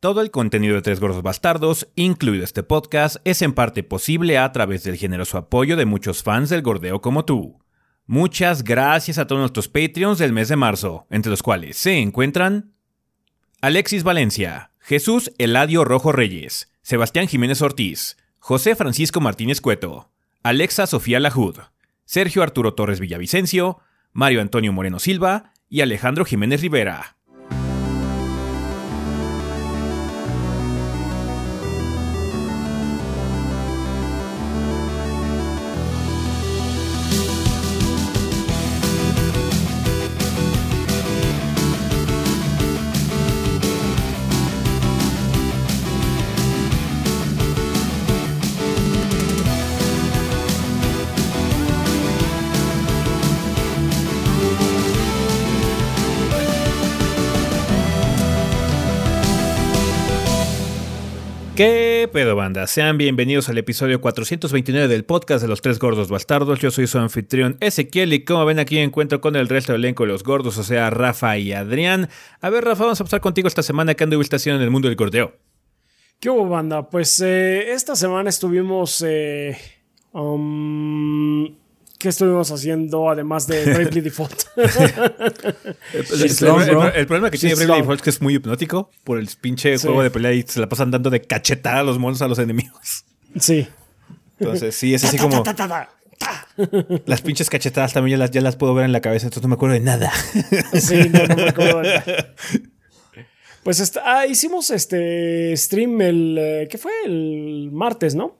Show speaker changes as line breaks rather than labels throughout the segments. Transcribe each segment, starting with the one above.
Todo el contenido de Tres Gordos Bastardos, incluido este podcast, es en parte posible a través del generoso apoyo de muchos fans del gordeo como tú. Muchas gracias a todos nuestros Patreons del mes de marzo, entre los cuales se encuentran Alexis Valencia, Jesús Eladio Rojo Reyes, Sebastián Jiménez Ortiz, José Francisco Martínez Cueto, Alexa Sofía Lajud, Sergio Arturo Torres Villavicencio, Mario Antonio Moreno Silva y Alejandro Jiménez Rivera. ¿Qué pedo banda? Sean bienvenidos al episodio 429 del podcast de los tres gordos bastardos. Yo soy su anfitrión Ezequiel y como ven aquí encuentro con el resto del elenco de los gordos, o sea, Rafa y Adrián. A ver, Rafa, vamos a pasar contigo esta semana que anduviste haciendo en el mundo del gordeo.
¿Qué hubo, banda? Pues eh, esta semana estuvimos... Eh, um, ¿Qué estuvimos haciendo además de Bravely Default?
el, el, el, problema que tiene Bravely Default es que es muy hipnótico por el pinche sí. juego de pelea y se la pasan dando de cachetada a los monos a los enemigos.
Sí.
Entonces, sí, es así como. Las pinches cachetadas también ya las, ya las puedo ver en la cabeza, entonces no me acuerdo de nada.
Sí, no, no me acuerdo de nada. Pues está, ah, hicimos este stream el. ¿Qué fue? El martes, ¿no?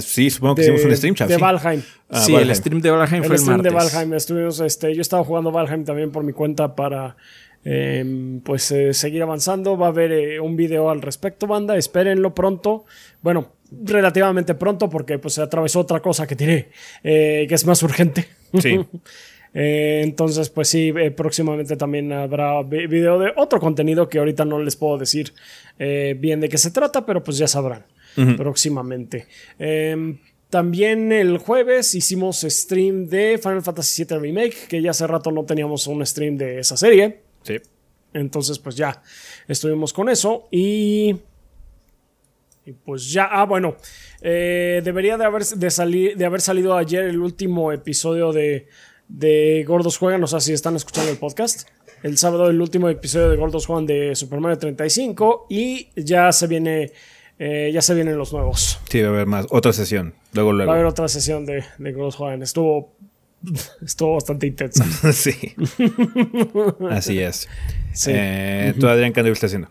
Sí, supongo que de, hicimos un stream, chat.
De
sí.
Valheim.
Ah, sí, Valheim. el stream de Valheim
el
fue el
stream
martes.
de Valheim. Estuvimos, este, yo estaba jugando Valheim también por mi cuenta para eh, pues eh, seguir avanzando. Va a haber eh, un video al respecto, banda. Espérenlo pronto. Bueno, relativamente pronto porque pues se atravesó otra cosa que tiene eh, que es más urgente.
Sí.
Eh, entonces, pues sí, eh, próximamente también habrá video de otro contenido que ahorita no les puedo decir eh, bien de qué se trata, pero pues ya sabrán uh -huh. próximamente. Em, también el jueves hicimos stream de Final Fantasy VII Remake, que ya hace rato no teníamos un stream de esa serie.
Sí.
Entonces, pues ya estuvimos con eso y... Y pues ya, ah, bueno, eh, debería de haber, de, salir, de haber salido ayer el último episodio de, de Gordos Juegan, o sea, si están escuchando el podcast. El sábado el último episodio de Gordos Juegan de Super Mario 35 y ya se viene eh, ya se vienen los nuevos.
Sí, va a haber más, otra sesión, luego luego.
Va a haber otra sesión de, de Juegan. Estuvo estuvo bastante intensa.
sí. Así es. Sí. Eh, ¿Tú, Adrián, qué anduviste haciendo?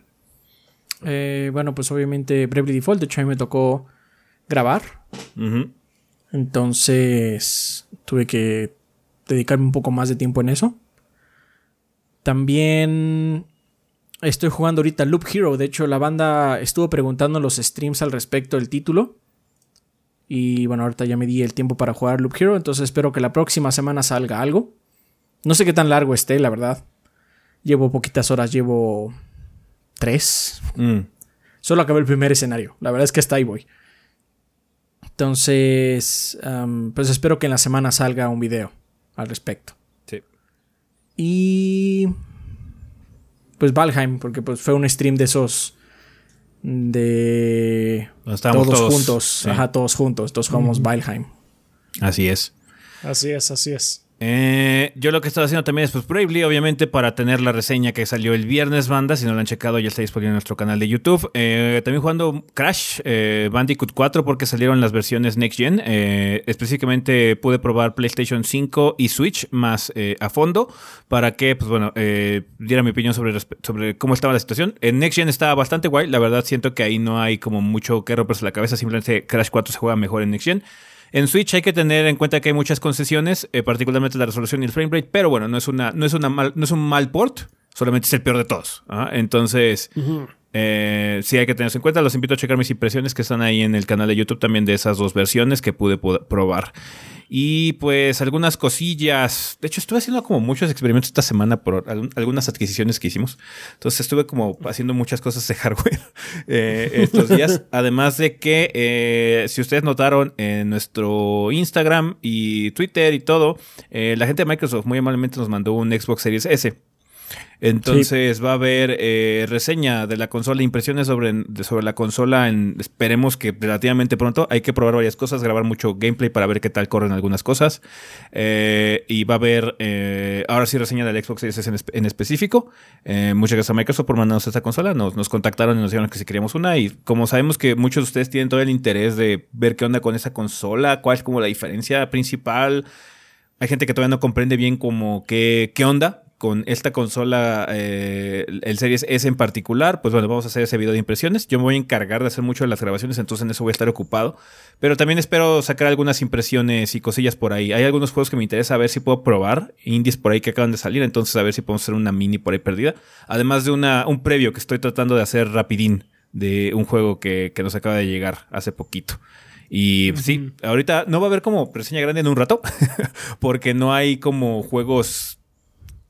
Eh, bueno, pues obviamente Bravely Default, de hecho a mí me tocó grabar.
Uh -huh.
Entonces tuve que dedicarme un poco más de tiempo en eso. También estoy jugando ahorita Loop Hero. De hecho, la banda estuvo preguntando en los streams al respecto del título. Y bueno, ahorita ya me di el tiempo para jugar Loop Hero. Entonces espero que la próxima semana salga algo. No sé qué tan largo esté, la verdad. Llevo poquitas horas, llevo tres.
Mm.
Solo acabé el primer escenario. La verdad es que hasta ahí voy. Entonces, um, pues espero que en la semana salga un video al respecto.
Sí.
Y pues Valheim, porque pues fue un stream de esos de
todos,
todos, juntos, sí. ajá, todos juntos, todos jugamos mm. Valheim.
Así es.
Así es, así es.
Eh, yo lo que estoy haciendo también es pues Bravely, obviamente para tener la reseña que salió el viernes, banda. Si no lo han checado, ya está disponible en nuestro canal de YouTube. Eh, también jugando Crash eh, Bandicoot 4 porque salieron las versiones Next Gen. Eh, específicamente pude probar PlayStation 5 y Switch más eh, a fondo para que, pues bueno, eh, diera mi opinión sobre, sobre cómo estaba la situación. En Next Gen estaba bastante guay. La verdad, siento que ahí no hay como mucho que romperse la cabeza. Simplemente Crash 4 se juega mejor en Next Gen. En Switch hay que tener en cuenta que hay muchas concesiones, eh, particularmente la resolución y el frame rate, pero bueno, no es, una, no es, una mal, no es un mal port, solamente es el peor de todos. ¿ah? Entonces. Eh, sí hay que tenerse en cuenta. Los invito a checar mis impresiones que están ahí en el canal de YouTube también de esas dos versiones que pude probar. Y pues algunas cosillas. De hecho, estuve haciendo como muchos experimentos esta semana por algunas adquisiciones que hicimos. Entonces estuve como haciendo muchas cosas de hardware eh, estos días. Además de que, eh, si ustedes notaron en nuestro Instagram y Twitter y todo, eh, la gente de Microsoft muy amablemente nos mandó un Xbox Series S. Entonces va a haber eh, reseña de la consola, impresiones sobre, sobre la consola. En, esperemos que relativamente pronto. Hay que probar varias cosas, grabar mucho gameplay para ver qué tal corren algunas cosas. Eh, y va a haber eh, ahora sí reseña del Xbox Series S en, en específico. muchas gracias a Microsoft por mandarnos esta consola. Nos, nos contactaron y nos dijeron que si queríamos una. Y como sabemos que muchos de ustedes tienen todo el interés de ver qué onda con esa consola, cuál es como la diferencia principal. Hay gente que todavía no comprende bien como qué, qué onda con esta consola, eh, el Series S en particular, pues bueno, vamos a hacer ese video de impresiones. Yo me voy a encargar de hacer mucho de las grabaciones, entonces en eso voy a estar ocupado. Pero también espero sacar algunas impresiones y cosillas por ahí. Hay algunos juegos que me interesa ver si puedo probar, indies por ahí que acaban de salir, entonces a ver si podemos hacer una mini por ahí perdida. Además de una, un previo que estoy tratando de hacer rapidín de un juego que, que nos acaba de llegar hace poquito. Y pues, sí, ahorita no va a haber como reseña grande en un rato, porque no hay como juegos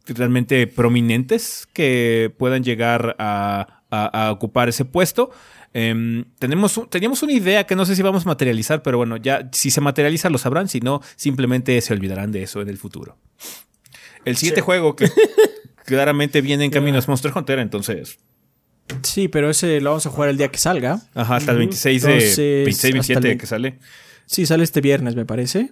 realmente prominentes que puedan llegar a, a, ocupar ese puesto. Eh, tenemos, teníamos una idea que no sé si vamos a materializar, pero bueno, ya si se materializa lo sabrán, si no, simplemente se olvidarán de eso en el futuro. El siguiente juego que claramente viene en camino es Monster Hunter, entonces
Sí, pero ese lo vamos a jugar el día que salga.
Ajá, hasta el 26 de 26, 27 que sale.
Sí, sale este viernes, me parece.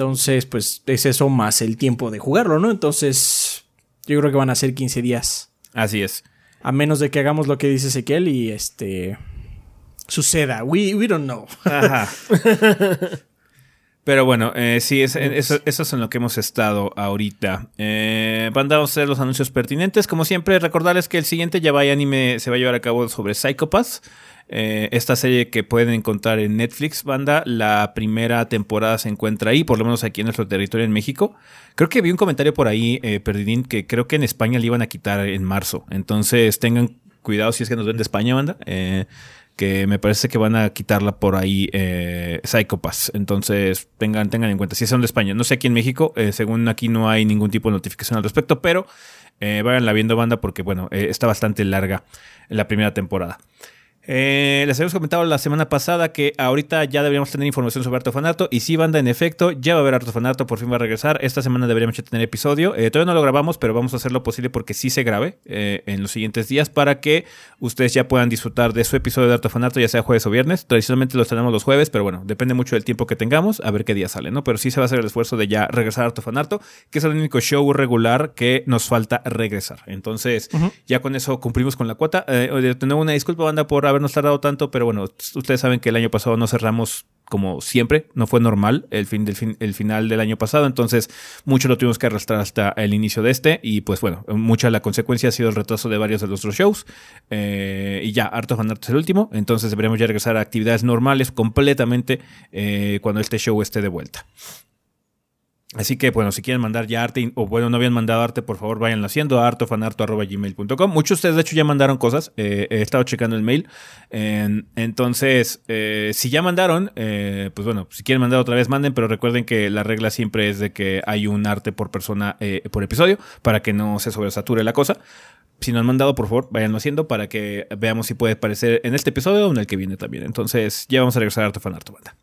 Entonces, pues es eso más el tiempo de jugarlo, ¿no? Entonces, yo creo que van a ser 15 días.
Así es.
A menos de que hagamos lo que dice Ezequiel y este suceda. We, we don't know. Ajá.
Pero bueno, eh, sí, es, eso, es en lo que hemos estado ahorita. Eh, van a hacer los anuncios pertinentes. Como siempre, recordarles que el siguiente ya vaya anime se va a llevar a cabo sobre Psychopaths. Eh, esta serie que pueden encontrar en Netflix, banda, la primera temporada se encuentra ahí, por lo menos aquí en nuestro territorio en México. Creo que vi un comentario por ahí, eh, que creo que en España le iban a quitar en marzo. Entonces tengan cuidado si es que nos ven de España, banda. Eh, que me parece que van a quitarla por ahí eh. Entonces, tengan, tengan en cuenta. Si son de España, no sé aquí en México, eh, según aquí no hay ningún tipo de notificación al respecto, pero eh, la viendo banda porque, bueno, está bastante larga la primera temporada. Eh, les habíamos comentado la semana pasada que ahorita ya deberíamos tener información sobre Artofanato. Y sí, banda, en efecto, ya va a haber Artofanato, por fin va a regresar. Esta semana deberíamos ya tener episodio. Eh, todavía no lo grabamos, pero vamos a hacer lo posible porque sí se grabe eh, en los siguientes días para que ustedes ya puedan disfrutar de su episodio de Artofanato, ya sea jueves o viernes. Tradicionalmente los tenemos los jueves, pero bueno, depende mucho del tiempo que tengamos, a ver qué día sale, ¿no? Pero sí se va a hacer el esfuerzo de ya regresar a Artofanato, que es el único show regular que nos falta regresar. Entonces, ya con eso cumplimos con la cuota. Eh, tener una disculpa, banda, por habernos tardado tanto, pero bueno, ustedes saben que el año pasado no cerramos como siempre, no fue normal el, fin del el final del año pasado, entonces mucho lo tuvimos que arrastrar hasta el inicio de este y pues bueno, mucha la consecuencia ha sido el retraso de varios de nuestros shows eh, y ya, harto Fan es el último, entonces deberemos ya regresar a actividades normales completamente eh, cuando este show esté de vuelta. Así que, bueno, si quieren mandar ya arte, o bueno, no habían mandado arte, por favor, vayan haciendo, artofanarto.gmail.com. Muchos de ustedes, de hecho, ya mandaron cosas. Eh, he estado checando el mail. entonces, eh, si ya mandaron, eh, pues bueno, si quieren mandar otra vez, manden, pero recuerden que la regla siempre es de que hay un arte por persona por episodio, para que no se sobresature la cosa. Si no han mandado, por favor, vayanlo haciendo para que veamos si puede aparecer en este episodio o en el que viene también. Entonces, ya vamos a regresar a Artofanarto, banda.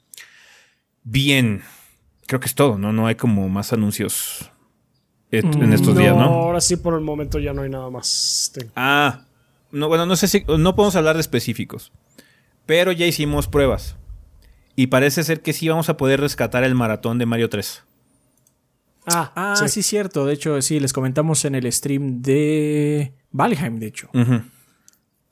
Bien creo que es todo, ¿no? No hay como más anuncios en estos días, ¿no?
Ahora sí, por el momento ya no hay nada más.
Ah, no, bueno, no sé si. No podemos hablar de específicos. Pero ya hicimos pruebas. Y parece ser que sí vamos a poder rescatar el maratón de Mario 3.
Ah, ah sí. cierto. De hecho, sí, les comentamos en el stream de Valheim, de hecho.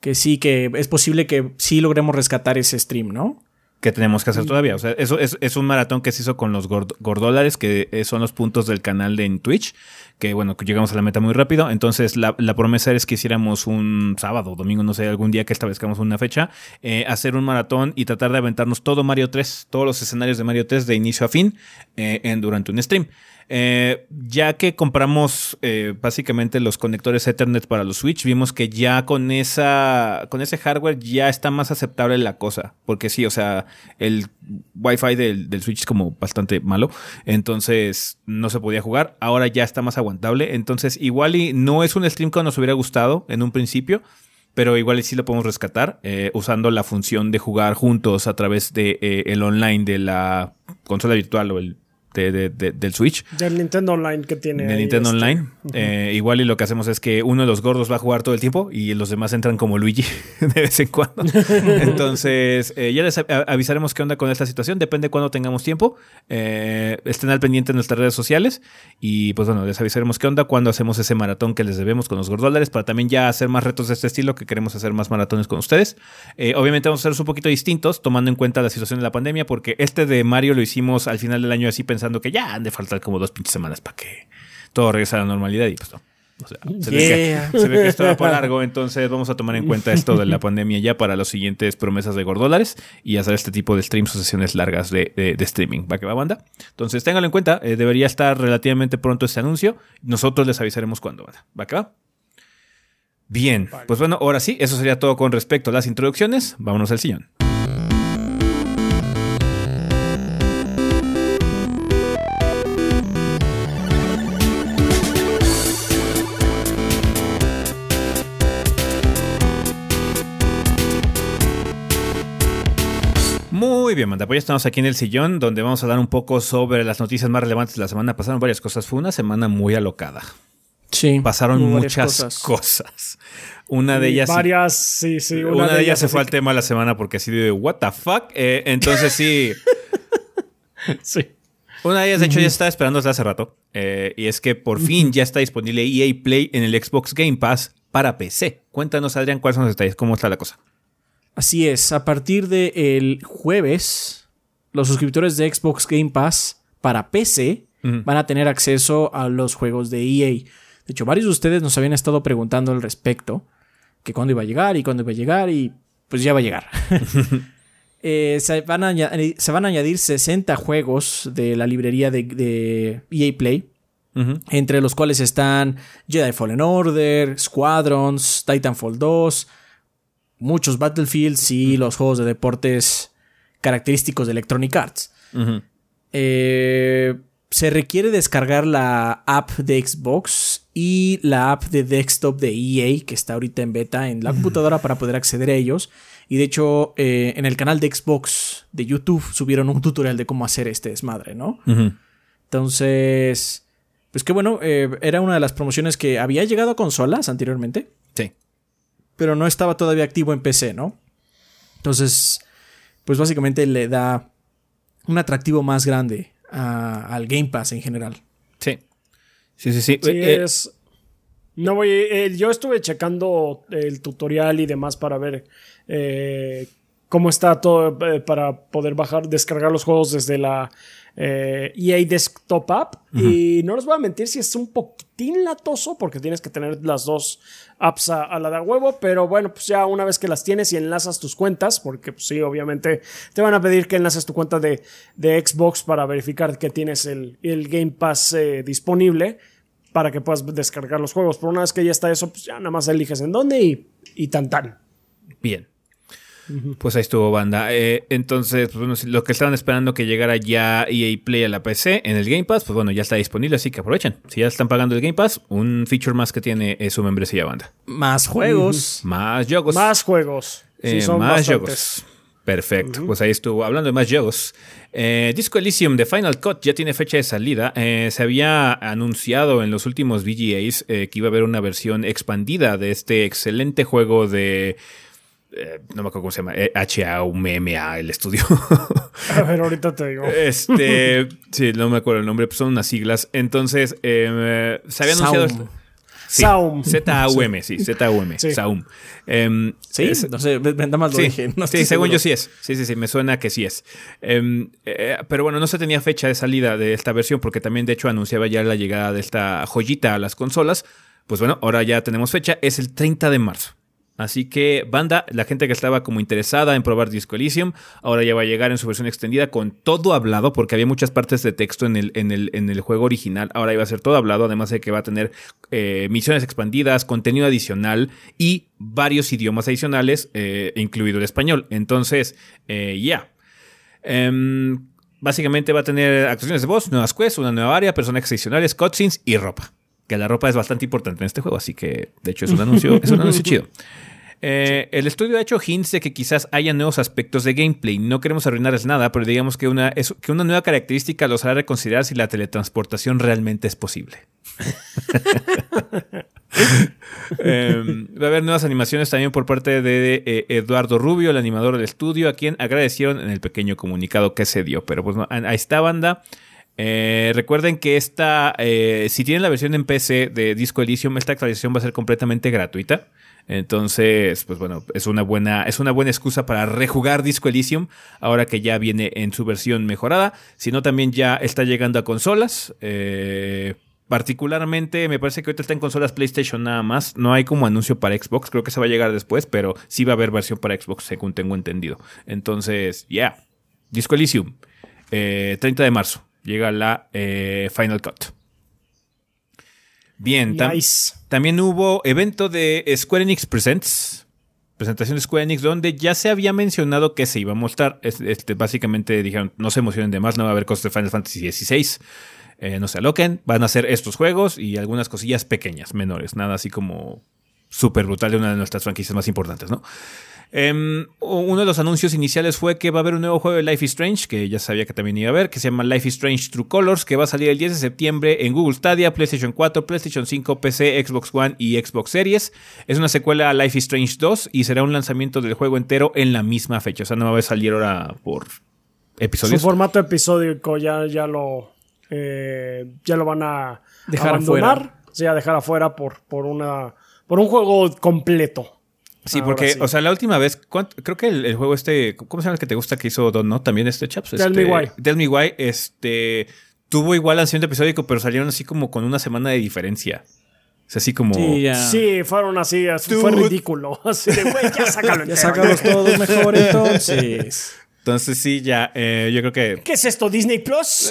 Que sí, que es posible que sí logremos rescatar ese stream, ¿no?
Que tenemos que hacer todavía. O sea, eso es, un maratón que se hizo con los gordólares, que son los puntos del canal de en Twitch, que bueno, llegamos a la meta muy rápido. Entonces, la, promesa es que hiciéramos un sábado, domingo, no sé, algún día que establezcamos una fecha, eh, hacer un maratón y tratar de aventarnos todo Mario 3, todos los escenarios de Mario 3 de inicio a fin eh, en, durante un stream. Eh, ya que compramos eh, básicamente los conectores Ethernet para los Switch, vimos que ya con esa con ese hardware ya está más aceptable la cosa. Porque sí, o sea, el Wi-Fi del, del Switch es como bastante malo. Entonces no se podía jugar. Ahora ya está más aguantable. Entonces, igual y no es un stream que nos hubiera gustado en un principio pero igual sí lo podemos rescatar eh, usando la función de jugar juntos a través de online de la consola virtual o el del Switch.
Del Nintendo Online que tiene.
Del Nintendo este. Online. Eh, igual y lo que hacemos es que uno de los gordos va a jugar todo el tiempo y los demás entran como Luigi de vez en cuando. Entonces, eh, ya les avisaremos qué onda con esta situación. Depende de cuándo tengamos tiempo. Eh, estén al pendiente en nuestras redes sociales. Y pues bueno, les avisaremos qué onda cuando hacemos ese maratón que les debemos con los gordólares para también ya hacer más retos de este estilo que queremos hacer más maratones con ustedes. obviamente vamos a hacerlos un poquito distintos tomando en cuenta la situación de la pandemia porque este de Mario lo hicimos al final del año así pensando que ya han de faltar como dos pinches semanas para que todo regrese a la normalidad y pues no. se, ve que, se, ve que, esto va para largo, entonces vamos a tomar en cuenta esto de la pandemia ya para los siguientes promesas de gordólares y hacer este tipo de streams o sesiones largas de, de, streaming. ¿Va que va, banda? Entonces ténganlo en cuenta, eh, debería estar relativamente pronto este anuncio. Nosotros les avisaremos cuándo, banda. ¿Va que va? Bien, pues bueno, ahora sí, eso sería todo con respecto a las introducciones. Vámonos al sillón. Bien, Manda. Pues ya estamos aquí en el sillón donde vamos a dar un poco sobre las noticias más relevantes de la semana. Pasaron varias cosas. Fue una semana muy alocada.
Sí.
Pasaron muchas cosas. Una de ellas.
Varias, sí, sí.
Una, de, ellas se fue al tema la semana porque así de, ¿What the fuck? Eh, entonces sí.
sí.
Una de ellas, de hecho, ya estaba esperando desde hace rato. Eh, y es que por fin ya está disponible EA Play en el Xbox Game Pass para PC. Cuéntanos, Adrián, cuáles son los detalles, cómo está la cosa.
Así es, a partir del jueves, los suscriptores de Xbox Game Pass para PC van a tener acceso a los juegos de EA. De hecho, varios de ustedes nos habían estado preguntando al respecto, que cuándo iba a llegar y cuándo iba a llegar y pues ya va a llegar. Eh, se, van a añadir, 60 juegos de la librería de, EA e Play, entre los cuales están Jedi Fallen Order, Squadrons, Titanfall 2, muchos Battlefields y los juegos de deportes característicos de Electronic Arts. Eh, se requiere descargar la app de Xbox y la app de desktop de EA, que está ahorita en beta en la computadora para poder acceder a ellos. Y de hecho, eh, en el canal de Xbox de YouTube subieron un tutorial de cómo hacer este desmadre, ¿no? Entonces, pues qué bueno, eh, era una de las promociones que había llegado a consolas anteriormente.
Sí
pero no estaba todavía activo en PC, ¿no? Entonces, pues básicamente le da un atractivo más grande al Game Pass en general.
Sí. Sí, sí, sí.
Eh, es... No voy. Eh, yo estuve checando el tutorial y demás para ver eh, cómo está todo para poder bajar, descargar los juegos desde la EA e Desktop App. Y no les voy a mentir si es un poquitín latoso porque tienes que tener las dos apps a, la de huevo, pero bueno, pues ya una vez que las tienes y enlazas tus cuentas, porque pues sí, obviamente te van a pedir que enlaces tu cuenta de, Xbox para verificar que tienes el, Game Pass eh, disponible para que puedas descargar los juegos. Pero una vez que ya está eso, pues ya nada más eliges en dónde y, y tan tan.
Bien. Pues ahí estuvo banda. Eh, entonces, pues bueno, lo que estaban esperando que llegara ya EA Play a la PC en el Game Pass, pues bueno, ya está disponible, así que aprovechen. Si ya están pagando el Game Pass, un feature más que tiene es su membresía banda.
Más juegos.
Más juegos.
Más juegos.
Eh, más juegos. Perfecto, pues ahí estuvo. Hablando de más juegos, eh, Disco Elysium de Final Cut ya tiene fecha de salida. se había anunciado en los últimos VGAs que iba a haber una versión expandida de este excelente juego de eh, no me acuerdo cómo se llama, H-A-U-M-A, el estudio.
a ver, ahorita te digo.
Este, sí, no me acuerdo el nombre, pues son unas siglas. Entonces, eh, se había anunciado.
Saum.
Z-A-U-M, sí, Z-A-U-M, Saum.
Em, sí, no sé, nada más lo dije.
sí, según yo sí es. Sí, sí, sí, me suena que sí es. Em, eh, pero bueno, no se tenía fecha de salida de esta versión porque también, de hecho, anunciaba ya la llegada de esta joyita a las consolas. Pues bueno, ahora ya tenemos fecha, es el 30 de marzo. Así que, banda, la gente que estaba como interesada en probar Disco Elysium, ahora ya va a llegar en su versión extendida con todo hablado, porque había muchas partes de texto en el, en el, en el juego original. Ahora iba a ser todo hablado, además de que va a tener eh, misiones expandidas, contenido adicional y varios idiomas adicionales, eh, incluido el español. Entonces, eh, ya. Em, básicamente va a tener actuaciones de voz, nuevas quests, una nueva área, personajes adicionales, cutscenes y ropa que la ropa es bastante importante en este juego, así que de hecho es un anuncio, es un anuncio chido. Eh, el estudio ha hecho hints de que quizás haya nuevos aspectos de gameplay. No queremos arruinarles nada, pero digamos que una, es, que una nueva característica los hará reconsiderar si la teletransportación realmente es posible. Em, va a haber nuevas animaciones también por parte de eh, Eduardo Rubio, el animador del estudio, a quien agradecieron en el pequeño comunicado que se dio. Pero pues a esta banda. Eh, recuerden que esta, eh, si tienen la versión en PC de Disco Elysium, esta actualización va a ser completamente gratuita. Entonces, pues bueno, es una buena, es una buena excusa para rejugar Disco Elysium ahora que ya viene en su versión mejorada. Si no, también ya está llegando a consolas. Eh, particularmente, me parece que ahorita está en consolas PlayStation nada más. No hay como anuncio para Xbox. Creo que se va a llegar después, pero sí va a haber versión para Xbox, según tengo entendido. Entonces, ya. Disco Elysium. 30 de marzo llega la eh, Final Cut. Bien, también hubo evento de Square Enix Presents, presentación de Square Enix, donde ya se había mencionado que se iba a mostrar. Este, básicamente dijeron, no se emocionen de más, no va a haber cosas de Final Fantasy XVI. Eh, no se aloquen, van a hacer estos juegos y algunas cosillas pequeñas, menores, nada así como súper brutal de una de nuestras franquicias más importantes, ¿no? Em, uno de los anuncios iniciales fue que va a haber un nuevo juego de Life is Strange, que ya sabía que también iba a haber, que se llama Life is Strange True Colors, que va a salir el 10 de septiembre en Google Stadia, PlayStation 4, PlayStation 5, PC, Xbox One y Xbox Series. Es una secuela a Life is Strange 2 y será un lanzamiento del juego entero en la misma fecha. O sea, no va a salir ahora por episodios.
Su formato episódico ya, ya lo eh, ya lo van a dejar abandonar, afuera. O sea, dejar afuera por, por una por un juego completo.
Sí, porque, o sea, la última vez, creo que el, juego este, ¿cómo se llama el que te gusta que hizo Don, no? También este Chaps.
Tell Me
este,
Why.
Tell Me Why, este, tuvo igual lanzamiento episódico, pero salieron así como con una semana de diferencia. O así como.
Sí, fueron así, fue ridículo. Así de, güey, ya sácalo.
ya sácalos todos mejor entonces.
Entonces sí, ya, eh, yo creo que.
¿Qué es esto, Disney Plus?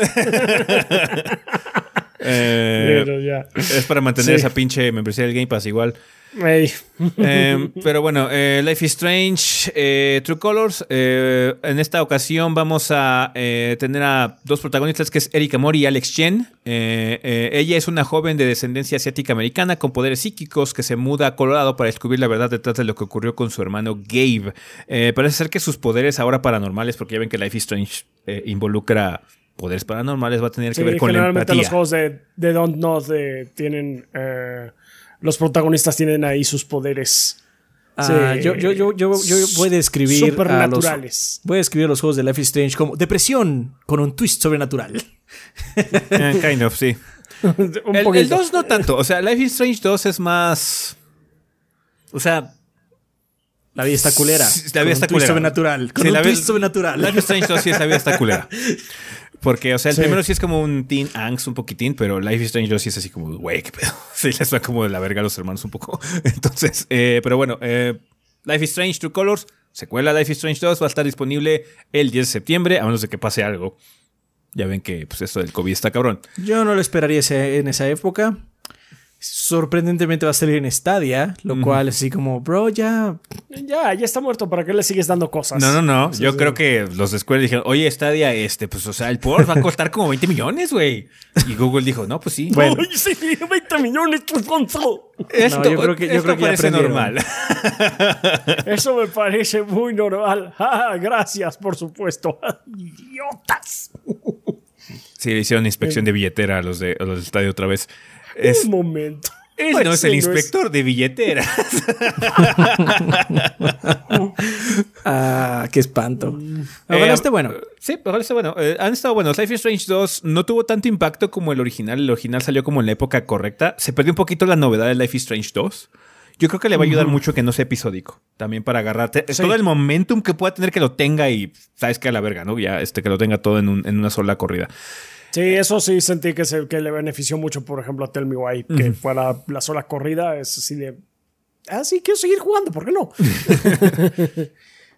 Eh, es para mantener esa pinche membresía del Game Pass igual. Em, pero bueno, eh, Life is Strange, eh, True Colors. En esta ocasión vamos a tener a dos protagonistas que es Erika Mori y Alex Chen. ella es una joven de descendencia asiática americana con poderes psíquicos que se muda a Colorado para descubrir la verdad detrás de lo que ocurrió con su hermano Gabe. parece ser que sus poderes ahora paranormales, porque ya ven que Life is Strange involucra poderes paranormales, va a tener que ver con la empatía.
los juegos de, de Don't Know tienen los protagonistas tienen ahí sus poderes.
Ah, yo, yo, yo, yo, voy a describir.
Supernaturales.
voy a describir los juegos de Life is Strange como depresión con un twist sobrenatural.
Eh, kind of, sí. el, 2 no tanto. O sea, Life is Strange 2 es más. O sea.
La vida está culera.
La vida está culera.
Sobrenatural. Con un twist sobrenatural.
Life is Strange 2 sí es la vida está culera. Porque, o sea, el primero sí es como un teen angst un poquitín, pero Life is Strange 2 sí es así como, güey, qué pedo. Sí, les va como de la verga a los hermanos un poco. Entonces, eh, pero bueno, eh, Life is Strange True Colors, secuela Life is Strange 2, va a estar disponible el 10 de septiembre, a menos de que pase algo. Ya ven que pues esto del COVID está cabrón.
Yo no lo esperaría en esa época sorprendentemente va a salir en Stadia, lo cual es así como, bro, ya.
Ya, ya está muerto, ¿para qué le sigues dando cosas?
No, no, no. Yo creo que los de Square dijeron, oye, Stadia, este, pues, o sea, el port va a costar como 20 millones, güey. Y Google dijo, no, pues sí.
Bueno. sí, 20 millones, Alfonso.
Esto, yo creo que, yo creo que parece normal.
Eso me parece muy normal. Ah, gracias, por supuesto. Idiotas.
Sí, le hicieron inspección de billetera a los de, a los de Stadia otra vez.
Un momento.
Él no es el inspector de billeteras.
ah, qué espanto. Ojalá eh, esté bueno.
Sí, ojalá esté bueno. Eh, han estado buenos. Life is Strange 2 no tuvo tanto impacto como el original. El original salió como en la época correcta. Se perdió un poquito la novedad de Life is Strange 2. Yo creo que le va a ayudar mucho que no sea episódico. También para agarrarte todo el momentum que pueda tener que lo tenga y sabes que a la verga, ¿no? Ya este, que lo tenga todo en, en una sola corrida.
Sí, eso sí sentí que, se, que le benefició mucho, por ejemplo, a Tell Me Why, que fue la, la, sola corrida. Es así de. Ah, sí, quiero seguir jugando, ¿por qué no?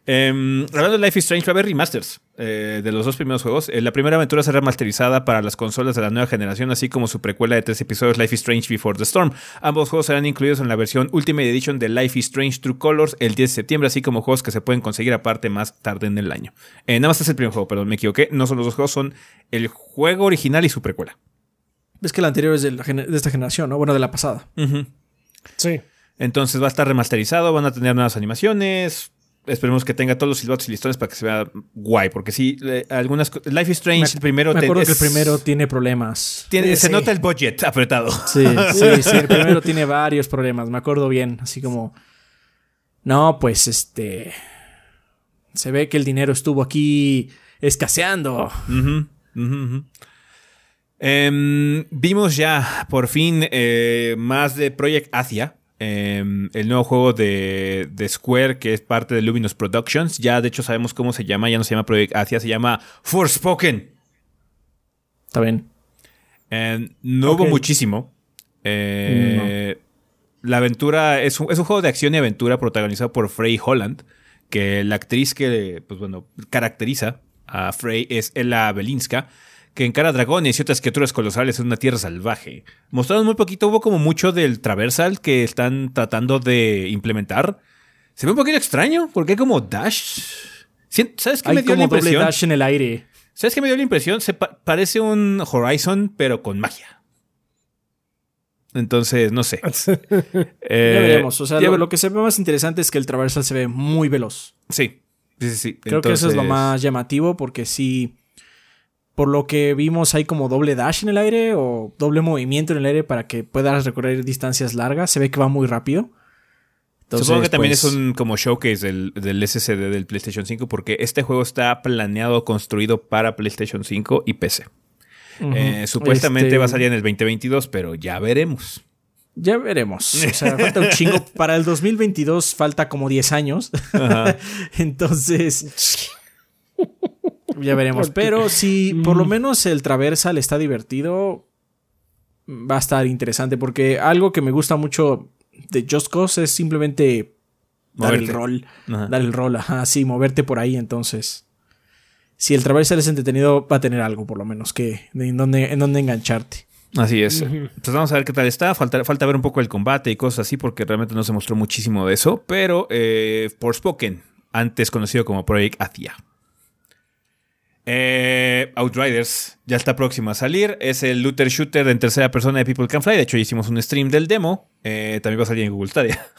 Em, hablando de Life is Strange, va a haber remasters eh, de los dos primeros juegos. Eh, la primera aventura será remasterizada para las consolas de la nueva generación, así como su precuela de tres episodios, Life is Strange Before the Storm. Ambos juegos serán incluidos en la versión Ultimate Edition de Life is Strange True Colors el 10 de septiembre, así como juegos que se pueden conseguir aparte más tarde en el año. Eh, nada más es el primer juego, perdón, me equivoqué. No son los dos juegos, son el juego original y su precuela.
Es que el anterior es de, esta generación, ¿no? Bueno, de la pasada.
Sí.
Entonces va a estar remasterizado, van a tener nuevas animaciones. Esperemos que tenga todos los silbatos y listones para que se vea guay. Porque sí, eh, algunas. Life is Strange, el primero.
Me
te-
acuerdo que el primero tiene problemas.
tiene- Se nota el budget apretado.
Sí, sí, sí. El primero tiene varios problemas. Me acuerdo bien. Así como. No, pues este. Se ve que el dinero estuvo aquí escaseando.
Em, vimos ya por fin eh, más de Project Asia, em, el nuevo juego de, de Square que es parte de Luminous Productions. Ya de hecho sabemos cómo se llama, ya no se llama Project Asia, se llama Forspoken.
Está bien.
Em, no hubo muchísimo. Eh, La aventura es un, es un juego de acción y aventura protagonizado por Frey Holland, que la actriz que, pues bueno, caracteriza a Frey es Ella Belinska, que encara dragones y otras criaturas colosales en una tierra salvaje. Mostraron muy poquito, hubo como mucho del traversal que están tratando de implementar. Se ve un poquito extraño, porque hay como dash. ¿Sabes qué
Hay
me dio la
como doble
impresión?
dash en el aire.
¿Sabes qué me dio la impresión? Se pa- parece un Horizon, pero con magia. Entonces, no sé. Eh,
ya veremos. O sea,
ya
lo, que se ve más interesante es que el traversal se ve muy veloz.
Sí, sí, sí. sí.
Creo que eso es lo más llamativo porque sí, por lo que vimos hay como doble dash en el aire o doble movimiento en el aire para que puedas recorrer distancias largas. Se ve que va muy rápido. Entonces,
Supongo que también
pues,
es un como showcase del, del SSD del PlayStation 5 porque este juego está planeado, construido para PlayStation 5 y PC. Eh, supuestamente
Este,
va a salir en el 2022, pero ya veremos.
Ya veremos. O sea, falta un chingo. Para el 2022 falta como 10 años.
Ajá.
Entonces. Ya veremos. Pero si por lo menos el Traversal está divertido, va a estar interesante. Porque algo que me gusta mucho de Just Cause es simplemente dar el rol.
Ajá.
Dar el rol, ajá, sí, moverte por ahí. Entonces, si el Traversal es entretenido, va a tener algo por lo menos que en donde, en donde engancharte.
Así es. Entonces vamos a ver qué tal está. Falta, falta ver un poco el combate y cosas así porque realmente no se mostró muchísimo de eso. Pero eh, Forspoken, antes conocido como Project Athia. Eh, Outriders ya está próximo a salir. Es el looter shooter en tercera persona de People Can Fly. De hecho, ya hicimos un stream del demo. Eh, también va a salir en Google Stadia.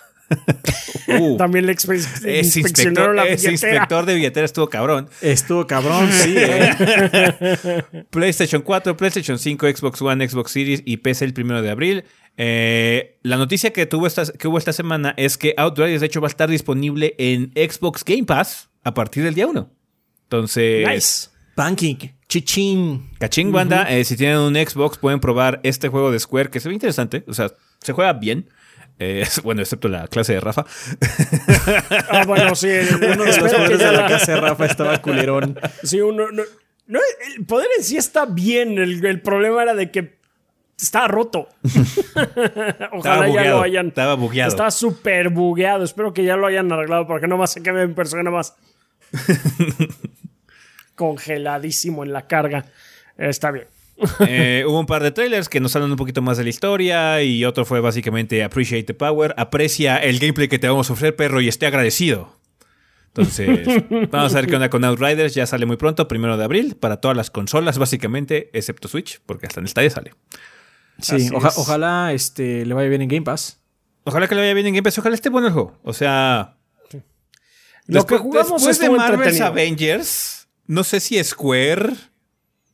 Uh,
También le expe- inspeccionaron
inspector,
la
inspector de billetera estuvo cabrón.
Estuvo cabrón, sí, eh.
PlayStation 4, PlayStation 5, Xbox One, Xbox Series y PC el primero de abril. Eh, la noticia que, tuvo esta, que hubo esta semana es que Outriders, de hecho, va a estar disponible en Xbox Game Pass a partir del día 1. Entonces,
Nice.
Banking, chichín.
cachín, banda. eh, si tienen un Xbox, pueden probar este juego de Square que se ve interesante. O sea, se juega bien. Eh, bueno, excepto la clase de Rafa.
Ah, bueno, sí.
Uno de los
ya
de la
la-
casa de Rafa estaba culerón.
Sí, uno. No, no, el poder en sí está bien. El, el problema era de que está roto.
Estaba
Ojalá ya lo hayan.
Estaba bugueado.
Está súper bugueado. Espero que ya lo hayan arreglado para que no más se quede en persona más. Congeladísimo en la carga. Está bien.
Eh, hubo un par de trailers que nos hablan un poquito más de la historia y otro fue básicamente Appreciate the Power. Aprecia el gameplay que te vamos a ofrecer, perro, y esté agradecido. Entonces, vamos a ver qué onda con Outriders. Ya sale muy pronto, primero de abril, para todas las consolas, básicamente, excepto Switch, porque hasta en el Stadia sale.
Sí,
Así
oja-
es.
ojalá este, le vaya bien en Game Pass.
Ojalá que le vaya bien en Game Pass, ojalá esté bueno el juego. O sea,
Lo que jugamos
después de Marvel's. Avengers, no sé si Square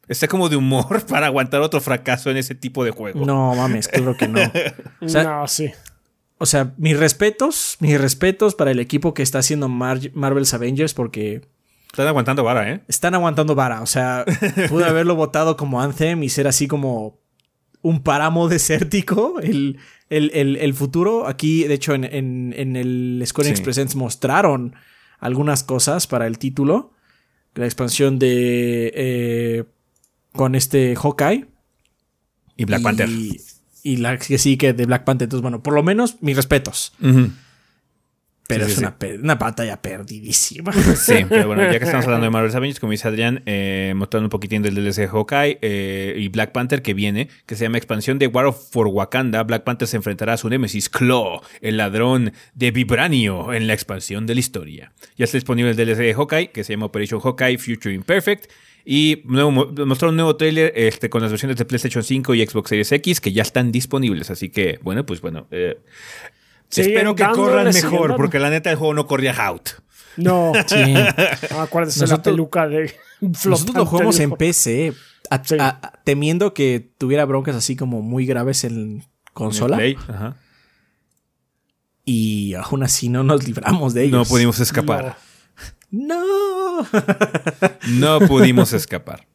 está como de humor para aguantar otro fracaso en ese tipo de juego.
No mames, claro que no. O sea,
no, sí.
o sea, mis respetos, mis respetos para el equipo que está haciendo Mar- Marvel's Avengers porque
Están aguantando vara, ¿eh?
están aguantando vara. O sea, pude haberlo votado como Anthem y ser así como un páramo desértico. El, el, el- el futuro. Aquí, de hecho, en, en- en el Square Enix
Sí.
Presents mostraron algunas cosas para el título. La expansión de. eh, con este Hawkeye.
Y Black
y-
Panther.
Y la que sí, que de Black Panther. Entonces, bueno, por lo menos mis respetos. Pero
Sí,
es
sí,
Una, una batalla perdidísima.
Sí, pero bueno, ya que estamos hablando de Marvel's Avengers, como dice Adrián, eh, mostrando un poquitín del DLC de Hawkeye eh, y Black Panther que viene, que se llama expansión de War of for Wakanda. Black Panther se enfrentará a su némesis Claw, el ladrón de Vibranio, en la expansión de la historia. Ya está disponible el DLC de Hawkeye, que se llama Operation Hawkeye Future Imperfect. Y nuevo, mostró un nuevo trailer este, con las versiones de PlayStation 5 y Xbox Series X que ya están disponibles. Así que, bueno, pues bueno. eh, Espero que corran mejor, porque la neta el juego no corría out.
No.
Sí.
Acuérdese la
Nosotros-
peluca de
Nosotros lo jugamos en. PC, a-
Sí.
a- temiendo que tuviera broncas así como muy graves en consola.
Ajá.
Y aún así no nos libramos de ellos.
No pudimos escapar.
No.
No pudimos escapar.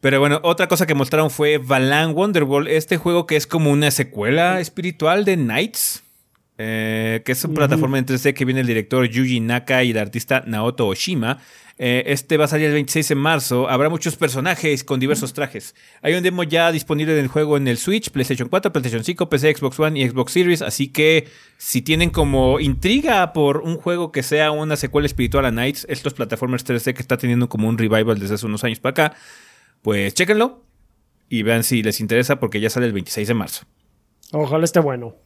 Pero bueno, otra cosa que mostraron fue Balan Wonderworld, este juego que es como una secuela espiritual de Knights, eh, que es una plataforma en 3D que viene el director Yuji Naka y el artista Naoto Oshima. Eh, este va a salir el 26 de marzo. Habrá muchos personajes con diversos trajes. Hay un demo ya disponible del juego en el Switch, PlayStation 4, PlayStation 5, PC, Xbox One y Xbox Series. Así que si tienen como intriga por un juego que sea una secuela espiritual a Knights, estos plataformas 3D que está teniendo como un revival desde hace unos años para acá, pues chéquenlo y vean si les interesa porque ya sale el 26 de marzo.
Ojalá esté bueno.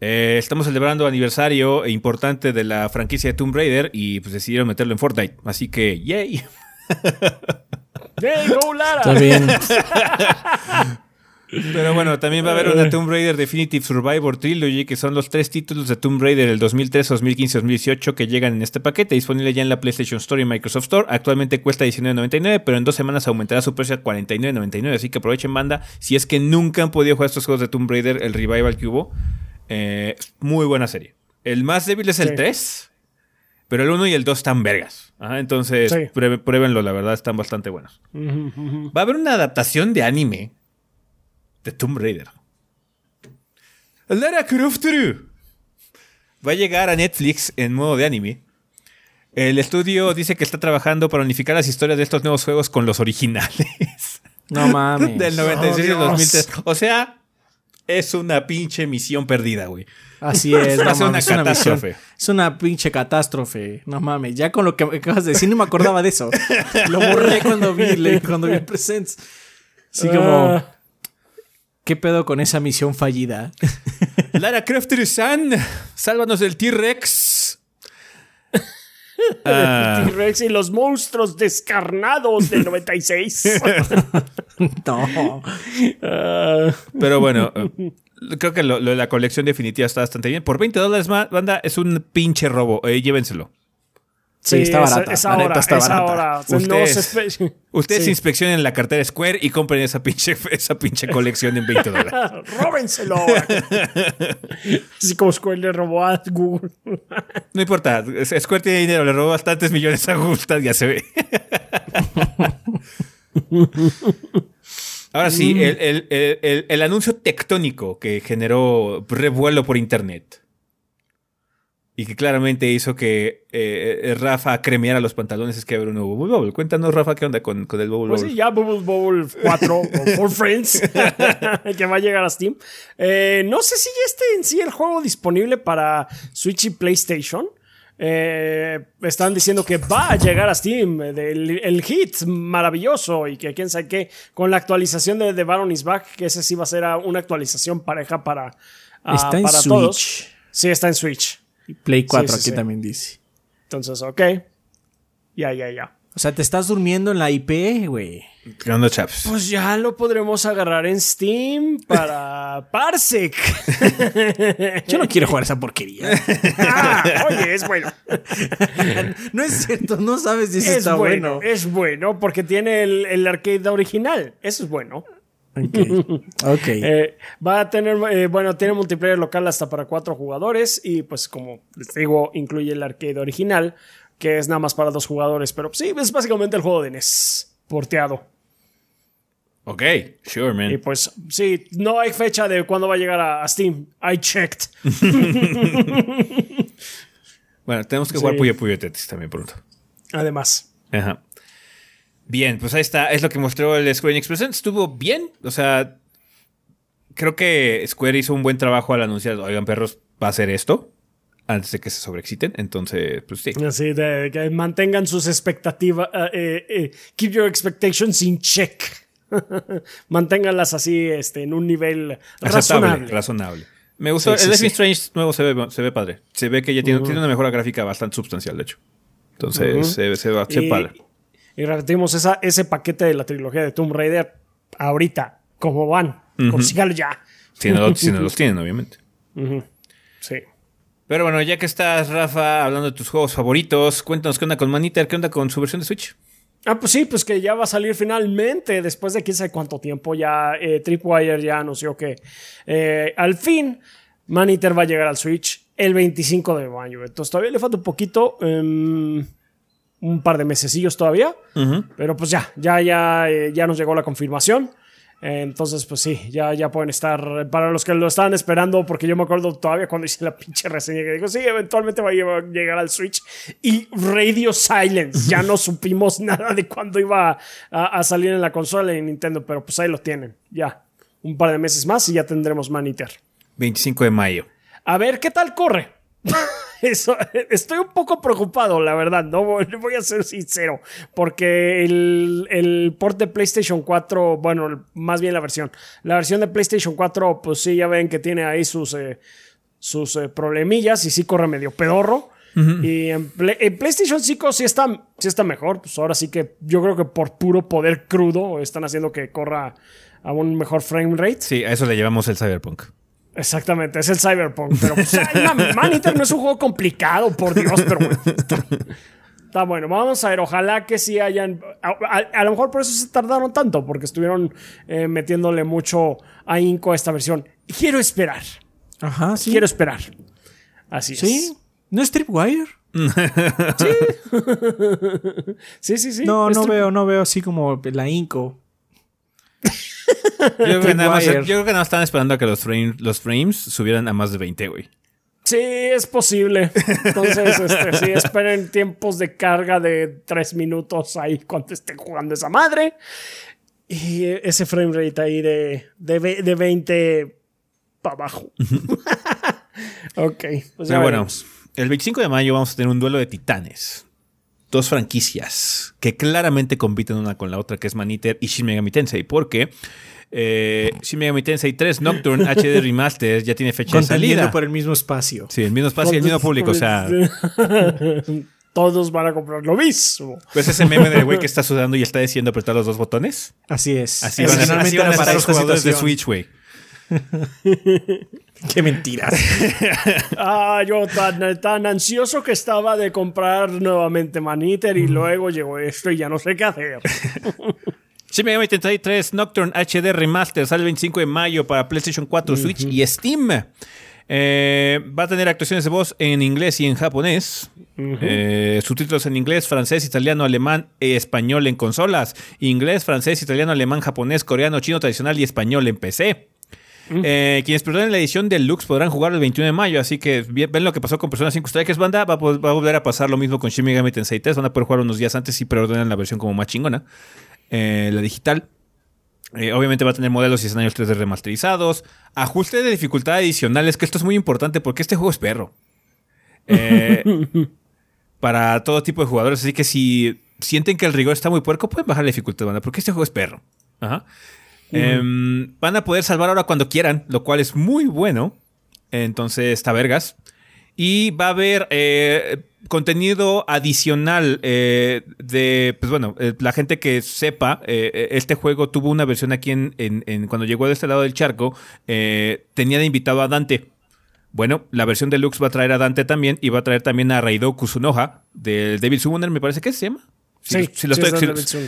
Eh, estamos celebrando aniversario importante de la franquicia de Tomb Raider y pues decidieron meterlo en Fortnite. Así que, yay.
¡Hey, go Lara!
Está bien.
Pero bueno, también va a haber una Tomb Raider Definitive Survivor Trilogy, que son los tres títulos de Tomb Raider del 2003, 2015 2018 que llegan en este paquete, disponible ya en la PlayStation Store y Microsoft Store. Actualmente cuesta $19.99, pero en dos semanas aumentará su precio a $49.99. Así que aprovechen, banda. Si es que nunca han podido jugar estos juegos de Tomb Raider, el revival que hubo, eh, muy buena serie. El más débil es el
Sí.
3, pero el 1 y el 2 están vergas. Ajá, entonces,
Sí.
pruébenlo, la verdad, están bastante buenos. Va a haber una adaptación de anime de Tomb Raider. Lara Croft va a llegar a Netflix en modo de anime. El estudio dice que está trabajando para unificar las historias de estos nuevos juegos con los originales.
No mames.
Del 96 y
Oh,
el 2003. O sea, es una pinche misión perdida, güey.
Así es. No
una
mames, es una misión-
catástrofe.
Es una pinche catástrofe. No mames. Ya con lo que acabas de decir, no me acordaba de eso. Lo borré cuando vi, cuando vi Presents. Así como,
Ah,
¿qué pedo con esa misión fallida?
Lara Croft San, sálvanos del T-Rex. Ah,
T-Rex y los monstruos descarnados del 96.
no.
Ah,
Pero bueno, creo que lo, lo de la colección definitiva está bastante bien. Por 20 dólares más, banda, es un pinche robo. Eh, llévenselo.
Sí, está
es-
barata.
Es ahora,
está
es
barata.
ahora. Sea, no
Ustedes- Ustedes
Sí.
inspeccionen la cartera Square y compren esa pinche, esa pinche colección en 20 dólares.
¡Róbenselo! ahora. Así como Square le robó a Google.
No importa, Square tiene dinero, le robó bastantes millones a Gustav, ya se ve. Ahora sí, el- el- el- el anuncio tectónico que generó revuelo por internet y que claramente hizo que eh, Rafa cremeara los pantalones es que haber un nuevo Bubble Bobble. Cuéntanos, Rafa, ¿qué onda con, con el Bubble
Pues
Bobble?
sí, ya Bubble Bobble 4 o For Friends que va a llegar a Steam. Eh, no sé si ya esté en sí el juego disponible para Switch y PlayStation. Eh, están diciendo que va a llegar a Steam eh, del- el hit maravilloso y que quién sabe qué con la actualización de The Baron is Back que ese sí va a ser una actualización pareja para, ah,
Está en
para
Switch.
todos. Sí, está en Switch.
Y Play 4
sí,
aquí
sí.
también dice.
Entonces, ok. Ya, ya, ya.
O sea, te estás durmiendo en la IP, güey.
¿Qué onda, chaps?
Pues ya lo podremos agarrar en Steam para Parsec.
Yo no quiero jugar esa porquería.
Ah, oye, es bueno.
no es cierto, no sabes si eso
Es
está
bueno,
bueno.
es bueno porque tiene el, el arcade original. Eso es bueno.
Ok. Ok.
Eh, va a tener, eh, bueno, tiene multiplayer local hasta para cuatro jugadores y pues como les digo, incluye el arcade original, que es nada más para dos jugadores, pero sí, es básicamente el juego de NES porteado.
Ok, sure, man.
Y pues sí, no hay fecha de cuándo va a llegar a, a Steam. I checked.
Bueno, tenemos que jugar
Sí.
Puyo Puyo Tetris también pronto.
Además.
Ajá. Bien, pues ahí está. Es lo que mostró el Square Enix Presents. Estuvo bien. O sea, creo que Square hizo un buen trabajo al anunciar, oigan, perros, va a hacer esto antes de que se sobreexciten. Entonces, pues sí.
Así de que mantengan sus expectativas. eh, eh, keep your expectations in check. Manténganlas así este, en un nivel
Aceptable,
razonable.
razonable. Me gustó.
Sí, sí,
el
sí.
Strange nuevo se ve, se ve padre. Se ve que ya tiene, tiene una mejora gráfica bastante sustancial, de hecho. Entonces, se, se va se
y,
padre.
Y repetimos esa, ese paquete de la trilogía de Tomb Raider ahorita. como van? Consígalo ya.
Si no, si no los tienen, obviamente.
Sí.
Pero bueno, ya que estás, Rafa, hablando de tus juegos favoritos, cuéntanos qué onda con Maniter, qué onda con su versión de Switch.
Ah, pues sí, pues que ya va a salir finalmente, después de quién sabe cuánto tiempo, ya eh, Tripwire ya anunció que eh, al fin Maniter va a llegar al Switch el 25 de mayo. Entonces todavía le falta un poquito, em, un par de mesecillos todavía, pero pues ya, ya, ya, eh, ya nos llegó la confirmación. Entonces, pues sí, ya, ya pueden estar. Para los que lo estaban esperando, porque yo me acuerdo todavía cuando hice la pinche reseña que digo, sí, eventualmente va a llegar al Switch. Y Radio Silence, ya no supimos nada de cuándo iba a, a, salir en la consola de Nintendo, pero pues ahí lo tienen, ya. Un par de meses más y ya tendremos Maniter.
25 de mayo.
A ver qué tal corre. Eso, estoy un poco preocupado, la verdad, no voy a ser sincero, porque el, el port de PlayStation 4, bueno, más bien la versión, la versión de PlayStation 4, pues sí, ya ven que tiene ahí sus, eh, sus eh, problemillas y sí corre medio pedorro. Y en, PlayStation 5 sí está, sí está mejor, pues ahora sí que yo creo que por puro poder crudo están haciendo que corra a un mejor frame rate.
Sí, a eso le llevamos el Cyberpunk.
Exactamente, es el Cyberpunk. Pero pues, Maniter no es un juego complicado, por Dios, pero Está, bueno, vamos a ver, ojalá que sí hayan. A, lo mejor por eso se tardaron tanto, porque estuvieron eh, metiéndole mucho ahínco a esta versión. Quiero esperar.
Ajá, sí.
Quiero esperar. Así
¿Sí? ¿No es Tripwire?
sí. sí, sí, sí.
No, no veo, no veo así como la inco.
Yo creo, que nada más, yo creo que nada están esperando a que los, los frames subieran a más de 20, güey.
Sí, es posible. Entonces, este, sí, esperen tiempos de carga de 3 minutos ahí cuando estén jugando esa madre. Y ese frame rate ahí de, de, 20 para abajo. ok.
Pues ya bueno, el 25 de mayo vamos a tener un duelo de titanes. Dos franquicias que claramente compiten una con la otra, que es Maniter y Shin Megami Tensei. Porque eh, Shin Megami Tensei 3 Nocturne HD Remaster ya tiene fecha de salida.
por el mismo espacio.
Sí, el mismo espacio y el mismo público, o sea...
Todos van a comprar lo mismo.
Pues ese meme del güey que está sudando y está diciendo apretar los dos botones.
Así es.
Así van, a, así van a para los jugadores de Switch, güey.
Qué mentiras.
ah, yo tan, tan, ansioso que estaba de comprar nuevamente Maniter y luego llegó esto y ya no sé qué hacer.
Shin Megami 33 Nocturne HD Remaster sale el 25 de mayo para PlayStation 4, Switch y Steam. Eh, va a tener actuaciones de voz en inglés y en japonés. Eh, subtítulos en inglés, francés, italiano, alemán e español en consolas. Inglés, francés, italiano, alemán, japonés, coreano, chino tradicional y español en PC. Eh, quienes perdonen la edición deluxe podrán jugar el 21 de mayo, así que ven lo que pasó con Persona 5 Strikers Banda, va a, va a volver a pasar lo mismo con Shin Megami Tensei 3, van a poder jugar unos días antes y preordenan la versión como más chingona. Eh, la digital. Eh, obviamente va a tener modelos y escenarios 3D remasterizados. Ajuste de dificultad adicionales, que esto es muy importante porque este juego es perro. Eh, para todo tipo de jugadores. Así que si sienten que el rigor está muy puerco, pueden bajar la dificultad, banda, porque este juego es perro. Em, van a poder salvar ahora cuando quieran, lo cual es muy bueno. Entonces, está vergas. Y va a haber eh, contenido adicional eh, de, pues bueno, eh, la gente que sepa, este juego tuvo una versión aquí en, en, cuando llegó de este lado del charco, tenía de invitado a Dante. Bueno, la versión deluxe va a traer a Dante también y va a traer también a Raido Kusunoha del Devil Summoner, me parece que se llama.
Si,
sí, si, lo, estoy,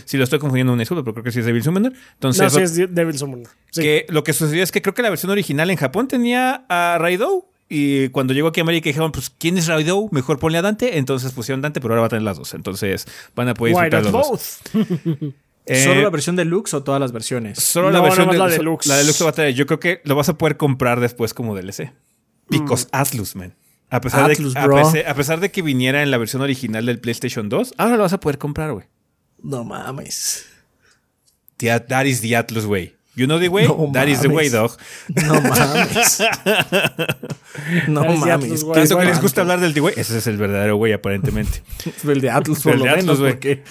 si, lo, estoy, confundiendo un disculpa, pero creo que sí es Devil Summoner. Entonces,
no, sí es Devil Summoner.
Que lo que sucedió es que creo que la versión original en Japón tenía a Raido y cuando llegó aquí a América dijeron, pues, ¿quién es Raido? Mejor ponle a Dante. Entonces pusieron Dante, pero ahora va a tener las dos. Entonces van a poder disfrutar los dos.
Eh, ¿Solo la versión deluxe o todas las versiones?
Solo la versión de, la deluxe. La deluxe va a tener. Yo creo que lo vas a poder comprar después como DLC. Picos mm. Atlus, man. A pesar, de, a, pesar, de que viniera en la versión original del PlayStation 2, ahora lo vas a poder comprar, güey.
No mames.
That is the Atlus way. You know the way? That is the way, dog.
No mames. no mames.
¿Qué eso que les gusta hablar del The Way? Ese es el verdadero güey, aparentemente.
el de Atlus, por lo menos, porque...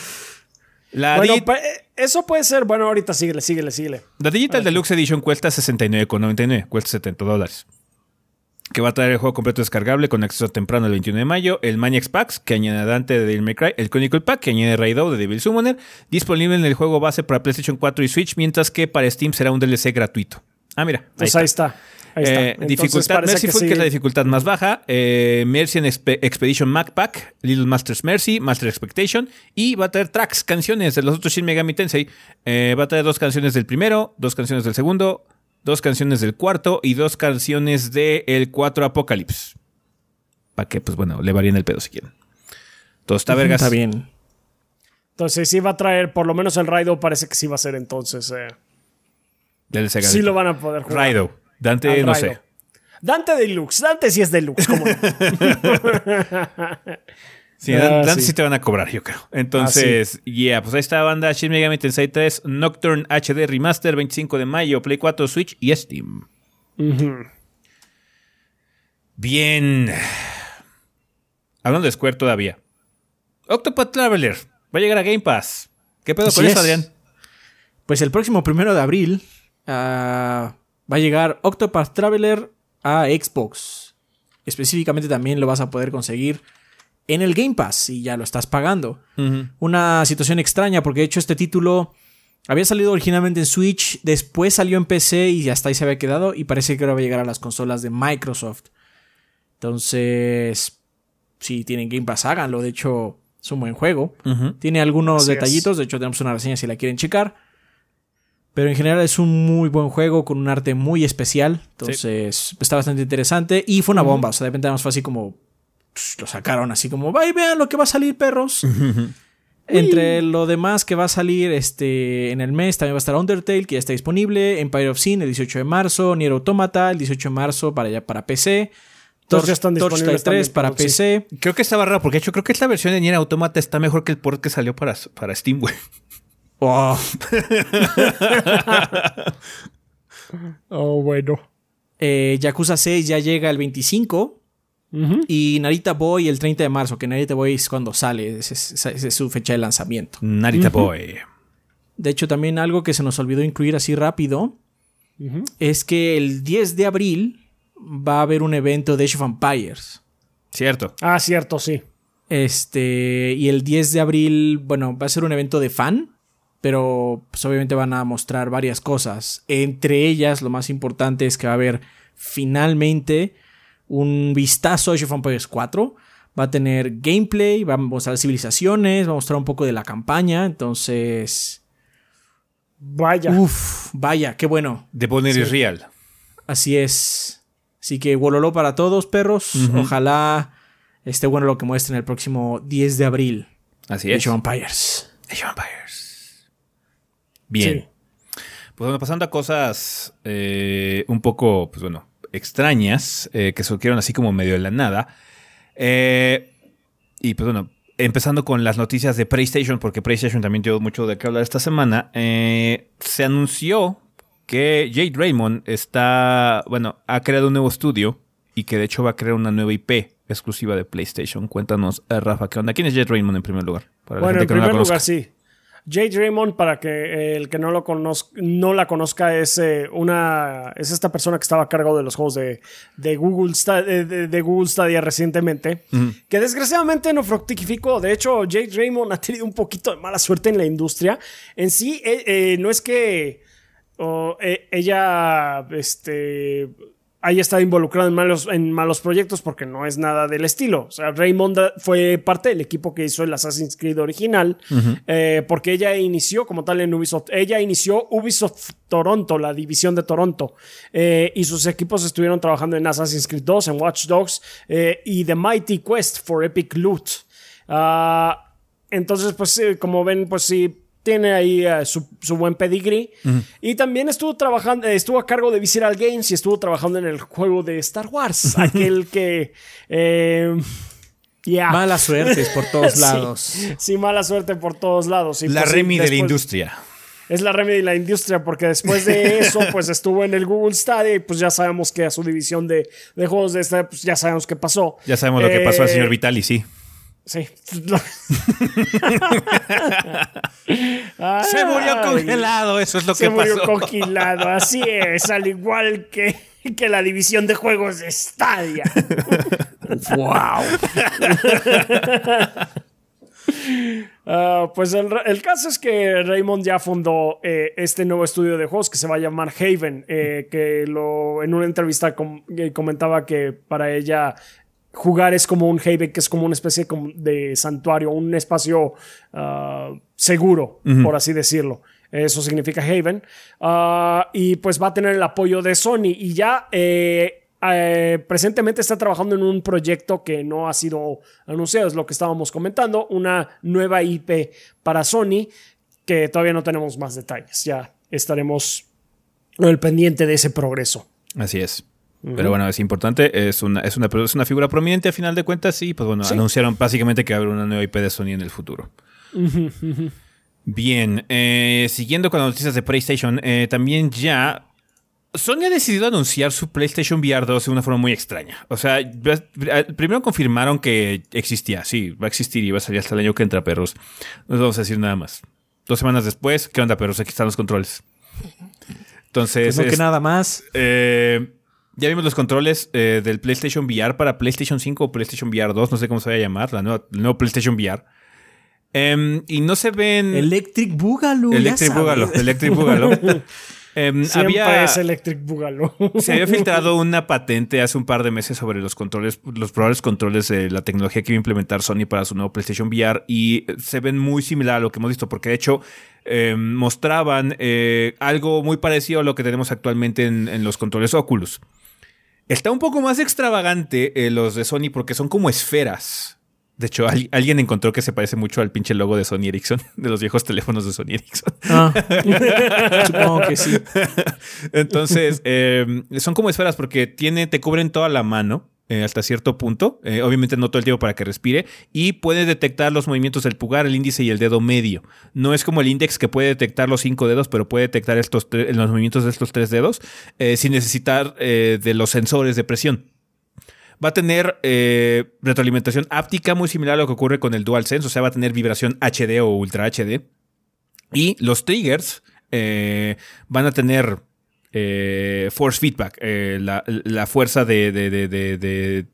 La bueno, eh, eso puede ser. Bueno, ahorita síguele, síguele, síguele.
La Digital Deluxe Edition cuesta 69,99. Cuesta 70 dólares que va a traer el juego completo descargable con acceso temprano el 21 de mayo, el Maniacs Packs, que añade Dante de Devil May Cry, el Chronicle Pack, que añade Raido de Devil Summoner, disponible en el juego base para PlayStation 4 y Switch, mientras que para Steam será un DLC gratuito. Ah, mira.
Entonces ahí está. Ahí está.
Eh, dificultad Mercyful, que,
sí.
es la dificultad más baja. Eh, Mercy Expe- Expedition Mac Pack, Little Masters Mercy, Master Expectation. Y va a traer tracks, canciones de los otros Shin Megami Tensei. Eh, va a traer dos canciones del primero, dos canciones del segundo, dos canciones del cuarto y dos canciones del 4 Apocalypse. Para que, pues bueno, le varíen el pedo si quieren. Todo está vergas.
Está bien.
Entonces sí va a traer, por lo menos el Raido parece que sí va a ser entonces. eh,
Del Sega
sí lo van a poder jugar.
Raido. Dante,
Al
no
Raido.
sé.
Dante Deluxe. Dante sí es Deluxe. ¿cómo no?
Sí,
Ah, sí.
sí te van a cobrar, yo creo. Entonces, yeah, pues ahí está banda Shin Megami Tensei 3 Nocturne HD Remaster 25 de mayo, Play 4, Switch y Steam. Bien. Hablando de Square todavía. Octopath Traveler va a llegar a Game Pass. ¿Qué pedo con eso,
es.
Adrián?
Pues el próximo primero de abril ah, va a llegar Octopath Traveler a Xbox. Específicamente también lo vas a poder conseguir en el Game Pass y ya lo estás pagando. Una situación extraña porque de hecho este título había salido originalmente en Switch, después salió en PC y hasta ahí se había quedado y parece que ahora va a llegar a las consolas de Microsoft. Entonces, si tienen Game Pass, háganlo. De hecho, es un buen juego. Tiene algunos
Así es.
detallitos, de hecho tenemos una reseña si la quieren checar. Pero en general es un muy buen juego con un arte muy especial. Entonces está bastante interesante. Y fue una bomba. O sea, de repente más fue así como... psh, Lo sacaron así como... ¡Vaya, vean lo que va a salir, perros! Entre lo demás que va a salir este, en el mes, también va a estar Undertale, que ya está disponible. Empire of Sin el 18 de marzo. Nier Automata el 18 de marzo para, ya, para PC.
Todos ya están
Torchlight
disponibles
3
también,
para
sí.
PC.
Creo que estaba raro porque de hecho creo que esta versión de Nier Automata está mejor que el port que salió para, para Steam, güey.
Oh,
Oh, bueno.
eh, Yakuza 6 ya llega el 25. Y Narita Boy el 30 de marzo, que Narita Boy es cuando sale, esa es, su fecha de lanzamiento.
Narita Boy.
De hecho, también algo que se nos olvidó incluir así rápido es que el 10 de abril va a haber un evento de Age of Empires.
Cierto.
Ah, cierto, sí.
Este, y el 10 de abril, bueno, va a ser un evento de fan, pero pues obviamente van a mostrar varias cosas. Entre ellas, lo más importante es que va a haber finalmente un vistazo a Age of Empires 4. Va a tener gameplay, va a mostrar civilizaciones, va a mostrar un poco de la campaña. Entonces,
Vaya.
uff, vaya, qué bueno.
The Bonner is real.
Así es. Así que Wololo para todos, perros. Ojalá esté bueno lo que muestren el próximo 10 de abril.
Así es.
Age of Empires.
Age of Empires. Bien.
Sí.
Pues bueno, pasando a cosas eh, un poco, pues bueno, extrañas, eh, que surgieron así como medio de la nada. Eh, y pues bueno, empezando con las noticias de PlayStation, porque PlayStation también dio mucho de qué hablar esta semana. eh, se anunció que Jade Raymond está, bueno, ha creado un nuevo estudio y que de hecho va a crear una nueva IP exclusiva de PlayStation. Cuéntanos, eh, Rafa, ¿qué onda? ¿Quién es Jade Raymond en primer lugar? Para la
Bueno, en
no
primer
conozca.
lugar, sí. Jade Raymond, para que eh, el que no lo conozca, no la conozca, es eh, una es esta persona que estaba a cargo de los juegos de, de Google de, de- Google Stadia recientemente, que desgraciadamente no fructificó. De hecho, Jade Raymond ha tenido un poquito de mala suerte en la industria. En sí, eh, no es que oh, ella este haya estado involucrada en malos, en malos proyectos porque no es nada del estilo. O sea, Raymond fue parte del equipo que hizo el Assassin's Creed original, eh, porque ella inició como tal en Ubisoft. Ella inició Ubisoft Toronto, la división de Toronto, eh, y sus equipos estuvieron trabajando en Assassin's Creed 2, en Watch Dogs eh, y The Mighty Quest for Epic Loot. Ah, entonces, pues como ven, pues sí, tiene ahí eh, su, su buen pedigree. Y también estuvo trabajando, eh, estuvo a cargo de Visceral Games y estuvo trabajando en el juego de Star Wars, aquel que... eh, ya.
Mala suerte por todos
Sí,
lados.
Sí, mala suerte por todos lados. Y
La
pues sí,
Remy de la industria.
Es la Remy de la industria, porque después de eso, pues estuvo en el Google Stadia y pues ya sabemos que a su división de, de juegos de esta, pues ya sabemos qué pasó.
Ya sabemos lo que pasó al
Eh,
señor Vitali, sí.
Sí.
Se murió congelado, eso es lo
Se
que
murió
pasó.
congelado, así es, al igual que, que la división de juegos de Stadia.
¡Wow!
Ah, pues el, el caso es que Raymond ya fundó eh, este nuevo estudio de juegos que se va a llamar Haven, eh, que lo, en una entrevista com- eh, comentaba que para ella jugar es como un Haven, que es como una especie de santuario, un espacio ah, seguro, por así decirlo. Eso significa Haven. Ah, y pues va a tener el apoyo de Sony. Y ya eh, eh, presentemente está trabajando en un proyecto que no ha sido anunciado, es lo que estábamos comentando, una nueva IP para Sony que todavía no tenemos más detalles. Ya estaremos al pendiente de ese progreso.
Así es. Pero bueno, es importante, es una, es una, es una figura prominente a final de cuentas y pues bueno, anunciaron básicamente que va a haber una nueva IP de Sony en el futuro. Bien, eh, siguiendo con las noticias de PlayStation, eh, también ya Sony ha decidido anunciar su PlayStation VR 2 de una forma muy extraña. O sea, primero confirmaron que existía, sí, va a existir y va a salir hasta el año que entra, perros. No les vamos a decir nada más. Dos semanas después, ¿qué onda, perros? Aquí están los controles. Entonces,
no que nada más.
eh, ya vimos los controles eh, del PlayStation VR para PlayStation 5 o PlayStation VR 2, no sé cómo se va a llamar, la nueva, el nuevo PlayStation VR. Em, y no se ven...
Electric Boogaloo.
Electric. Boogaloo. Electric Boogaloo. Em,
Siempre
había,
es Electric Boogaloo.
se había filtrado una patente hace un par de meses sobre los controles, los probables controles de la tecnología que iba a implementar Sony para su nuevo PlayStation VR y se ven muy similar a lo que hemos visto, porque de hecho eh, mostraban eh, algo muy parecido a lo que tenemos actualmente en, en los controles Oculus. Está un poco más extravagante eh, los de Sony porque son como esferas. De hecho, al- alguien encontró que se parece mucho al pinche logo de Sony Ericsson, de los viejos teléfonos de Sony Ericsson.
Ah, supongo que sí.
Entonces, eh, son como esferas porque tiene, te cubren toda la mano. eh, hasta cierto punto, Eh, obviamente no todo el tiempo para que respire, y puede detectar los movimientos del pulgar, el índice y el dedo medio. No es como el index que puede detectar los cinco dedos, pero puede detectar estos los movimientos de estos tres dedos eh, sin necesitar eh, de los sensores de presión. Va a tener eh, retroalimentación áptica muy similar a lo que ocurre con el DualSense, o sea, va a tener vibración HD o Ultra HD. Y los triggers eh, van a tener eh, force feedback, eh, la, la fuerza de, de- de- de-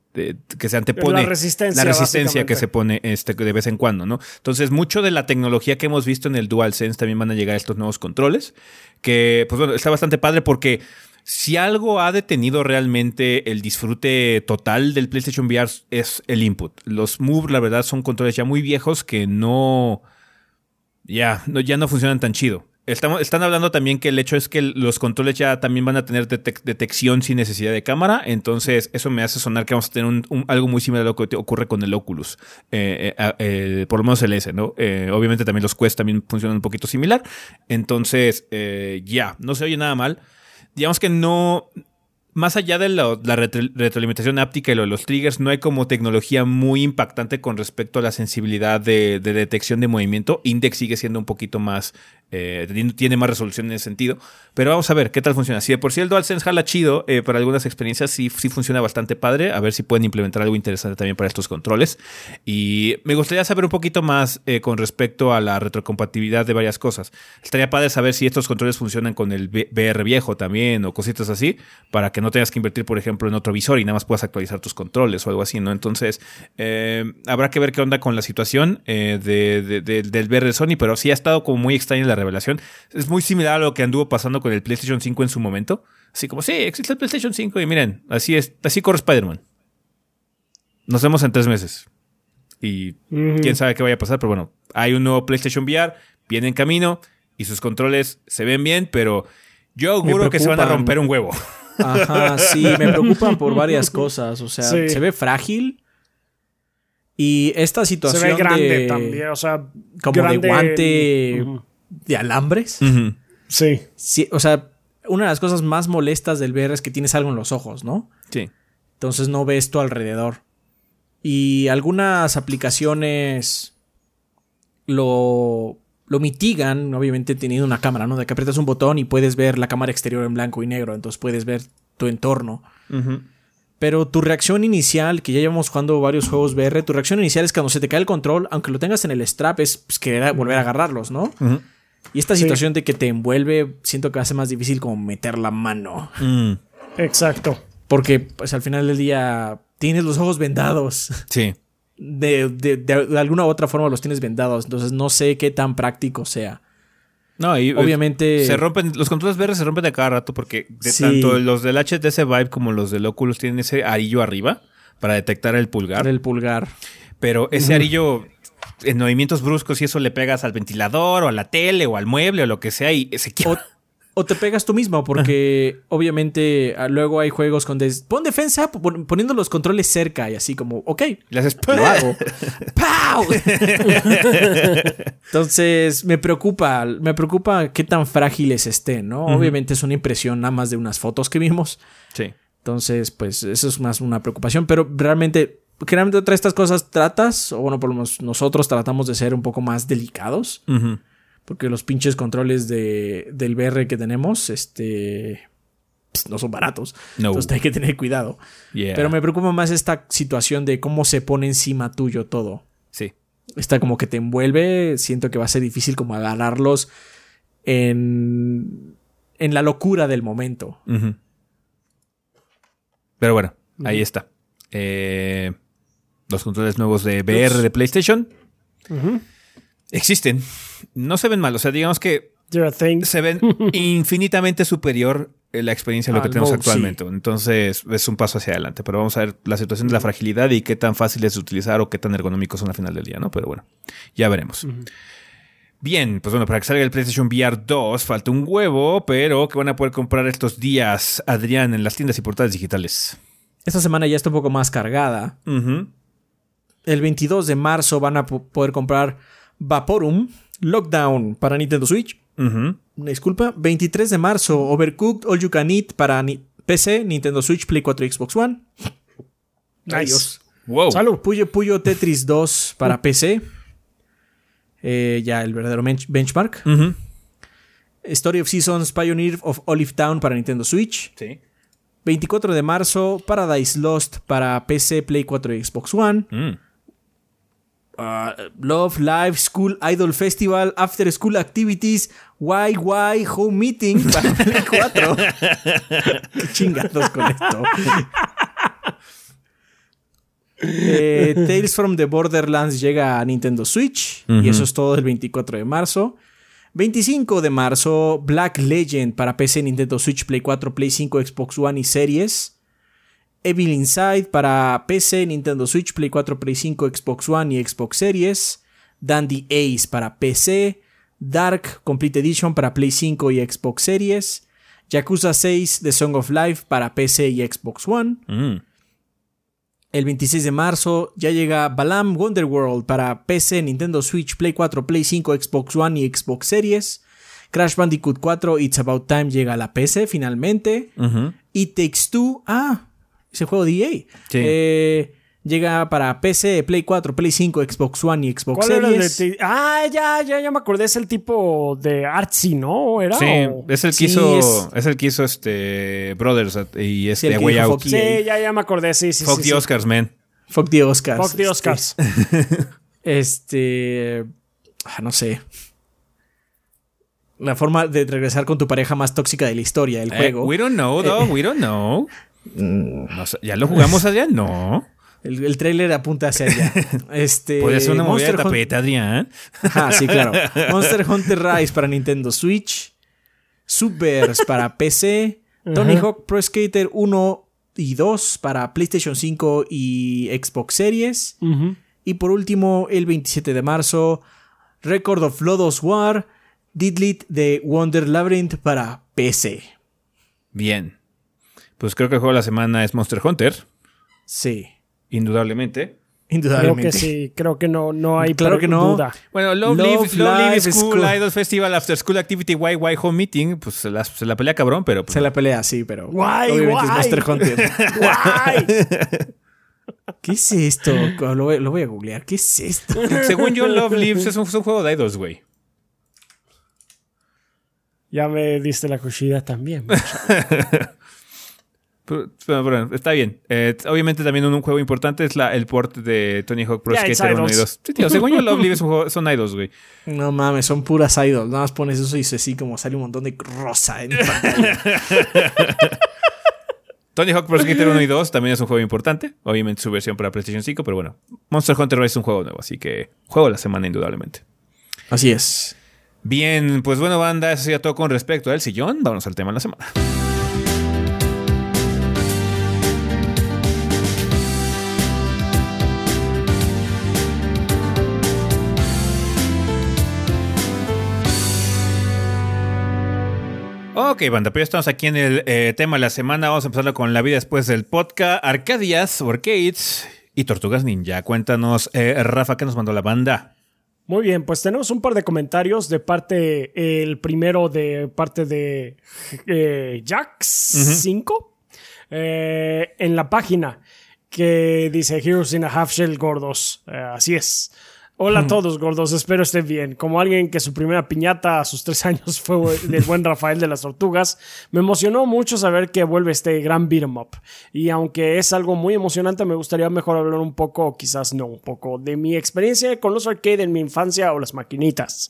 que se antepone.
La resistencia,
La resistencia que se pone este, de vez en cuando, ¿no? Entonces, mucho de la tecnología que hemos visto en el DualSense también van a llegar a estos nuevos controles. Que, pues bueno, está bastante padre porque si algo ha detenido realmente el disfrute total del PlayStation VR es el input. Los Move, la verdad, son controles ya muy viejos que no. Ya, no, ya no funcionan tan chido. Estamos, están hablando también que el hecho es que los controles ya también van a tener detec- detección sin necesidad de cámara. Entonces, eso me hace sonar que vamos a tener un- algo muy similar a lo que ocurre con el Oculus. Eh, eh, eh, por lo menos el S, ¿no? Obviamente también los Quest también funcionan un poquito similar. Entonces, ya, no se oye nada mal. Digamos que no. Más allá de la, la retro- retroalimentación áptica y lo de los triggers, no hay como tecnología muy impactante con respecto a la sensibilidad de detección de movimiento. Index sigue siendo un poquito más. Eh, tiene- más resolución en ese sentido. Pero vamos a ver qué tal funciona. Si de por sí el DualSense jala chido, eh, para algunas experiencias sí, sí funciona bastante padre. A ver si pueden implementar algo interesante también para estos controles. Y me gustaría saber un poquito más eh, con respecto a la retrocompatibilidad de varias cosas. Estaría padre saber si estos controles funcionan con el VR viejo también o cositas así, para que no tengas que invertir, por ejemplo, en otro visor y nada más puedas actualizar tus controles o algo así, ¿no? Entonces, habrá que ver qué onda con la situación de- de- de- del VR de Sony, pero sí ha estado como muy extraña la revelación. Es muy similar a lo que anduvo pasando con el PlayStation 5 en su momento. Así como, sí, existe el PlayStation 5 y miren, así es, así corre Spider-Man. Nos vemos en tres meses. Y quién sabe qué vaya a pasar, pero bueno, hay un nuevo PlayStation VR, viene en camino y sus controles se ven bien, pero yo auguro que se van a romper un huevo.
Ajá, sí, me preocupan por varias cosas. O sea,
Sí.
se ve frágil. Y esta
Se
situación
ve grande
de,
también, o sea.
como
grande-
de guante. De alambres.
Sí.
Sí, o sea, una de las cosas más molestas del VR es que tienes algo en los ojos, ¿no?
Sí.
Entonces no ves tu alrededor. Y algunas aplicaciones lo, lo mitigan, obviamente teniendo una cámara, ¿no? De que aprietas un botón y puedes ver la cámara exterior en blanco y negro, entonces puedes ver tu entorno. Pero tu reacción inicial, que ya llevamos jugando varios juegos VR, tu reacción inicial es cuando se te cae el control, aunque lo tengas en el strap, es pues, querer volver a agarrarlos, ¿no?
Ujú.
Y esta
Sí.
situación de que te envuelve, siento que hace más difícil como meter la mano.
Mm.
Exacto.
Porque, pues al final del día, tienes los ojos vendados.
Sí.
de, de- de- de alguna u otra forma los tienes vendados. Entonces no sé qué tan práctico sea.
No, y
Obviamente.
se rompen, los controles verdes se rompen de cada rato porque de
Sí.
tanto los del HTC Vive como los del Oculus tienen ese arillo arriba para detectar el pulgar.
El pulgar.
Pero ese arillo en movimientos bruscos y eso le pegas al ventilador o a la tele o al mueble o lo que sea y se quiebra.
o te pegas tú mismo, porque obviamente ah, luego hay juegos con des- pon defensa pon- poniendo los controles cerca y así como, ok, lo hago. ¡Pau! Entonces, me preocupa, me preocupa qué tan frágiles estén, ¿no? Obviamente es una impresión nada más de unas fotos que vimos.
Sí.
Entonces, pues eso es más una preocupación, pero realmente, generalmente otra de estas cosas tratas, o bueno, por lo menos nosotros tratamos de ser un poco más delicados, porque los pinches controles de, del VR que tenemos, este, pues, no son baratos.
No.
Entonces hay que tener cuidado.
Yeah.
Pero me preocupa más esta situación de cómo se pone encima tuyo todo.
Sí.
Está como que te envuelve. Siento que va a ser difícil como agarrarlos en, en la locura del momento.
Pero bueno, ahí está. Eh, los controles nuevos de VR de PlayStation existen. No se ven mal. O sea, digamos que
There are things.
se ven infinitamente superior eh, la experiencia a lo que
Al
tenemos
Mode,
actualmente. Entonces es un paso hacia adelante. Pero vamos a ver la situación de la fragilidad y qué tan fácil es de utilizar o qué tan ergonómicos son al final del día, ¿no? Pero bueno, ya veremos. Bien, pues bueno, para que salga el PlayStation VR 2 falta un huevo, pero que van a poder comprar estos días, Adrián, en las tiendas y portales digitales.
Esta semana ya está un poco más cargada.
Ujú.
El 22 de marzo van a po- poder comprar Vaporum Lockdown para Nintendo Switch.
Ujú.
Una disculpa. 23 de marzo Overcooked All You Can Eat para ni- PC, Nintendo Switch, Play 4 y Xbox One.
Nice.
Wow.
Salud.
Puyo Puyo Tetris 2 para PC. Eh, ya el verdadero bench- benchmark. Story of Seasons Pioneer of Olive Town para Nintendo Switch.
Sí.
24 de marzo Paradise Lost para PC, Play 4 y Xbox One.
Mm.
Uh, Love Live School Idol Festival After School Activities YY Home Meeting para Play 4. Qué chingados con esto. Eh, Tales from the Borderlands llega a Nintendo Switch y eso es todo el 24 de marzo. 25 de marzo Black Legend para PC, Nintendo Switch, Play 4, Play 5, Xbox One y Series. Evil Inside para PC, Nintendo Switch, Play 4, Play 5, Xbox One y Xbox Series. Dandy Ace para PC. Dark Complete Edition para Play 5 y Xbox Series. Yakuza 6 The Song of Life para PC y Xbox One.
Mm.
El 26 de marzo ya llega Balam Wonderworld para PC, Nintendo Switch, Play 4, Play 5, Xbox One y Xbox Series. Crash Bandicoot 4 It's About Time llega a la PC finalmente.
Ujú.
Y Takes Two, ah, ese juego de EA.
Sí.
Eh, llega para PC, Play 4, Play 5, Xbox One y Xbox
¿Cuál era el de
Series.
Ah, ya, ya, ya me acordé. Es el tipo de Artsy, ¿no? ¿Era?
Sí,
o-
es el que
Sí,
hizo,
es-
es... el que hizo este Brothers y
Sí,
este
que
Way Out.
Sí, ya, ya me acordé. Sí, sí,
Fuck
sí.
the
sí.
Oscars, man.
Fuck the Oscars.
Fuck the Oscars.
Este. ah, no sé. La forma de regresar con tu pareja más tóxica de la historia, el
Eh,
juego.
we don't know, though. We don't know. No sé, ¿Ya lo jugamos, Adrián? No.
El, el trailer apunta hacia allá. Este.
Puede ser una movida de tapete, Adrián.
Ajá, sí, claro. Monster Hunter Rise para Nintendo Switch. Subverse para PC. Tony Hawk Pro Skater 1 y 2 para PlayStation 5 y Xbox Series. Y por último, el 27 de marzo, Record of Lodos War, Didlit de Wonder Labyrinth para PC.
Bien. Pues creo que el juego de la semana es Monster Hunter.
Sí,
Indudablemente.
Creo
indudablemente.
que sí. Creo que no, no hay
Claro que no.
duda.
Bueno, Love,
Love
Live, Love Live
Live
School,
School.
Idol Festival, After School Activity, YY Home Meeting, pues se la, se la pelea cabrón, pero pues,
Se la pelea, sí, pero.
Guay,
obviamente
guay.
es Monster Hunter.
¡Guay!
¿Qué es esto? Lo voy, lo voy a googlear. ¿Qué es esto?
según yo, Love Lives es un, es un juego de idols, güey.
ya me diste la cuchilla también.
Pero- pero, bueno, está bien. Eh, obviamente también un, un juego importante es la, el port de Tony Hawk Pro
Ya,
Skater 1 y
idols.
2. Sí, tío, según yo, Love Live es un juego, son idols, güey.
No mames, son puras idols. Nada más pones eso y así como sale un montón de rosa en pantalla.
Tony Hawk Pro Skater 1 y 2 también es un juego importante. Obviamente su versión para PlayStation 5, pero bueno. Monster Hunter Rise es un juego nuevo, así que juego de la semana indudablemente.
Así es.
Bien, pues bueno, banda, eso sería todo con respecto al sillón. Vámonos al tema de la semana. Ok, banda, pero ya estamos aquí en el eh, tema de la semana. Vamos a empezar con la vida después del podcast. Arcadias, Arcades y Tortugas Ninja. Cuéntanos, eh, Rafa, ¿qué nos mandó la banda?
Muy bien, pues tenemos un par de comentarios de parte, el primero de parte de eh, Jax5 eh, en la página que dice Heroes in a Half Shell Gordos. Así es. Hola a todos, gordos. Espero estén bien. Como alguien que su primera piñata a sus tres años fue del buen Rafael de las Tortugas, me emocionó mucho saber que vuelve este gran beat'em up. Y aunque es algo muy emocionante, me gustaría mejor hablar un poco, o quizás no un poco, de mi experiencia con los arcade en mi infancia o las maquinitas.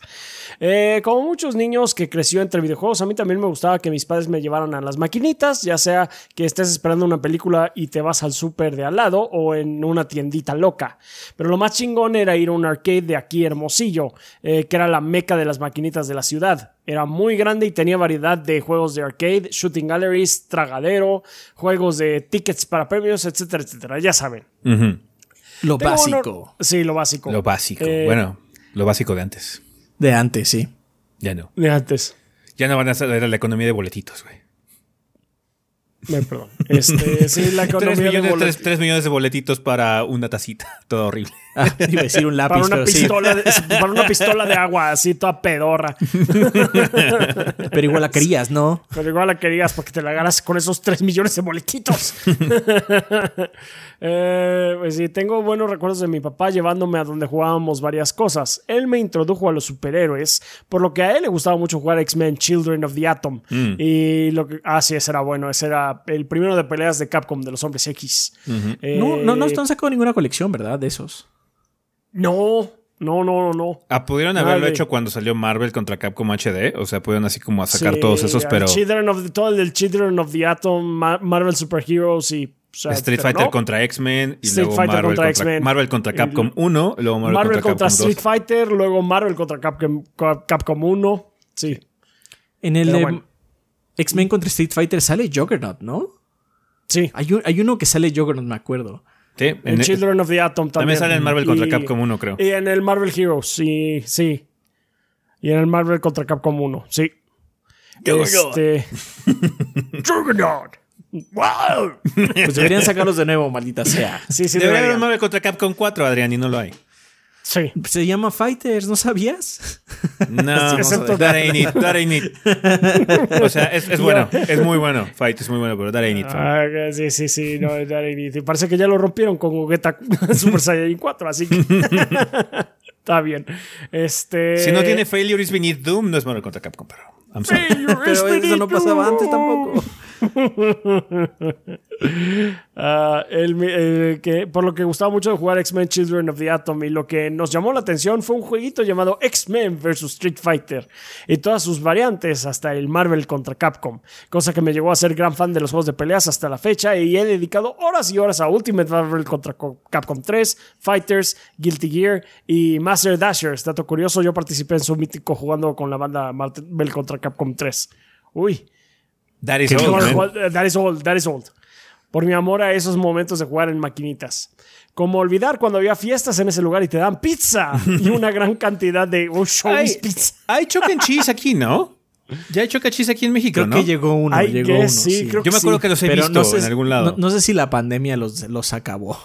Eh, como muchos niños que creció entre videojuegos, a mí también me gustaba que mis padres me llevaran a las maquinitas, ya sea que estés esperando una película y te vas al súper de al lado o en una tiendita loca. Pero lo más chingón era ir a un arcade de aquí Hermosillo, eh, que era la meca de las maquinitas de la ciudad. Era muy grande y tenía variedad de juegos de arcade, shooting galleries, tragadero, juegos de tickets para premios, etcétera, etcétera. Ya saben.
Lo
Tengo
básico.
Sí, lo básico.
Lo básico.
Eh,
bueno, lo básico de antes.
De antes, sí.
Ya no.
De antes.
Ya no van a hacer la economía de boletitos, güey.
Me perdón. Este, sí, la economía de
millones,
bolet-
tres- tres millones de boletitos para una tacita. Todo horrible.
Ah, iba a decir un lápiz,
para una,
pero sí.
pistola de, para una pistola de agua así toda pedorra.
Pero igual la querías, ¿no?
Pero igual la querías porque te la ganas con esos 3 millones de boletitos. Eh, pues sí, tengo buenos recuerdos de mi papá llevándome a donde jugábamos varias cosas. Él me introdujo a los superhéroes, por lo que a él le gustaba mucho jugar X-Men Children of the Atom. Y lo que. Ah, sí, ese era bueno. Ese era el primero de peleas de Capcom de los hombres X. Eh,
No, no, no, han sacado ninguna colección, ¿verdad? De esos.
No, no, no, no.
Ah, pudieron haberlo hecho cuando salió Marvel contra Capcom HD. O sea, pudieron así como a sacar
Sí,
todos esos, pero
Children of the- todo el del Children of the Atom, Ma- Marvel Super Heroes y. o sea,
Street Fighter
no.
contra X-Men y
Street
luego
Fighter
Marvel
contra
contra,
X-Men.
Marvel contra Capcom 1, luego Marvel,
Marvel
contra,
contra,
Capcom
Street
2.
Fighter, luego Marvel contra Capcom, Capcom 1. Sí.
En el
Pero
de
bueno.
X-Men contra Street Fighter sale Juggernaut, ¿no?
Sí.
Hay, un- hay uno que sale Juggernaut, me acuerdo.
Sí,
En
en-
Children of the Atom también.
también sale en Marvel contra
Y-
Capcom 1, creo.
Y en el Marvel Heroes, sí, sí. Y en el Marvel contra Capcom 1, sí. Este. Juggernaut. ¡Wow!
Pues deberían sacarlos de nuevo, maldita sea.
Sí, sí,
Debería haber Marvel contra Capcom 4, Adrián, y no lo hay.
Sí.
Se llama Fighters, ¿no sabías?
No,
Sí, excepto-
that ain't it, that ain't it. O sea, es, es bueno, es muy bueno. Fight es muy bueno, pero that ain't it.
Ah, sí, sí, sí. No, that ain't it. Y Parece que ya lo rompieron con Gogeta Super Saiyan 4, así que. Está bien. Este.
Si no tiene Failure is Beneath Doom, no es Marvel contra Capcom, pero... I'm sorry.
Pero eso no pasaba antes tampoco.
Ah, por lo que gustaba mucho de jugar X-Men Children of the Atom y lo que nos llamó la atención fue un jueguito llamado X-Men vs Street Fighter y todas sus variantes hasta el Marvel contra Capcom, cosa que me llevó a ser gran fan de los juegos de peleas hasta la fecha y he dedicado horas y horas a Ultimate Marvel contra Co- Capcom 3, Fighters, Guilty Gear y Master Dashers. Dato curioso, yo participé en su mítico jugando con la banda Marvel contra Capcom 3. Uy,
That is
jugar- That is old, that is old. Por mi amor a esos momentos de jugar en maquinitas. Como olvidar cuando había fiestas en ese lugar y te dan pizza y una gran cantidad de oh,
Hay,
pizza.
hay choc and cheese aquí, ¿no? Ya hay choc and cheese aquí en México,
Creo
¿no?
que llegó uno,
I
llegó uno.
sí,
sí.
creo
Yo me acuerdo
sí.
que los he
Pero
visto
no sé,
en algún lado.
No, no sé si la pandemia los, los acabó.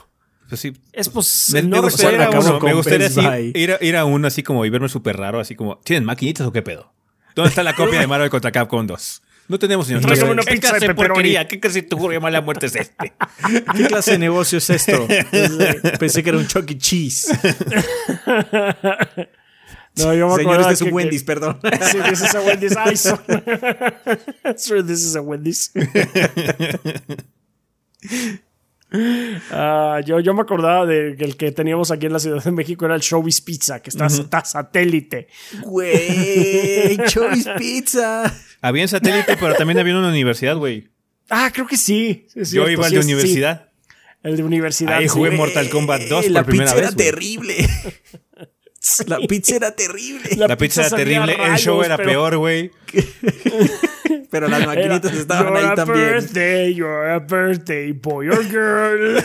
Pues sí.
Es pues.
Me, me
no
gustaría, ir a
recuerdo.
acabó
uno, me gustaría así, ir, a, ir a uno así como y verme súper raro, así como, ¿tienen maquinitas o qué pedo? ¿Dónde está la copia de Marvel contra Capcom 2? No tenemos señor.
Tráigame una
¿Qué
pizza
clase
de
porquería? ¿Qué clase de tu mala muerte es este?
¿Qué clase de negocio es esto? Pensé que era un Chuck E. Cheese.
No, yo me
Señores
acordaba
de su
que- que-
Wendy's, perdón.
Sí, this is a Wendy's. Ay, so- sure, this is a Wendy's. Ah, yo, yo me acordaba de que el que teníamos aquí en la Ciudad de México era el Showbiz Pizza, que está, está satélite.
Güey, Choice Pizza.
Había en satélite, pero también había una universidad, güey.
Ah, creo que sí. es
Yo
cierto,
iba al
sí
de
sí.
universidad.
El de universidad.
Ahí
sí.
jugué Mortal Kombat 2
Eh,
por
la
primera
pizza
vez.
era terrible. la pizza era terrible.
La
La pizza era terrible, el
rayos,
show era
pero-
peor, güey.
Pero las
Era,
maquinitas estaban
"You're
ahí
a
también.
birthday, you're a birthday boy or girl.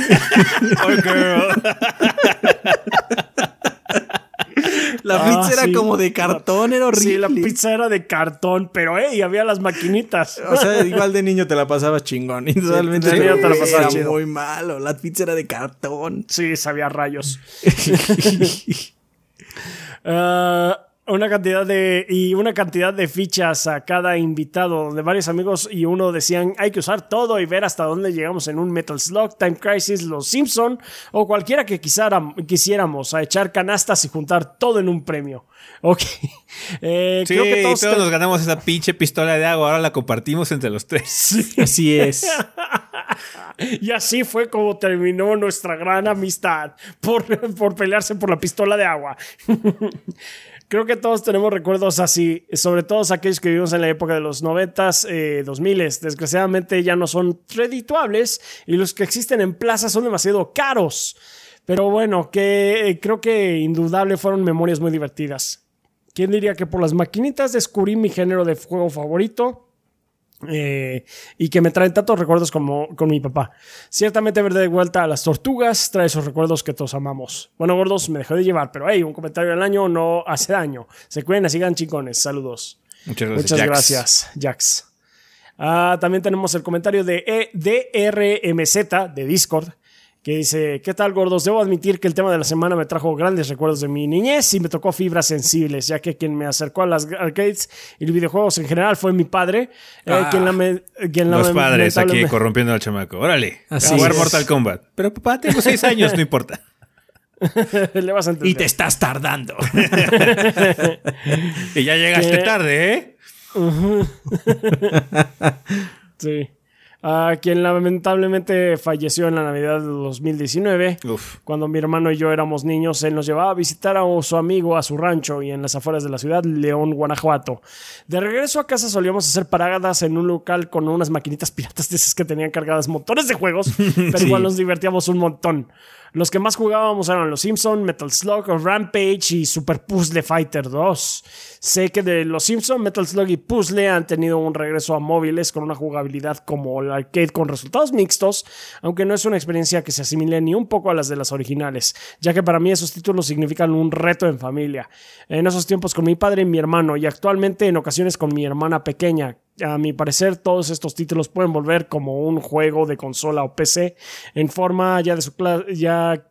Oh, girl.
La
Ah,
pizza era
sí.
como de cartón, era horrible.
sí, la pizza era de cartón, pero hey, había las maquinitas.
O sea, igual de niño te la pasabas chingón.
De niño te la pasabas
era
chido.
muy malo. La pizza era de cartón.
Sí, sabía rayos. Ah, una cantidad de y una cantidad de fichas a cada invitado de varios amigos y uno decían hay que usar todo y ver hasta dónde llegamos en un Metal Slug, Time Crisis, Los Simpson o cualquiera que quisiéramos a echar canastas y juntar todo en un premio. Ok, Eh,
Sí,
creo que todos,
todos nos ganamos esa pinche pistola de agua. Ahora la compartimos entre los tres.
Así es.
y así fue como terminó nuestra gran amistad por, por pelearse por la pistola de agua. Creo que todos tenemos recuerdos así, sobre todo aquellos que vivimos en la época de los 90s, eh, 2000 Desgraciadamente ya no son redituables y los que existen en plaza son demasiado caros. Pero bueno, que eh, creo que indudable fueron memorias muy divertidas. ¿Quién diría que por las maquinitas descubrí mi género de juego favorito? Eh, y que me traen tantos recuerdos como con mi papá. Ciertamente ver de vuelta a las tortugas trae esos recuerdos que todos amamos. Bueno, gordos, me dejé de llevar, pero hey, un comentario al año no hace daño. Se cuiden, sigan chingones. Saludos.
Muchas gracias.
Muchas
Jax.
gracias, Jax. Ah, también tenemos el comentario de E- DRMZ de Discord. Que dice, ¿qué tal gordos? Debo admitir que el tema de la semana me trajo grandes recuerdos de mi niñez y me tocó fibras sensibles, ya que quien me acercó a las arcades y los videojuegos en general fue mi padre, eh,
Ah.
quien la me- quien la
Los padres aquí corrompiendo al chamaco. Órale.
Así
a jugar
es.
Mortal Kombat. Pero papá, tengo seis años, no importa.
Le vas a entender.
Y te estás tardando.
Y ya llegaste
¿Qué?
tarde, ¿eh?
Sí. Ah, quien lamentablemente falleció en la Navidad de 2019.
Uf.
Cuando mi hermano y yo éramos niños, él nos llevaba a visitar a su amigo a su rancho y en las afueras de la ciudad, León, Guanajuato. De regreso a casa solíamos hacer paradas en un local con unas maquinitas piratas de esas que tenían cargadas montones de juegos, pero igual nos divertíamos un montón. Los que más jugábamos eran Los Simpson, Metal Slug, Rampage y Super Puzzle Fighter 2. Sé que de Los Simpson, Metal Slug y Puzzle han tenido un regreso a móviles con una jugabilidad como el arcade con resultados mixtos, aunque no es una experiencia que se asimile ni un poco a las de las originales, ya que para mí esos títulos significan un reto en familia. En esos tiempos con mi padre y mi hermano y actualmente en ocasiones con mi hermana pequeña, a mi parecer, todos estos títulos pueden volver como un juego de consola o PC en forma ya de su ya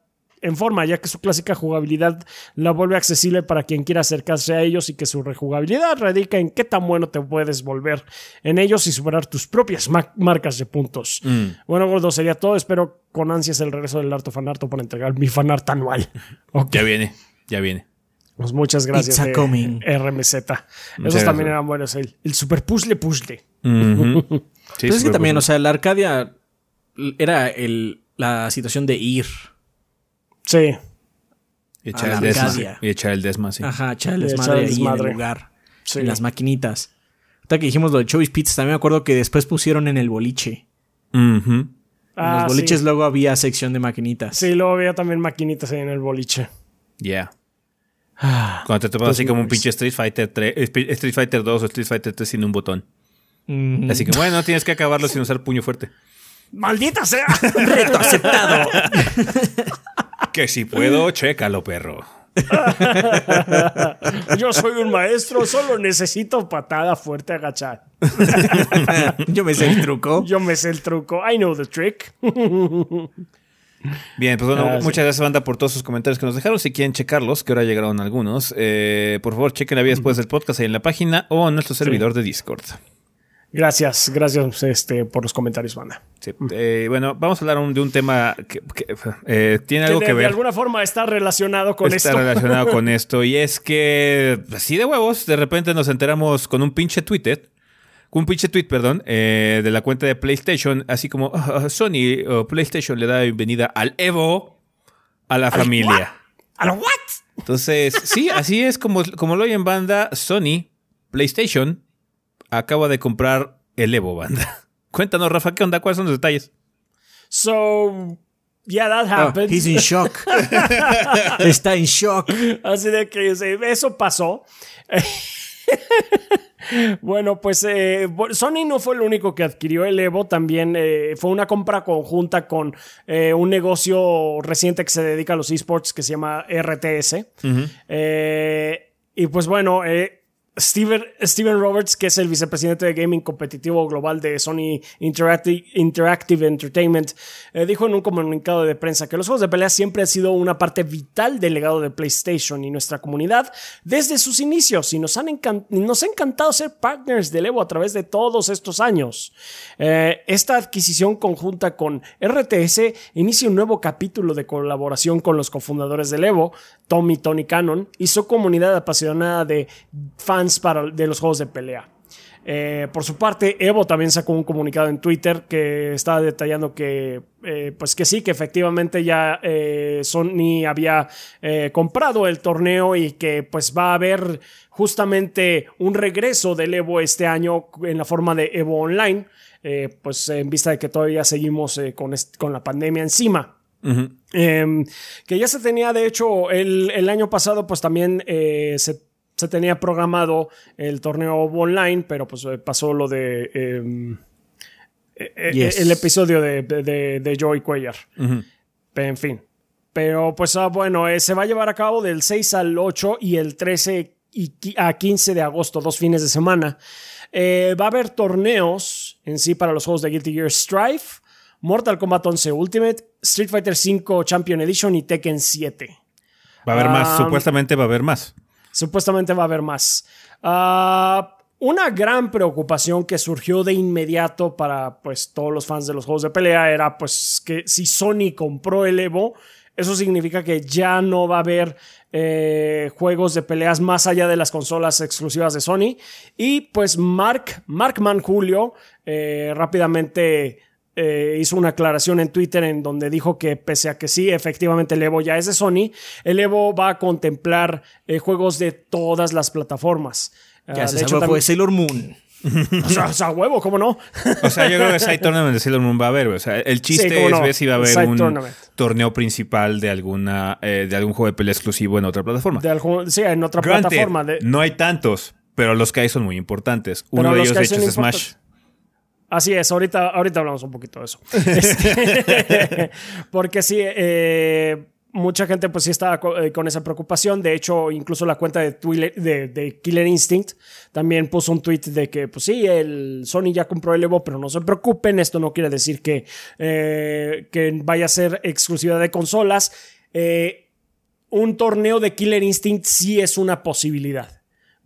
en forma, ya que su clásica jugabilidad la vuelve accesible para quien quiera acercarse a ellos y que su rejugabilidad radica en qué tan bueno te puedes volver en ellos y superar tus propias ma- marcas de puntos. Bueno, gordo, sería todo. Espero con ansias el regreso del Arto Fanarto para entregar mi fanart anual. Ok.
Ya viene, ya viene.
Pues muchas gracias,
It's a
de
coming.
RMZ. Esos
gracias.
también eran buenos. El, el super puzzle puzzle.
Sí,
Pero es que también, o sea, la Arcadia era el, la situación de ir.
Sí.
Y
a
echar
la
el desma. Y echar el desma, sí.
Ajá, echar el
Y echar
desmadre
el
ahí en
desmadre.
el lugar.
Sí.
En las maquinitas. Ahorita que dijimos lo de Choice Pizza, también me acuerdo que después pusieron en el boliche.
Ujú.
En
Ah,
los boliches
sí.
luego había sección de maquinitas.
Sí, luego había también maquinitas ahí en el boliche.
Yeah. Cuando te topas así como un pinche Street Fighter 3, eh, Street Fighter 2 o Street Fighter 3 sin un botón.
mm.
Así que bueno, tienes que acabarlo sin usar puño fuerte.
¡Maldita sea!
Reto aceptado.
Que si puedo, chécalo, perro.
Yo soy un maestro, solo necesito patada fuerte agachar.
Yo me sé el truco.
Yo me sé el truco. I know the trick.
Bien, pues bueno,
Ah, sí.
muchas gracias, banda, por todos sus comentarios que nos dejaron. Si quieren checarlos, que ahora llegaron algunos, eh, por favor, chequen la vida después del podcast ahí en la página o en nuestro servidor de Discord.
Gracias, gracias este, por los comentarios, banda.
Sí. Eh, bueno, vamos a hablar un- de un tema que, que, eh, tiene algo
que
que,
de, de
ver.
alguna forma está relacionado con
está
esto.
relacionado con esto. Y es que, así de huevos, de repente nos enteramos con un pinche tweet, un pinche tweet, perdón, eh, de la cuenta de PlayStation, así como "Ah, Sony o PlayStation le da bienvenida al Evo a la familia.
¿A lo what?
Entonces, sí, así es como, como lo oyen banda, Sony, PlayStation, acaba de comprar el Evo banda. Cuéntanos, Rafa, ¿qué onda? ¿Cuáles son los detalles?
So, yeah, that
Oh,
happened.
he's in shock. Está en shock.
Así de que eso pasó. bueno, pues eh, Sony no fue el único que adquirió el Evo, también eh, fue una compra conjunta con eh, un negocio reciente que se dedica a los esports que se llama RTS. Y pues bueno, eh, Steven, Steven Roberts, que es el vicepresidente de gaming competitivo global de Sony Interactive, Entertainment, eh, dijo en un comunicado de prensa que los juegos de pelea siempre han sido una parte vital del legado de PlayStation y nuestra comunidad desde sus inicios y nos, han ha encantado ser partners del Evo a través de todos estos años. Eh, esta adquisición conjunta con RTS inicia un nuevo capítulo de colaboración con los cofundadores del Evo, Tom y Tony Cannon, y su comunidad apasionada de fans para, de los juegos de pelea. Eh, por su parte, Evo también sacó un comunicado en Twitter que estaba detallando que, eh, pues que sí, que efectivamente ya eh, Sony había comprado el torneo y que pues va a haber justamente un regreso del Evo este año en la forma de Evo Online, pues en vista de que todavía seguimos con, con la pandemia encima. Em, que ya se tenía, de hecho, el, el año pasado, pues también eh, se, se tenía programado el torneo online, pero pues eh, pasó lo de em, eh, eh,
Yes.
el episodio de, de, de- Joey Cuellar. En fin. Pero pues ah, bueno, eh, se va a llevar a cabo del 6 al 8 y el 13 y a 15 de agosto, dos fines de semana. Eh, va a haber torneos en sí para los juegos de Guilty Gear Strife, Mortal Kombat 11 Ultimate, Street Fighter V Champion Edition y Tekken 7.
Va a haber más, supuestamente va a haber más.
Supuestamente va a haber más. Ah, una gran preocupación que surgió de inmediato para pues, todos los fans de los juegos de pelea era pues que si Sony compró el Evo, eso significa que ya no va a haber eh, juegos de peleas más allá de las consolas exclusivas de Sony. Y pues Mark, Mark Manjulio eh, rápidamente eh, hizo una aclaración en Twitter en donde dijo que pese a que sí, efectivamente el Evo ya es de Sony, el Evo va a contemplar eh, juegos de todas las plataformas.
Ya
de
se
hecho,
fue
también-
Sailor Moon.
o sea, o sea, huevo, ¿cómo no?
O sea, yo creo que Side Tournament de Sailor Moon va a haber. O sea, el chiste
Sí,
es
no.
ver si va a haber
Side
un
Tournament.
torneo principal de alguna eh, de algún juego de pelea exclusivo en otra plataforma.
De algún- sí, en otra
Granted,
plataforma. De,
no hay tantos, pero los que hay son muy importantes.
Pero
Uno de
los
ellos, de hecho, es Smash.
Así es, ahorita, ahorita hablamos un poquito de eso. Este, porque sí, eh, mucha gente pues sí estaba eh, con esa preocupación. De hecho, incluso la cuenta de, Twile- de, Killer Instinct también puso un tweet de que pues sí, el Sony ya compró el Evo, pero no se preocupen, esto no quiere decir que, eh, que vaya a ser exclusiva de consolas. Eh, un torneo de Killer Instinct sí es una posibilidad.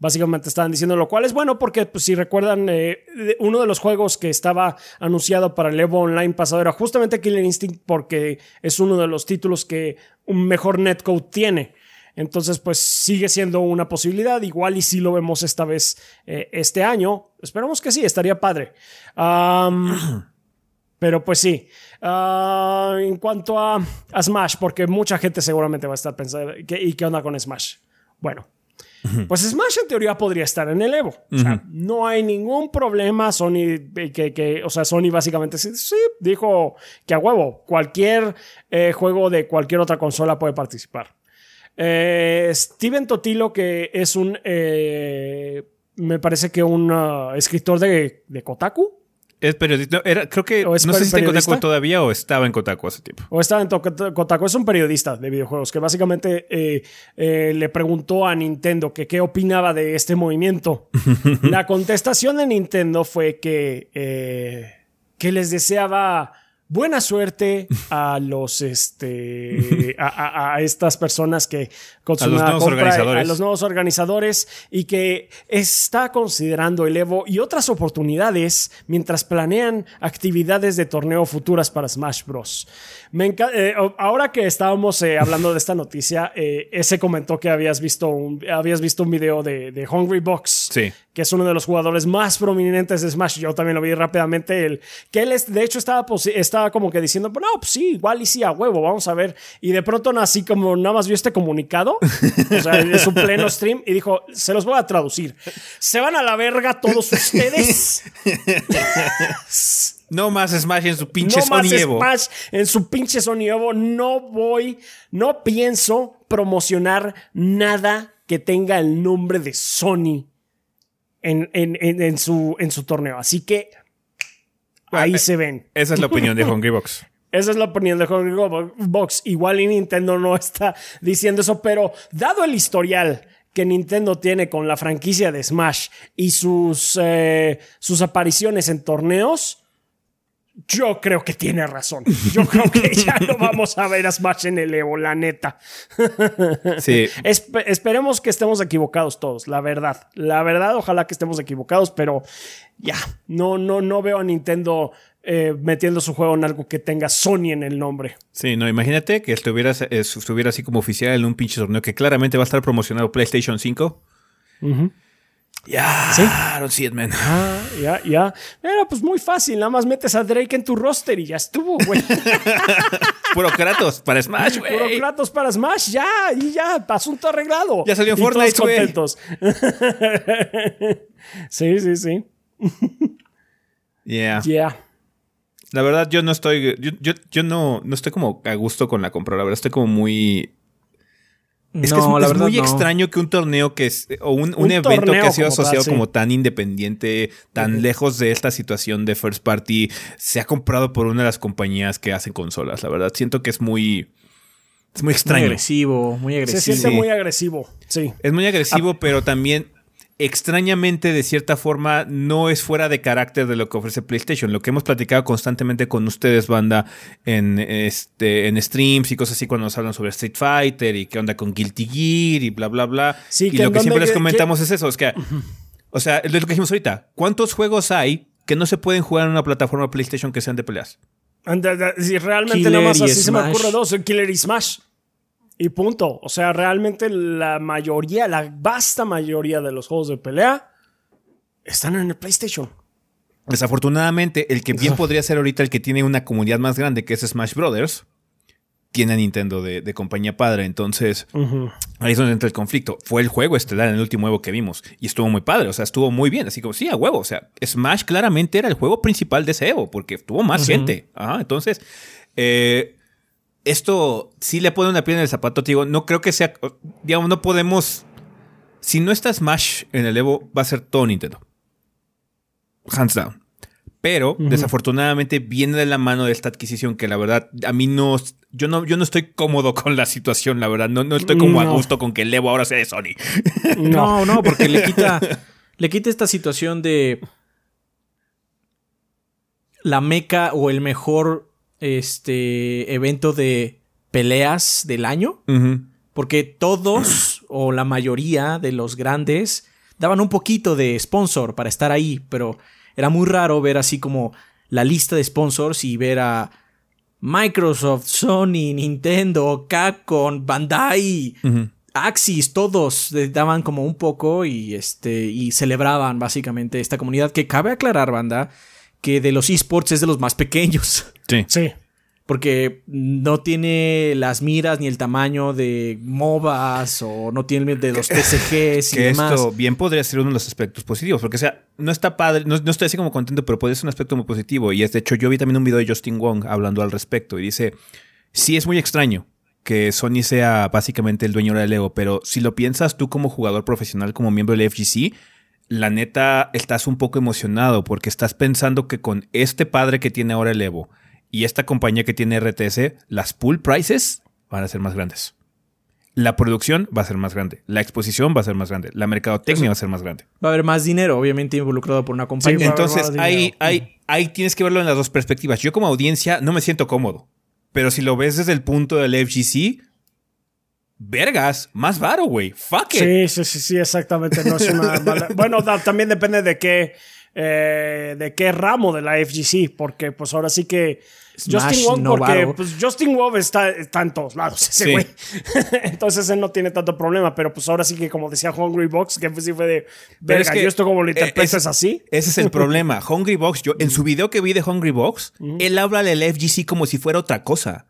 Básicamente estaban diciendo lo cual es bueno porque pues, si recuerdan eh, uno de los juegos que estaba anunciado para el Evo Online pasado era justamente Killer Instinct porque es uno de los títulos que un mejor netcode tiene. Entonces pues sigue siendo una posibilidad igual y si lo vemos esta vez eh, este año. Esperamos que sí, estaría padre. Pero pues sí. Ah, en cuanto a, a Smash, porque mucha gente seguramente va a estar pensando, ¿qué- ¿y qué onda con Smash? Bueno, pues Smash en teoría podría estar en el Evo. O sea, no hay ningún problema. Sony, eh, que, que, o sea, Sony básicamente sí, dijo que a huevo, cualquier eh, juego de cualquier otra consola puede participar. Eh, Steven Totilo, que es un, eh, me parece que un ah, escritor de, de Kotaku,
Es periodista. Era, creo que
¿O es
no sé si está en? Kotaku todavía o estaba en Kotaku hace tiempo.
o estaba en Kotaku, es un periodista de videojuegos que básicamente eh, eh, le preguntó a Nintendo que qué opinaba de este movimiento. La contestación de Nintendo fue que, eh, que les deseaba buena suerte a los este a, a- a estas personas que con su
A los nuevos
compra,
organizadores.
a los nuevos organizadores y que está considerando el Evo y otras oportunidades mientras planean actividades de torneo futuras para Smash Bros. Me enca- eh, ahora que estábamos eh, hablando de esta noticia, eh, ese comentó que habías visto un, habías visto un video de, de Hungry Box,
Sí.
Que es uno de los jugadores más prominentes de Smash. Yo también lo vi rápidamente. El, que él, es, de hecho, estaba, estaba como que diciendo, no, pues sí, igual y sí, a huevo, vamos a ver. Y de pronto, así como nada más vio este comunicado, o sea, en su pleno stream, y dijo, se los voy a traducir. Se van a la verga todos ustedes.
No más Smash en su pinche
no más
Evo.
Smash en su pinche Sony Evo. No voy, no pienso promocionar nada que tenga el nombre de Sony en, en- en- en su, en su torneo. Así que ahí
Ah,
se ven.
Esa es la opinión de Hungrybox.
Esa es la opinión de Hungry Box. Igual y Nintendo no está diciendo eso, pero dado el historial que Nintendo tiene con la franquicia de Smash y sus, eh, sus apariciones en torneos, yo creo que tiene razón. Yo creo que ya no vamos a ver a Smash en el Evo, la neta.
Sí.
Espe- esperemos que estemos equivocados todos, la verdad. La verdad, ojalá que estemos equivocados, pero ya, no, no, no veo a Nintendo eh, metiendo su juego en algo que tenga Sony en el nombre.
Sí, no, imagínate que estuviera, eh, estuviera así como oficial en un pinche torneo que claramente va a estar promocionado PlayStation 5. Ya,
Sí.
I don't see it, man.
Ah, ya, ya. Era pues muy fácil, nada más metes a Drake en tu roster y ya estuvo, güey.
Puro Kratos para Smash,
Puro
güey.
Kratos para Smash, ya, y ya, asunto arreglado.
Ya salió en
todos
Fortnite, güey.
contentos. sí, sí, sí.
Yeah.
Ya.
La verdad, yo no estoy. Yo, yo, yo no, no estoy como a gusto con la compra. La verdad, estoy como muy. Es que es,
no, la
es
verdad
muy
no.
extraño que un torneo que es. O un, un
Un
evento que ha sido
como tal,
asociado
sí.
como tan independiente, tan lejos de esta situación de first party, se ha comprado por una de las compañías que hacen consolas. La verdad, siento que es muy. Es muy
Muy
extraño.
agresivo, muy
Se
agresivo.
siente
Sí.
muy agresivo, sí.
Es muy
Ah.
agresivo, pero también extrañamente, de cierta forma, no es fuera de carácter de lo que ofrece PlayStation. Lo que hemos platicado constantemente con ustedes, banda, en, este, en streams y cosas así, cuando nos hablan sobre Street Fighter y qué onda con Guilty Gear y bla, bla, bla.
Sí,
y
que
lo que siempre les
que-
comentamos es eso, es que, o sea, es lo que dijimos ahorita. ¿Cuántos juegos hay que no se pueden jugar en una plataforma PlayStation que sean de peleas?
And, Si realmente
Killer
nada más
y
así se me ocurre dos, Killer y Smash. Y punto. O sea, realmente la mayoría, la vasta mayoría de los juegos de pelea están en el PlayStation.
Desafortunadamente, el que bien podría ser ahorita el que tiene una comunidad más grande, que es Smash Brothers, tiene a Nintendo de, de compañía padre. Entonces, ahí es donde entra el conflicto. Fue el juego estelar en el último Evo que vimos. Y estuvo muy padre, o sea, estuvo muy bien. Así como, sí, a huevo. O sea, Smash claramente era el juego principal de ese Evo, porque tuvo más gente. Ajá, entonces, eh, esto sí le pone una piedra en el zapato, te digo. No creo que sea, digamos, no podemos. Si no está Smash en el Evo, va a ser todo Nintendo. Hands down. Pero desafortunadamente viene de la mano de esta adquisición que la verdad a mí no yo no yo no estoy cómodo con la situación, la verdad, no, no estoy como a gusto con que el Evo ahora sea de Sony.
No, no, porque le quita, le quita esta situación de la meca o el mejor este evento de peleas del año. Porque todos o la mayoría de los grandes daban un poquito de sponsor para estar ahí, pero era muy raro ver así como la lista de sponsors y ver a Microsoft, Sony, Nintendo, Capcom, Bandai. Axis, todos daban como un poco y este y celebraban básicamente esta comunidad que cabe aclarar, banda, que de los esports es de los más pequeños.
Sí.
Sí.
Porque no tiene las miras ni el tamaño de MOBAs o no tiene de los TCGs y
Que
demás.
esto bien podría ser uno de los aspectos positivos, porque o sea, no está padre, no, no estoy así como contento, pero puede ser un aspecto muy positivo. Y es de hecho, yo vi también un video de Justin Wong hablando al respecto y dice, sí es muy extraño que Sony sea básicamente el dueño del Evo, pero si lo piensas tú como jugador profesional, como miembro del FGC, la neta estás un poco emocionado porque estás pensando que con este padre que tiene ahora el Evo y esta compañía que tiene RTS, las pool prices van a ser más grandes. La producción va a ser más grande, la exposición va a ser más grande, la mercadotecnia va a ser más grande.
Va a haber más dinero, obviamente, involucrado por una compañía.
Entonces, ahí, ahí, ahí tienes que verlo en las dos perspectivas. Yo como audiencia no me siento cómodo, pero si lo ves desde el punto del FGC, vergas, más varo, güey. Fuck it.
Sí, sí, sí, sí, exactamente. No es una mala- Bueno, da- también depende de qué, eh, de qué ramo de la FGC, porque pues ahora sí que
Smash,
Justin Wong,
no
porque
varo.
pues Justin Wong está, está en todos lados, ese
Sí.
güey. Entonces él no tiene tanto problema, pero pues ahora sí que como decía Hungry Box, que pues sí fue de, verga, yo esto como lo
eh,
interpretas
es-
así.
Ese es el problema. Hungry Box, yo en su video que vi de Hungry Box, él habla del FGC como si fuera otra cosa.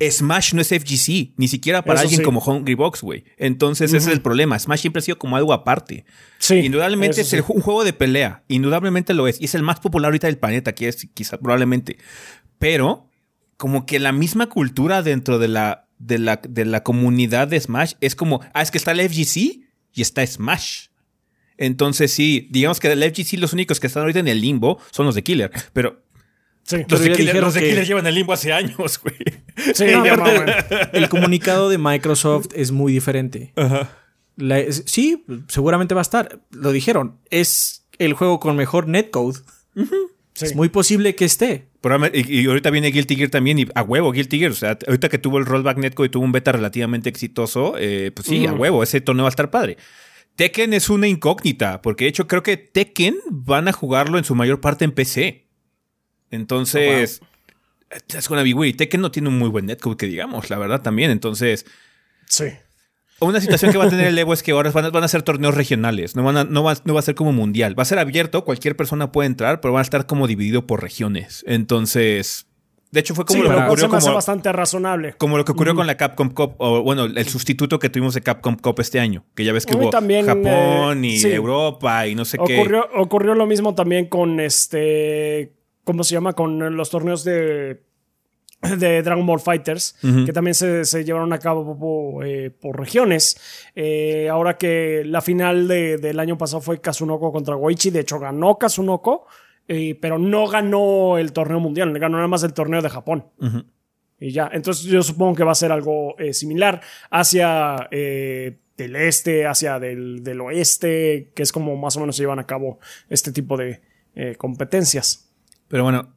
Smash no es FGC, ni siquiera para
Eso
alguien
sí.
como Hungry Box, güey. Entonces ese es el problema. Smash siempre ha sido como algo aparte.
Sí,
Indudablemente es
sí.
un juego de pelea. Indudablemente lo es. Y es el más popular ahorita del planeta, que es quizá probablemente. Pero como que la misma cultura dentro de la, de la, de la comunidad de Smash es como, ah, es que está el FGC y está Smash. Entonces sí, digamos que del FGC los únicos que están ahorita en el limbo son los de Killer. Pero
Sí,
los de Killer,
dijeron
los de
que-
Killer llevan el limbo hace años, güey.
sí,
No, el comunicado de Microsoft es muy diferente. La- es- sí, seguramente va a estar. Lo dijeron. Es el juego con mejor netcode.
Sí.
Es muy posible que esté.
Y ahorita viene Guilty Gear también, y a huevo, Guilty Gear. O sea, ahorita que tuvo el rollback netcode y tuvo un beta relativamente exitoso, eh, pues sí, a huevo, ese torneo va a estar padre. Tekken es una incógnita, porque de hecho creo que Tekken van a jugarlo en su mayor parte en PC. Entonces, es gonna be weird. Tekken no tiene un muy buen netcode, que digamos, la verdad también. Entonces,
Sí.
una situación que va a tener el Evo es que ahora van a, van a ser torneos regionales, no, van a- no, va, no va a ser como mundial. Va a ser abierto, cualquier persona puede entrar, pero van a estar como dividido por regiones. Entonces, de hecho fue como
sí,
lo que ocurrió
me hace
como,
bastante razonable.
como lo que ocurrió con la Capcom Cup, o bueno, el sustituto que tuvimos de Capcom Cup este año, que ya ves que hubo
también,
Japón
eh,
y
sí.
Europa y no sé qué.
Ocurrió, ocurrió lo mismo también con este. ¿Cómo se llama? Con los torneos de. De Dragon Ball Fighters, que también se, se llevaron a cabo po- eh, por regiones. Eh, ahora que la final de- del año pasado fue Kazunoko contra Goichi, de hecho ganó Kazunoko, eh, pero no ganó el torneo mundial, ganó nada más el torneo de Japón. Y ya, entonces yo supongo que va a ser algo eh, similar hacia eh, del este, hacia del, del oeste, que es como más o menos se llevan a cabo este tipo de eh, competencias.
Pero bueno,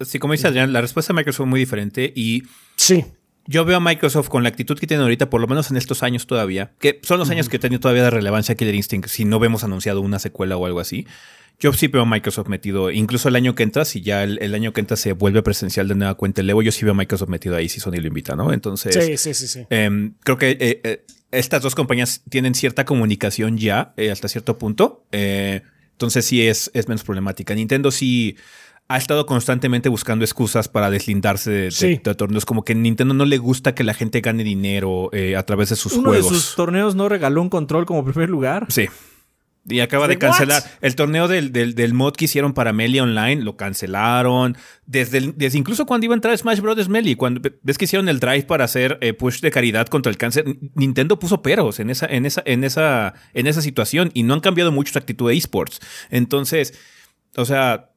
sí, como dice Adrián, la respuesta de Microsoft fue muy diferente y
Sí,
Yo veo a Microsoft con la actitud que tiene ahorita, por lo menos en estos años todavía, que son los años que tiene todavía de relevancia Killer Instinct, si no vemos anunciado una secuela o algo así. Yo sí veo a Microsoft metido, incluso el año que entra, si ya el, el año que entra se vuelve presencial de nueva cuenta el Evo, yo sí veo a Microsoft metido ahí si Sony lo invita, ¿no? Entonces,
sí, sí, sí, sí.
em, creo que eh, eh, estas dos compañías tienen cierta comunicación ya eh, hasta cierto punto. Eh, entonces sí es, es menos problemática. Nintendo sí ha estado constantemente buscando excusas para deslindarse de, de-
Sí.
de torneos. Como que Nintendo no le gusta que la gente gane dinero eh, a través de sus
Uno
juegos.
de sus torneos no regaló un control como primer lugar.
Sí. Y acaba de
¿What?
cancelar. El torneo del, del, del mod que hicieron para Melee Online lo cancelaron. Desde, el- desde incluso cuando iba a entrar Smash Bros. Melee, cuando ves que hicieron el drive para hacer eh, push de caridad contra el cáncer, Nintendo puso peros en esa, en esa, en esa, en esa situación y no han cambiado mucho su actitud de esports. Entonces, o sea,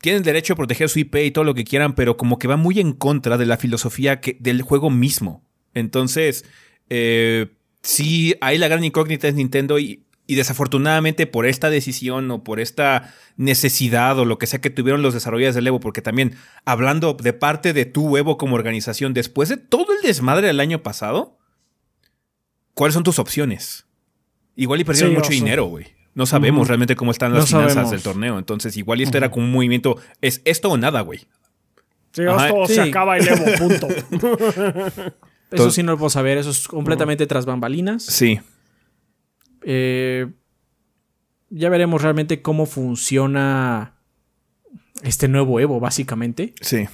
tienen derecho a proteger su IP y todo lo que quieran, pero como que va muy en contra de la filosofía que, del juego mismo. Entonces, eh, sí, ahí la gran incógnita es Nintendo y, y desafortunadamente por esta decisión o por esta necesidad o lo que sea que tuvieron los desarrolladores del Evo, porque también hablando de parte de tu Evo como organización, después de todo el desmadre del año pasado, ¿cuáles son tus opciones? Igual y perdieron
Sí,
mucho dinero, güey. No sabemos realmente cómo están
No
las finanzas
sabemos.
del torneo. Entonces, igual y esto era como un movimiento. Es esto o nada, güey.
Sí, esto se acaba el Evo, punto.
Eso sí no lo puedo saber. Eso es completamente tras bambalinas.
Sí.
Eh, ya veremos realmente cómo funciona este nuevo Evo, básicamente.
Sí.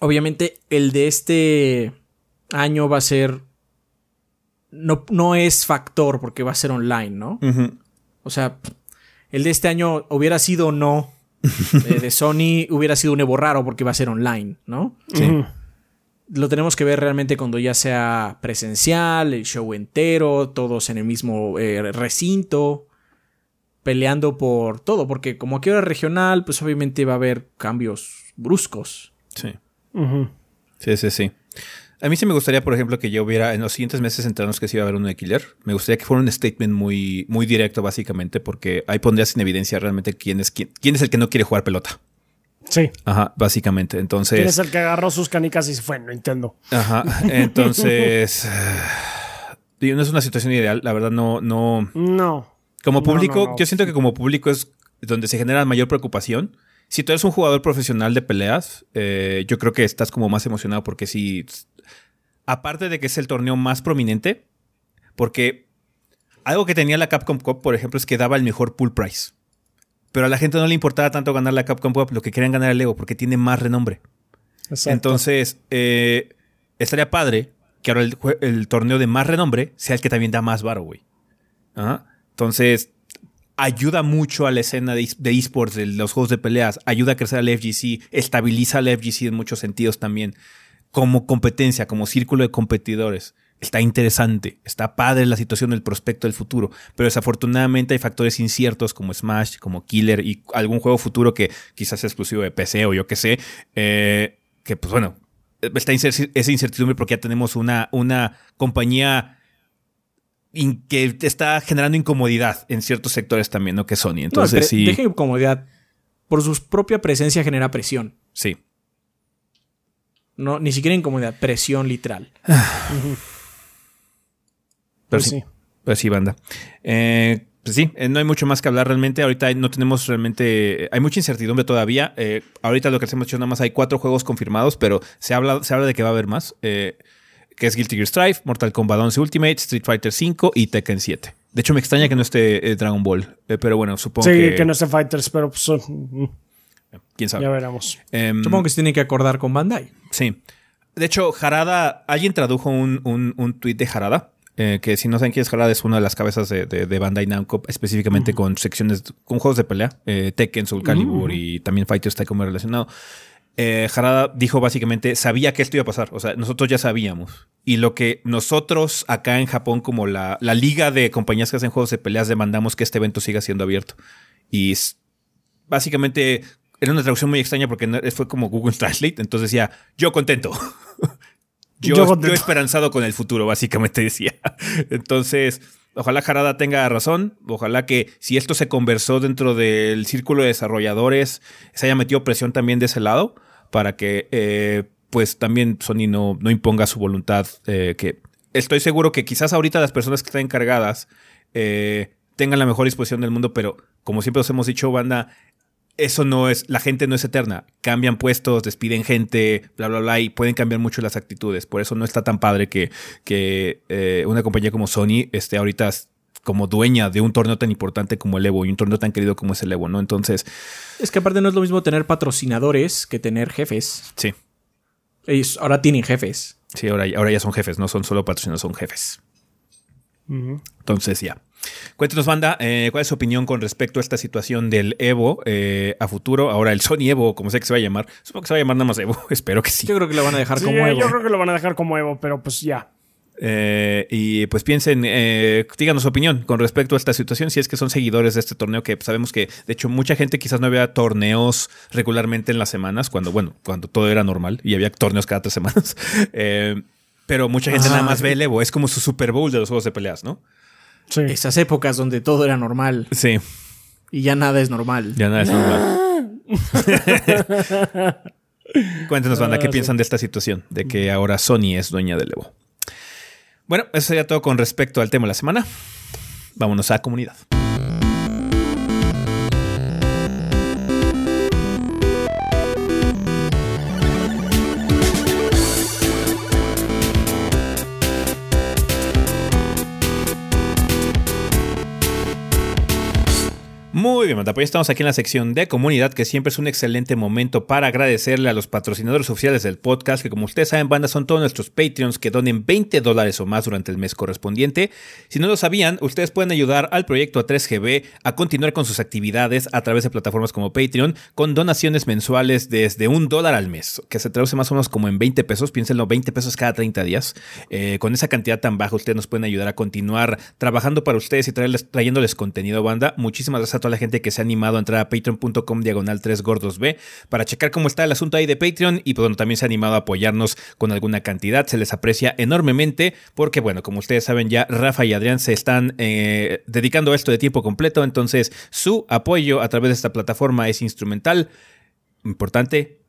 Obviamente, el de este año va a ser. No, no es factor porque va a ser online, ¿no? O sea, el de este año hubiera sido o no. eh, de Sony hubiera sido un Evo raro porque va a ser online, ¿no?
Sí.
Lo tenemos que ver realmente cuando ya sea presencial, el show entero, todos en el mismo eh, recinto, peleando por todo, porque como aquí era regional, pues obviamente va a haber cambios bruscos.
Sí. Sí, sí, sí. A mí sí me gustaría, por ejemplo, que yo hubiera en los siguientes meses enterarnos que sí iba a haber uno de Killer. Me gustaría que fuera un statement muy, muy directo, básicamente, porque ahí pondrías en evidencia realmente quién es, quién, quién es el que no quiere jugar pelota.
Sí.
Ajá, básicamente.
¿Quién
Entonces.
es el que agarró sus canicas y se fue? Nintendo.
Ajá. Entonces. no es una situación ideal. La verdad, no, no.
No.
Como
No,
público,
no, no.
yo siento que como público es donde se genera mayor preocupación. Si tú eres un jugador profesional de peleas, eh, yo creo que estás como más emocionado porque si, aparte de que es el torneo más prominente, porque algo que tenía la Capcom Cup, por ejemplo, es que daba el mejor pool price. Pero a la gente no le importaba tanto ganar la Capcom Cup, lo que querían ganar el Evo, porque tiene más renombre.
Exacto.
Entonces, eh, estaría padre que ahora el, torneo de más renombre sea el que también da más varo, güey. Ajá. Entonces, ayuda mucho a la escena de, es- de esports, de los juegos de peleas, ayuda a crecer al FGC, estabiliza al FGC en muchos sentidos también, como competencia, como círculo de competidores. Está interesante, está padre la situación del prospecto del futuro, pero desafortunadamente hay factores inciertos como Smash, como Killer y algún juego futuro que quizás sea exclusivo de PC o yo qué sé, eh, que pues bueno, está esa incertidumbre porque ya tenemos una, una compañía que está generando incomodidad en ciertos sectores también, ¿no? Que Sony. Entonces
No,
sí.
Deja incomodidad. Por su propia presencia genera presión.
Sí.
No, ni siquiera incomodidad, presión literal.
Pero
Pues
sí.
sí.
Pues sí, banda. Eh, pues sí, eh, no hay mucho más que hablar realmente. Ahorita no tenemos realmente. Hay mucha incertidumbre todavía. Eh, ahorita lo que hemos hecho nada más hay cuatro juegos confirmados, pero se habla, se habla de que va a haber más. eh, que es Guilty Gear Strive, Mortal Kombat 11 Ultimate, Street Fighter 5 y Tekken 7. De hecho, me extraña que no esté eh, Dragon Ball. eh, pero bueno, supongo
Sí,
que.
que, no esté Fighters, pero pues son- mm,
Quién sabe.
ya veremos.
Em,
Supongo que se tiene que acordar con Bandai.
Sí. De hecho, Harada, alguien tradujo un, un, un tweet de Harada, eh, que si no saben quién es Harada, es una de las cabezas de, de, de Bandai Namco, específicamente con secciones, con juegos de pelea, eh, Tekken, Soul Calibur y también Fighters está como relacionado. Eh, Harada dijo básicamente, sabía que esto iba a pasar, o sea, nosotros ya sabíamos. Y lo que nosotros acá en Japón, como la, la liga de compañías que hacen juegos de peleas, demandamos que este evento siga siendo abierto. Y básicamente era una traducción muy extraña porque fue como Google Translate, entonces decía, yo contento. yo,
Yo
yo
contento.
esperanzado con el futuro, básicamente decía. Entonces, ojalá Harada tenga razón, ojalá que si esto se conversó dentro del círculo de desarrolladores, se haya metido presión también de ese lado para que eh, pues también Sony no, no imponga su voluntad, eh, que estoy seguro que quizás ahorita las personas que están encargadas eh, tengan la mejor disposición del mundo, pero como siempre os hemos dicho, banda, eso no es, la gente no es eterna. Cambian puestos, despiden gente, bla, bla, bla, y pueden cambiar mucho las actitudes. Por eso no está tan padre que, que una compañía como Sony esté ahorita como dueña de un torneo tan importante como el Evo y un torneo tan querido como es el Evo, ¿no? Entonces,
Es que aparte no es lo mismo tener patrocinadores que tener jefes.
sí,
Ellos ahora tienen jefes.
sí, ahora, ahora ya son jefes, no son solo patrocinados, son jefes. Entonces, ya. Cuéntenos, banda, eh, ¿cuál es su opinión con respecto a esta situación del Evo eh, a futuro? Ahora, el Sony Evo, como sea que se va a llamar. Supongo que se va a llamar nada más Evo. Espero que sí.
Yo creo que lo van a dejar
Sí,
como Evo.
yo creo que lo van a dejar como Evo, pero pues ya.
Eh, y pues piensen, eh, díganos su opinión con respecto a esta situación, si es que son seguidores de este torneo, que sabemos que de hecho mucha gente quizás no había torneos regularmente en las semanas, cuando, bueno, cuando todo era normal y había torneos cada tres semanas. Eh, pero mucha gente
Ah,
nada más
sí.
ve el Evo, es como su Super Bowl de los juegos de peleas, ¿no?
Sí.
Esas épocas donde todo era normal
Sí,
y ya nada es normal.
ya nada es normal. Cuéntenos, banda, ¿qué
Ah, sí.
piensan de esta situación? De que ahora Sony es dueña del Evo. Bueno, eso sería todo con respecto al tema de la semana. Vámonos a comunidad. Muy bien, Manta, pues estamos aquí en la sección de comunidad, que siempre es un excelente momento para agradecerle a los patrocinadores oficiales del podcast, que como ustedes saben, banda, son todos nuestros Patreons que donen 20 dólares o más durante el mes correspondiente. Si no lo sabían, ustedes pueden ayudar al proyecto A3GB a continuar con sus actividades a través de plataformas como Patreon, con donaciones mensuales desde un dólar al mes, que se traduce más o menos como en 20 pesos, piénsenlo, 20 pesos cada 30 días. Eh, con esa cantidad tan baja, ustedes nos pueden ayudar a continuar trabajando para ustedes y traerles, trayéndoles contenido, banda. Muchísimas gracias a toda la gente que se ha animado a entrar a patreon.com diagonal 3 gordos B para checar cómo está el asunto ahí de Patreon y pues, bueno, también se ha animado a apoyarnos con alguna cantidad. Se les aprecia enormemente porque, bueno, como ustedes saben ya, Rafa y Adrián se están eh, dedicando a esto de tiempo completo, entonces su apoyo a través de esta plataforma es instrumental, importante,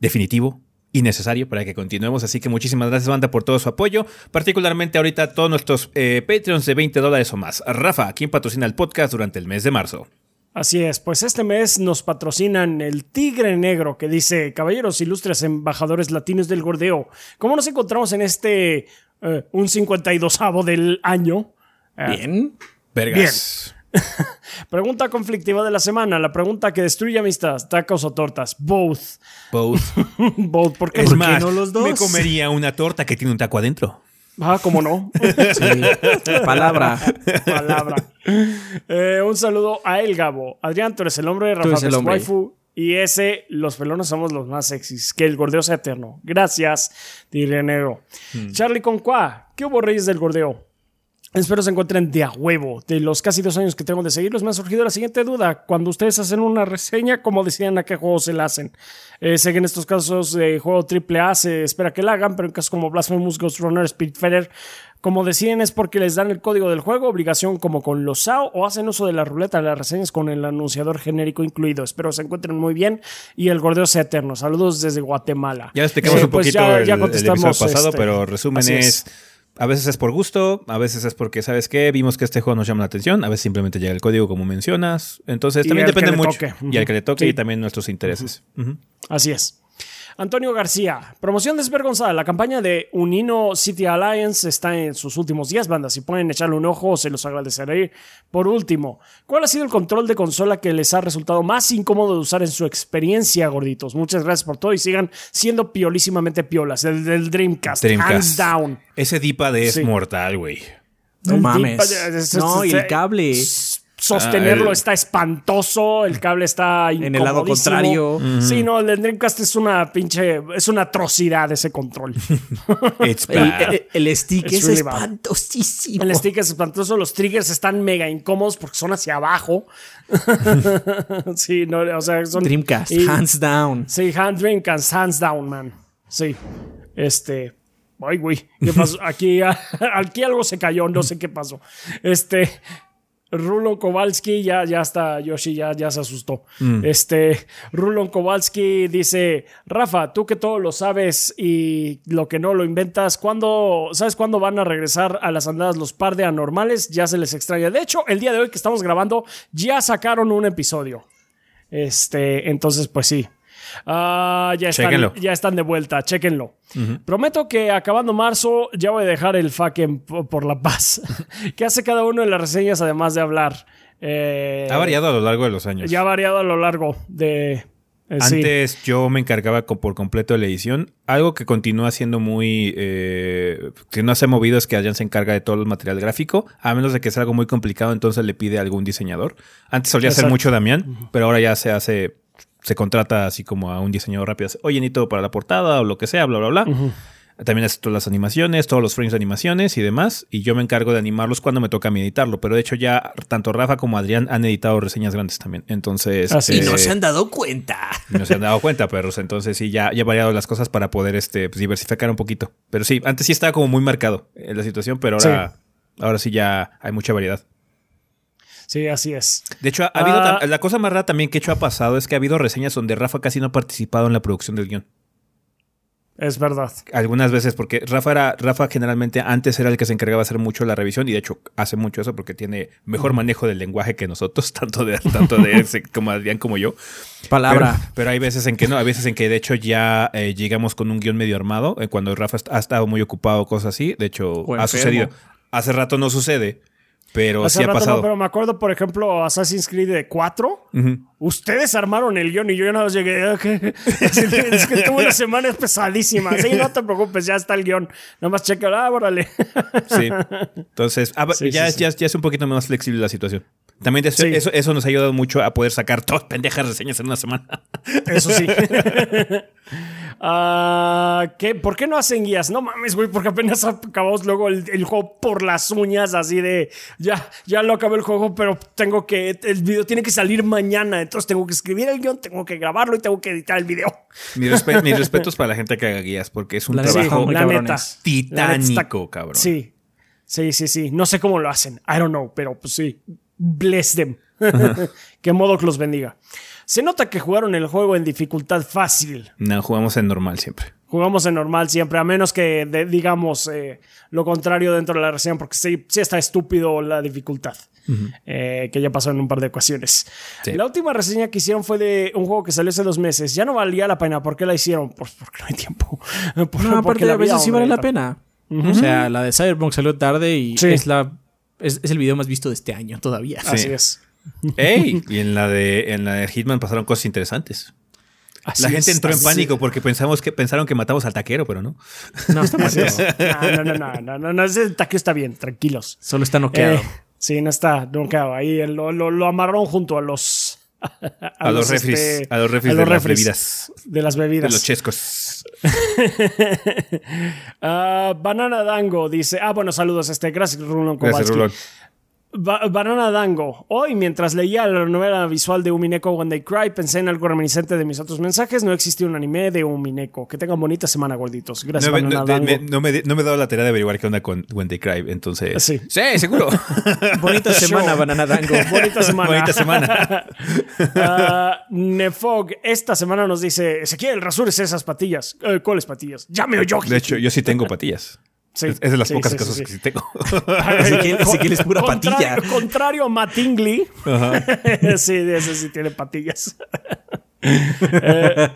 definitivo y necesario para que continuemos. Así que muchísimas gracias, banda, por todo su apoyo. Particularmente ahorita a todos nuestros eh, Patreons de 20 dólares o más. Rafa, ¿quién patrocina el podcast durante el mes de marzo?
Así es, pues este mes nos patrocinan el Tigre Negro que dice, caballeros ilustres embajadores latinos del gordeo, ¿cómo nos encontramos en este, eh, un 52avo del año? Eh,
Bien.
Pregunta conflictiva de la semana. La pregunta que destruye amistad. ¿Tacos o tortas? Both.
Both.
Both. ¿Por qué?
Es
¿Por qué
más,
no los dos?
me comería una torta que tiene un taco adentro.
Ah, ¿cómo no?
Sí. Palabra.
Palabra. Eh, un saludo a El Gabo. Adrián, tú eres el hombre, Rafa
eres el hombre.
Waifu. Y ese, los pelones somos los más sexys. Que el gordeo sea eterno. Gracias, diré negro.
Hmm.
Charlie Conqua, ¿qué hubo, Reyes del Gordeo? Espero se encuentren de a huevo. De los casi dos años que tengo de seguirlos, me ha surgido la siguiente duda. Cuando ustedes hacen una reseña, ¿cómo decían a qué juego se la hacen? Eh, sé que en estos casos de juego AAA se espera que la hagan, pero en casos como Blasphemous, Ghost Runner, Spiritfarer, como deciden es porque les dan el código del juego, obligación como con los SAO, o hacen uso de la ruleta de las reseñas con el anunciador genérico incluido. Espero se encuentren muy bien y el gordeo sea eterno. Saludos desde Guatemala.
Ya explicamos
Eh,
un
pues
poquito
ya-
el,
ya contestamos,
pasado,
este,
pero resumen es. A veces es por gusto, a veces es porque, ¿sabes qué? Vimos que este juego nos llama la atención, a veces simplemente llega el código como mencionas. Entonces
Y
también
al que
depende mucho.
toque.
Y al que le toque
Sí.
y también nuestros intereses.
Así es. Antonio García, promoción desvergonzada. La campaña de Unino City Alliance está en sus últimos días, bandas. Si pueden echarle un ojo, se los agradeceré. Por último, ¿cuál ha sido el control de consola que les ha resultado más incómodo de usar en su experiencia, gorditos? Muchas gracias por todo y sigan siendo piolísimamente piolas. El del Dreamcast,
Dreamcast.
hands down.
Ese D-pad es
Sí.
mortal, güey.
No
El
mames.
es- es-
No, y
es-
el cable.
Sostenerlo
Ah, el-
está espantoso, el cable está
En el lado
incomodísimo.
contrario.
Sí, no, el Dreamcast es una pinche, es una atrocidad ese control.
El,
bad.
el- el stick
It's
es
really bad.
espantosísimo.
El stick es espantoso, los triggers están mega incómodos porque son hacia abajo. sí, no, o sea, son.
Dreamcast,
y-
hands down.
Sí, hand Dreamcast, hands down, man. Sí. Este. Ay, güey. ¿Qué pasó? Aquí, aquí algo se cayó, no sé qué pasó. Este. Rulon Kowalski, ya, ya está, Yoshi ya, ya se asustó. Este, Rulon Kowalski dice, Rafa, tú que todo lo sabes y lo que no lo inventas, ¿cuándo, ¿sabes cuándo van a regresar a las andadas los par de anormales? Ya se les extraña. De hecho, el día de hoy que estamos grabando, ya sacaron un episodio. Este, entonces, pues sí. Ah, ya, están,
Chéquenlo.
ya están de vuelta, chéquenlo. Prometo que acabando marzo ya voy a dejar el fucking po- por la paz. ¿Qué hace cada uno de las reseñas además de hablar? Eh,
ha variado a lo largo de los años.
Ya ha variado a lo largo de... eh, sí.
Antes yo me encargaba por completo de la edición. Algo que continúa siendo muy... eh, que no se ha movido es que Adrián se encarga de todo el material gráfico. A menos de que sea algo muy complicado, entonces le pide a algún diseñador. Antes solía ser mucho Damián, pero ahora ya se hace... Se contrata así como a un diseñador rápido. Oye, necesito para la portada o lo que sea, bla, bla, bla. También hace todas las animaciones, todos los frames de animaciones y demás. Y yo me encargo de animarlos cuando me toca a mí editarlo. Pero de hecho ya tanto Rafa como Adrián han editado reseñas grandes también. Entonces...
Así
Y no
eh,
se han dado cuenta.
no se han dado cuenta, perros. Entonces sí, ya, ya he variado las cosas para poder este, pues, diversificar un poquito. Pero sí, antes sí estaba como muy marcado en la situación, pero ahora sí, ahora sí ya hay mucha variedad.
Sí, así es.
De hecho, ha, habido
Ah.
tam- la cosa más rara también que he hecho ha pasado es que ha habido reseñas donde Rafa casi no ha participado en la producción del guion.
Es verdad.
Algunas veces, porque Rafa era, Rafa generalmente antes era el que se encargaba de hacer mucho la revisión, y de hecho hace mucho eso porque tiene mejor manejo del lenguaje que nosotros, tanto de, tanto de él como Adrián como yo.
Palabra.
Pero, pero hay veces en que no, hay veces en que de hecho ya eh, llegamos con un guion medio armado, eh, cuando Rafa ha estado muy ocupado cosas así. De hecho, ha sucedido. Hace rato no sucede, pero
Hace
sí ha
rato
pasado.
no, pero me acuerdo, por ejemplo, Assassin's Creed de 4.
Ujú.
Ustedes armaron el guion y yo ya nada más llegué. "Ah, ¿qué?". Así que, es que tuve una semana pesadísima. Sí, no te preocupes, ya está el guion. Nada más checa, ah, órale.
Sí. Entonces, ah,
Sí,
ya,
sí,
ya, ya es un poquito más flexible la situación. También eso,
Sí.
eso, eso nos ha ayudado mucho a poder sacar todas pendejas reseñas en una semana.
Eso sí. Ah, ¿qué? ¿Por qué no hacen guías? No mames, güey, porque apenas acabamos luego el, el juego por las uñas, así de ya, ya lo acabé el juego, pero tengo que. El video tiene que salir mañana, entonces tengo que escribir el guion, tengo que grabarlo y tengo que editar el video.
Mis, respe- mis respetos para la gente que haga guías, porque es un
La
trabajo
la neta.
titánico,
La neta está-
cabrón.
Sí, sí, sí, sí. No sé cómo lo hacen. I don't know, pero pues sí. Bless them. que modo que los bendiga. Se nota que jugaron el juego en dificultad fácil.
No, jugamos en normal siempre.
Jugamos en normal siempre, a menos que de- digamos eh, lo contrario dentro de la reseña, porque sí, sí está estúpido la dificultad. eh, que ya pasó en un par de ocasiones.
Sí.
La última reseña que hicieron fue de un juego que salió hace dos meses. Ya no valía la pena. ¿Por qué la hicieron? Pues porque no hay tiempo. Por-
No,
porque
aparte
la
a veces
vida,
sí vale la pena. O sea, la de Cyberpunk salió tarde y
Sí.
es la Es, es el video más visto de este año todavía.
Así es.
¡Ey! Y en la de en la de Hitman pasaron cosas interesantes.
Así
la gente
es,
entró en pánico porque pensamos que pensaron que matamos al taquero, pero no.
No, está.
No, no, no, no, no, no, ese taquio está bien, tranquilos.
Solo está noqueado.
Eh, sí, no está noqueado. Ahí lo, lo, lo amarraron junto a los. A,
A, los refris,
este,
a los refris
a
de
los
las bebidas,
De las
de
bebidas.
los chescos.
Ah, Banana Dango dice: Ah, bueno, saludos. Este, gracias, Rulon
Gracias,
Kowalski. Ba- Banana Dango. Hoy, mientras leía la novela visual de Umineko When They Cry, pensé en algo reminiscente de mis otros mensajes. No existe un anime de Umineko. Que tengan bonita semana, gorditos. Gracias,
No me,
Banana
no,
Dango.
me- no me- no me he dado la tarea de averiguar qué onda con When They Cry, entonces...
Sí.
seguro.
Bonita semana, Banana Dango.
Bonita semana.
Bonita semana.
Ah, Nefog, esta semana nos dice: Ezequiel, rasures esas patillas. Eh, ¿Cuáles patillas? Llame o yo.
De hecho, yo sí tengo patillas.
Sí.
es, es de las
Sí,
pocas
sí,
cosas que sí tengo.
Ezequiel- Ezequiel es pura patilla.
Contrario a Matingly. sí, ese sí tiene patillas. Eh,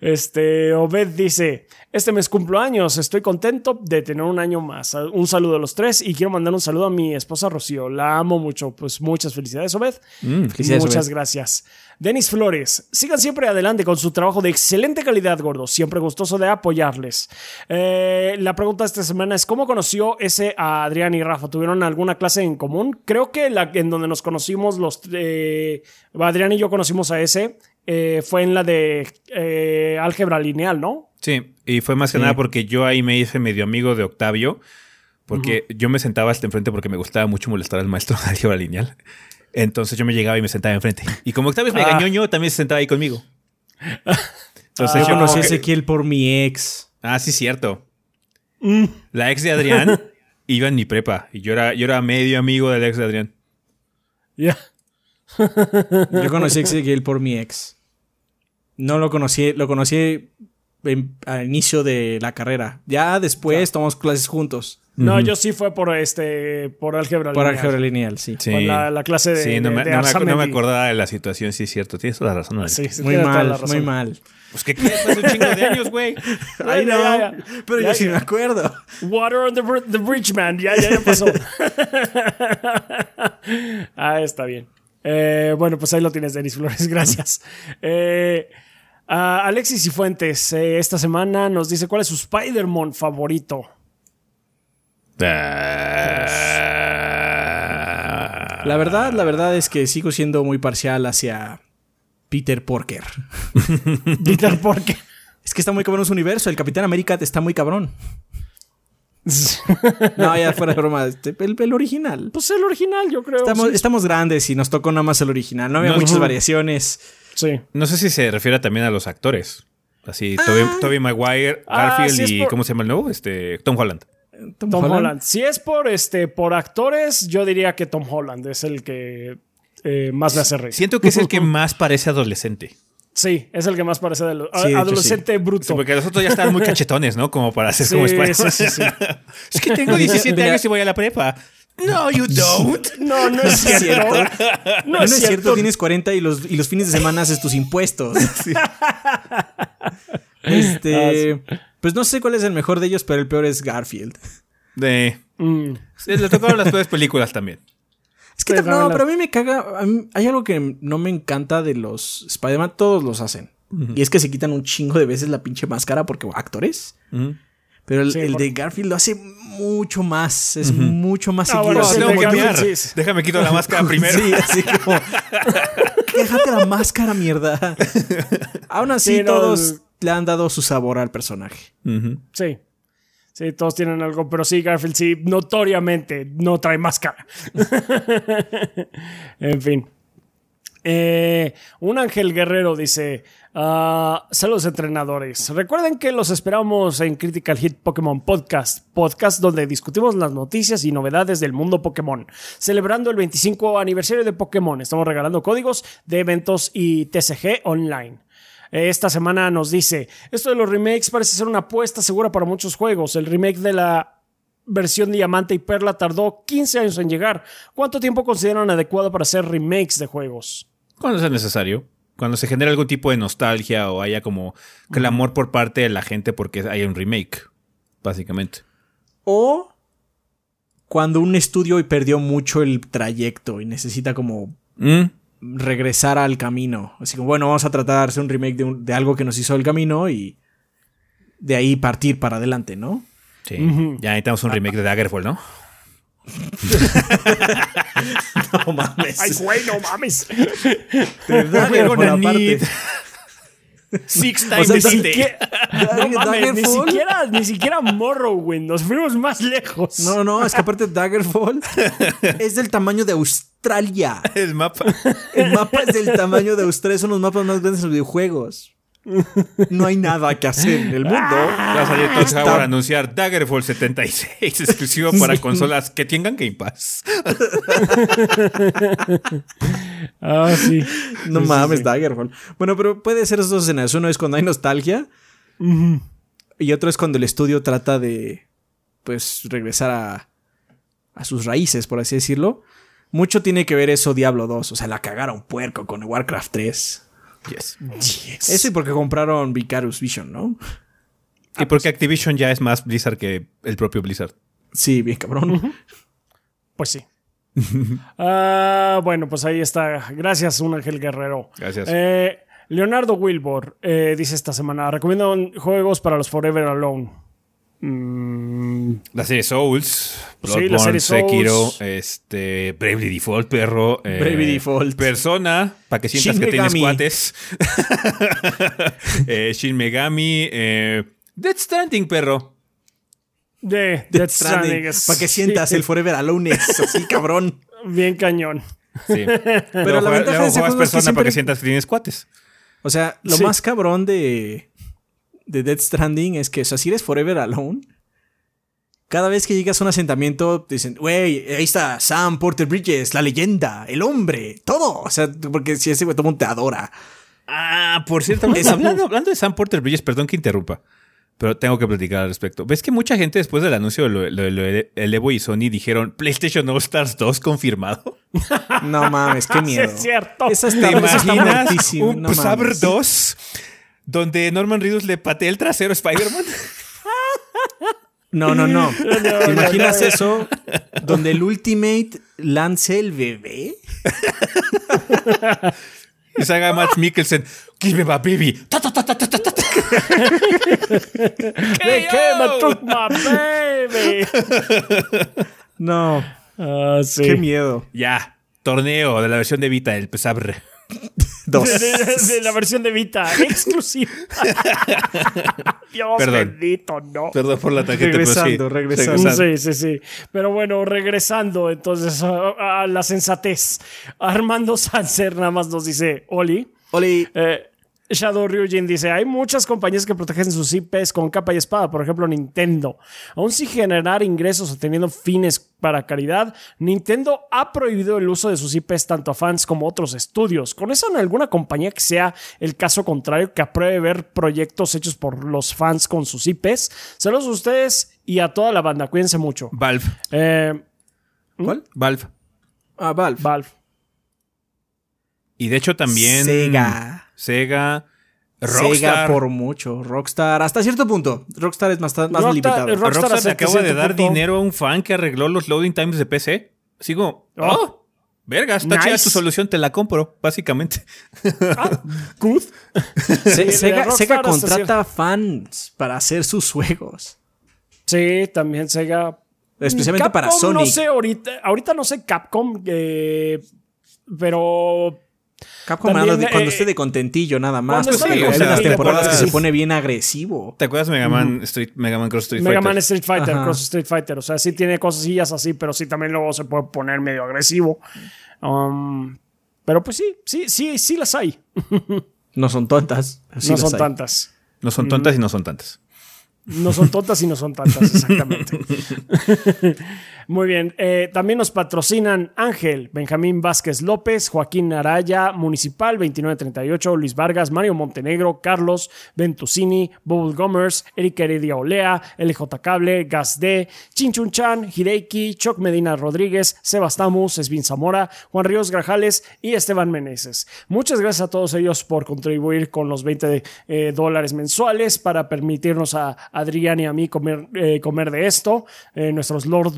este, Obed dice: Este mes cumplo años, estoy contento de tener un año más. Un saludo a los tres y quiero mandar un saludo a mi esposa Rocío. La amo mucho. Pues muchas felicidades, Obed.
felicidades,
Muchas
Obed.
gracias. Denis Flores, sigan siempre adelante con su trabajo de excelente calidad, gordo. Siempre gustoso de apoyarles. Eh, la pregunta de esta semana es: ¿Cómo conoció ese a Adrián y Rafa? ¿Tuvieron alguna clase en común? Creo que la en donde nos conocimos, los eh, Adrián y yo conocimos a ese, eh, fue en la de eh, álgebra lineal, ¿no?
Sí, y fue más que
Sí.
nada porque yo ahí me hice medio amigo de Octavio, porque yo me sentaba hasta enfrente porque me gustaba mucho molestar al maestro de álgebra lineal. Entonces yo me llegaba y me sentaba enfrente. Y como Octavio es mega
Ah.
ñoño, también se sentaba ahí conmigo. Entonces
Yo
yo
conocí a Ezequiel por mi ex.
Ah, sí, cierto. La ex de Adrián iba en mi prepa y yo era, yo era medio amigo del ex de Adrián.
Ya.
Yo conocí a Ezequiel por mi ex. No lo conocí, lo conocí en- al inicio de la carrera. Ya después tomamos clases juntos.
No, yo sí fue por este por álgebra
Por
lineal.
álgebra lineal, sí.
Sí.
Con la, la clase de,
Sí, no
de-
me,
de
no me ac- no me
Arzamendi.
acordaba de la situación, sí es cierto. Tienes toda la razón.
Sí, sí,
Muy mal,
razón.
muy mal.
Pues que quieres, hace un chingo de años, güey.
Ay, no.
Ya, ya.
Pero
Ya,
yo sí me acuerdo.
Water on the, br- the bridge, man. Ya, ya, ya pasó. ah, está bien. Eh, bueno, pues ahí lo tienes, Denis Flores. Gracias. Eh, Alexis y Fuentes, eh, esta semana nos dice cuál es su Spider-Man favorito.
La verdad, la verdad es que sigo siendo muy parcial hacia Peter Porker.
Peter, ¿por qué?
Es que está muy cabrón su universo. El Capitán América está muy cabrón. No, ya fuera de broma. este, El, el original.
Pues el original, yo creo.
Estamos,
sí.
estamos grandes y nos tocó nada más el original. No había
No,
muchas
no.
variaciones.
Sí.
No sé si se refiere también a los actores. Así, Tobey, Tobey Maguire,
Ah,
Garfield
sí,
y
por-
¿cómo se llama el nuevo? Este, Tom Holland.
Tom,
Tom
Holland.
Holland. Si es por este por actores, yo diría que Tom Holland es el que eh, más me hace reír.
Siento que es el que más parece adolescente.
Sí, es el que más parece de lo-
Sí, de hecho,
adolescente bruto.
Sí, porque los otros ya están muy cachetones, ¿no? Como para ser como Spider-Man.
sí, sí, sí.
es que tengo 17
Mira.
años y voy a la prepa. No, you don't.
No, no es cierto.
cierto.
No,
No,
es,
cierto,
cierto.
tienes 40 y los, y los fines de semana haces tus impuestos. Este. Pues no sé cuál es el mejor de ellos, pero el peor es Garfield.
De...
Mm,
tocaron las peores películas también.
Es que
Sí,
no,
no, la-
pero a mí me caga. a mí- hay algo que no me encanta de los Spider-Man, todos los hacen. Y es que se quitan un chingo de veces la pinche máscara porque actores. Pero el,
Sí,
el
por-
de Garfield lo hace mucho más. Es mucho más
Ah,
seguido.
bueno,
No,
sí,
mear.
sí, sí.
Déjame quito la máscara primero.
Sí, así como. Déjate la máscara, mierda. Aún así,
Sí, no,
todos
el-
le han dado su sabor al personaje.
Sí. Sí, todos tienen algo, pero sí, Garfield sí, notoriamente no trae máscara. en fin. Eh, un ángel guerrero dice: ah, Saludos, entrenadores. Recuerden que los esperamos en Critical Hit Pokémon Podcast, podcast donde discutimos las noticias y novedades del mundo Pokémon. Celebrando el 25 aniversario de Pokémon, estamos regalando códigos de eventos y TCG online. Esta semana nos dice: Esto de los remakes parece ser una apuesta segura para muchos juegos. El remake de la versión Diamante y Perla tardó 15 años en llegar. ¿Cuánto tiempo consideran adecuado para hacer remakes de juegos?
Cuando sea necesario. Cuando se genera algún tipo de nostalgia o haya como clamor por parte de la gente porque hay un remake, básicamente.
O cuando un estudio perdió mucho el trayecto y necesita como
Mm,
regresar al camino. Así como, bueno, vamos a tratar de hacer un remake de, un- de algo que nos hizo el camino y de ahí partir para adelante, ¿no?
Sí. Ya necesitamos un remake de Daggerfall, ¿no?
No mames.
Ay, güey, no mames.
Daggerfall aparte.
need- Six
O
times
sea.
¿Qué? No mames, ni
Daggerfall.
siquiera, ni siquiera Morrowind. Nos fuimos más lejos.
No, no, es que aparte Daggerfall es del tamaño de Australia.
El mapa.
El mapa es del tamaño de Australia, son los mapas más grandes de los videojuegos. No hay nada que hacer en el mundo.
Va a salir Todd
Está-
Howard a anunciar Daggerfall 76, exclusivo para consolas que tengan Game Pass.
Ah, sí.
No
Sí,
mames,
sí.
Daggerfall. Bueno, pero puede ser esos dos escenarios. Uno es cuando hay nostalgia y otro es cuando el estudio trata de, pues, regresar a, a sus raíces, por así decirlo. Mucho tiene que ver eso Diablo 2. O sea, la cagaron puerco con Warcraft 3.
Yes.
Eso y porque compraron Vicarious Vision, ¿no?
Y porque Activision ya es más Blizzard que el propio Blizzard.
Sí, bien cabrón.
Pues sí. Ah, bueno, pues ahí está. Gracias, un Ángel Guerrero.
Gracias.
Eh, Leonardo Wilbur eh, dice esta semana: recomiendo juegos para los Forever Alone. Mm,
La serie Souls,
Sí, la
Bloodborne,
serie Souls.
Sekiro, este, Bravely Default, perro. eh,
Bravely Default.
Persona, para que sientas
Shin
que tienes cuates. eh, Shin Megami, eh, Death Stranding, perro.
de Death Stranding. es-
Para que sientas el Forever Alone así, cabrón.
Bien cañón.
Sí.
Pero la ventaja de ese
juegas
juego es que
Persona
siempre-
para que sientas que tienes cuates.
O sea, lo
Sí.
más cabrón de, de Dead Stranding es que, o sea, si eres Forever Alone, cada vez que llegas a un asentamiento, te dicen, güey, ahí está Sam Porter Bridges, la leyenda, el hombre, todo. O sea, porque si ese güey todo te adora.
Ah, por cierto, hablando, hablando- hablando de Sam Porter Bridges, perdón que interrumpa, pero tengo que platicar al respecto. ¿Ves que mucha gente después del anuncio de lo, lo- el Evo y Sony dijeron PlayStation All Stars 2 confirmado?
No mames, qué
Sí,
miedo.
es cierto.
Esa
¿Te
está, está
imaginas
muertísimo,
un
no
Saber
mames.
2 donde Norman Reedus le patea el trasero a Spider-Man?
No, no, no. ¿Te imaginas
no.
eso? Donde el Ultimate lance el bebé.
y salga Matt Mikkelsen, give me my baby. Ta, ta, ta.
They came and took my baby.
No,
Ah, sí.
qué miedo.
Ya, torneo de la versión de Vita, el Pesabre.
Dos.
De, de- de la versión de Vita, exclusiva. Dios
Perdón.
bendito, no.
Perdón por la tarjeta,
Regresando,
sí.
regresando.
Sí, sí, sí. Pero bueno, regresando entonces a, a la sensatez. Armando Sanser nada más nos dice, Oli.
Oli,
Eh, Shadow Ryujin dice, hay muchas compañías que protegen sus IPs con capa y espada, por ejemplo Nintendo. Aún sin generar ingresos o teniendo fines para caridad, Nintendo ha prohibido el uso de sus IPs tanto a fans como a otros estudios. ¿Conocen alguna compañía que sea el caso contrario, que apruebe ver proyectos hechos por los fans con sus IPs? Saludos a ustedes y a toda la banda, cuídense mucho.
Valve.
Eh,
¿cuál?
Valve.
Ah, Valve.
Valve.
Y de hecho también.
Sega.
Sega. Rockstar.
Sega por mucho. Rockstar, hasta cierto punto. Rockstar es más, más
Rockstar-
limitado.
Rockstar-
Rockstar le acaba de dar
punto.
dinero a un fan que arregló los loading times de PC. Sigo.
Oh.
Oh, verga, está chida
Nice.
tu solución, te la compro, básicamente.
Good.
Se-
de
Sega, Sega contrata fans para hacer sus juegos.
Sí, también Sega.
Especialmente para Sonic.
No sé, ahorita, ahorita no sé Capcom, eh, pero
Capcom
También,
habla de cuando
eh,
esté de contentillo nada más. porque
de
hay unas temporadas que
sí.
se pone bien agresivo.
¿Te acuerdas Mega Man, Street, Mega Man Cross Street
Mega
Fighter?
Man Street Fighter,
Ajá.
Cross Street Fighter, o sea, sí tiene cosillas así, pero sí también luego se puede poner medio agresivo. Um, pero pues sí, sí, sí, sí las hay.
No son tontas. sí
no
las
son
hay.
tantas.
No son tontas y no son tantas.
No son tontas y no son tantas, exactamente. Muy bien. eh, también nos patrocinan Ángel, Benjamín Vázquez López, Joaquín Araya, Municipal 2938, Luis Vargas, Mario Montenegro, Carlos Ventusini, Bubble Gomers, Erika Heredia Olea, LJ Cable, Gas D, Chinchun Chan, Hideiki, Choc Medina Rodríguez, Sebastamus, Esvin Zamora, Juan Ríos Grajales y Esteban Meneses. Muchas gracias a todos ellos por contribuir con los 20 eh, dólares mensuales para permitirnos a Adrián y a mí comer, eh, comer de esto, nuestros Lord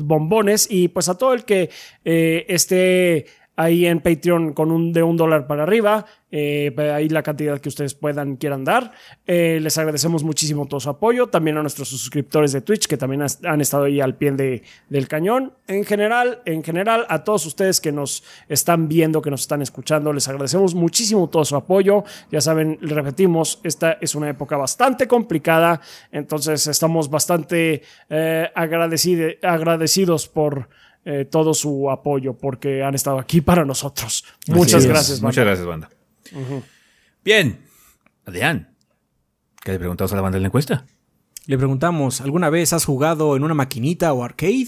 Y pues a todo el que eh, esté ahí en Patreon con un de un dólar para arriba. Eh, ahí la cantidad que ustedes puedan, quieran dar. Eh, les agradecemos muchísimo todo su apoyo. También a nuestros suscriptores de Twitch que también han estado ahí al pie de- del cañón. En general, en general, a todos ustedes que nos están viendo, que nos están escuchando, les agradecemos muchísimo todo su apoyo. Ya saben, repetimos, esta es una época bastante complicada. Entonces estamos bastante eh, agradecidos por eh, todo su apoyo porque han estado aquí para nosotros. Muchas gracias,
Muchas
banda.
gracias, banda. Bien. Adrián, ¿qué le preguntamos a la banda en la encuesta?
Le preguntamos, ¿alguna vez has jugado en una maquinita o arcade?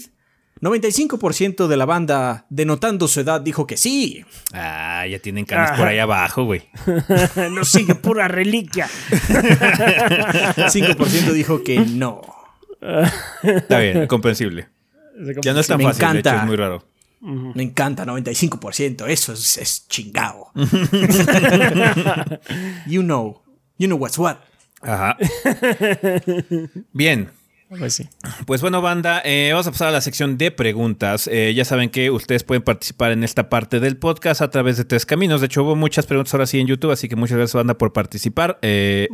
95% de la banda, denotando su edad, dijo que sí.
Ah, ya tienen canas por ahí abajo, güey.
Nos sigue pura reliquia.
5% dijo que no.
Está bien, comprensible. Ya no es tan
Me
fácil, de
encanta.
hecho, es muy raro.
Me encanta, 95%. Eso es, es chingao. you know. You know what's what.
Ajá. Bien.
Pues sí.
Pues bueno, banda, eh, vamos a pasar a la sección de preguntas. Eh, ya saben que ustedes pueden participar en esta parte del podcast a través de tres caminos. De hecho, hubo muchas preguntas ahora sí en YouTube, así que muchas gracias, banda, por participar. Eh,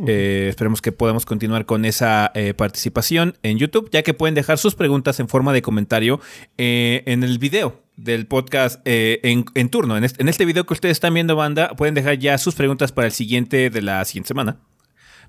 esperemos que podamos continuar con esa participación en YouTube, ya que pueden dejar sus preguntas en forma de comentario en el video del podcast eh, en, en turno. En este, en este video que ustedes están viendo, banda, pueden dejar ya sus preguntas para el siguiente de la siguiente semana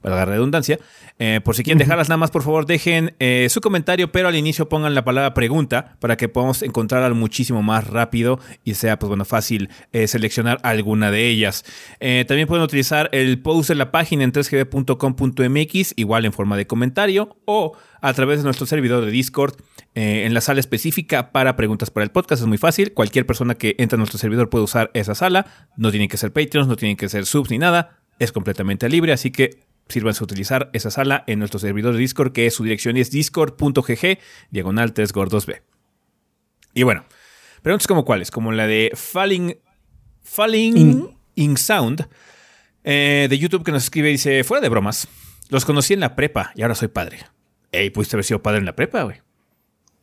para la redundancia. Eh, por si quieren dejarlas nada más, por favor, dejen eh, su comentario, pero al inicio pongan la palabra pregunta para que podamos encontrarla muchísimo más rápido y sea, pues bueno, fácil eh, seleccionar alguna de ellas. También pueden utilizar el post de la página en 3gb.com.mx, igual en forma de comentario, o a través de nuestro servidor de Discord en la sala específica para preguntas para el podcast. Es muy fácil. Cualquier persona que entre a nuestro servidor puede usar esa sala. No tienen que ser Patreons, no tienen que ser subs ni nada. Es completamente libre, así que sírvanse a utilizar esa sala en nuestro servidor de Discord, que su dirección es discord.gg, diagonal 3 gordos B. Y bueno, preguntas como cuáles, como la de Falling, Falling in,
In-
Sound, eh, de YouTube que nos escribe y dice, fuera de bromas, los conocí en la prepa y ahora soy padre. Ey, pudiste haber sido padre en la prepa, güey.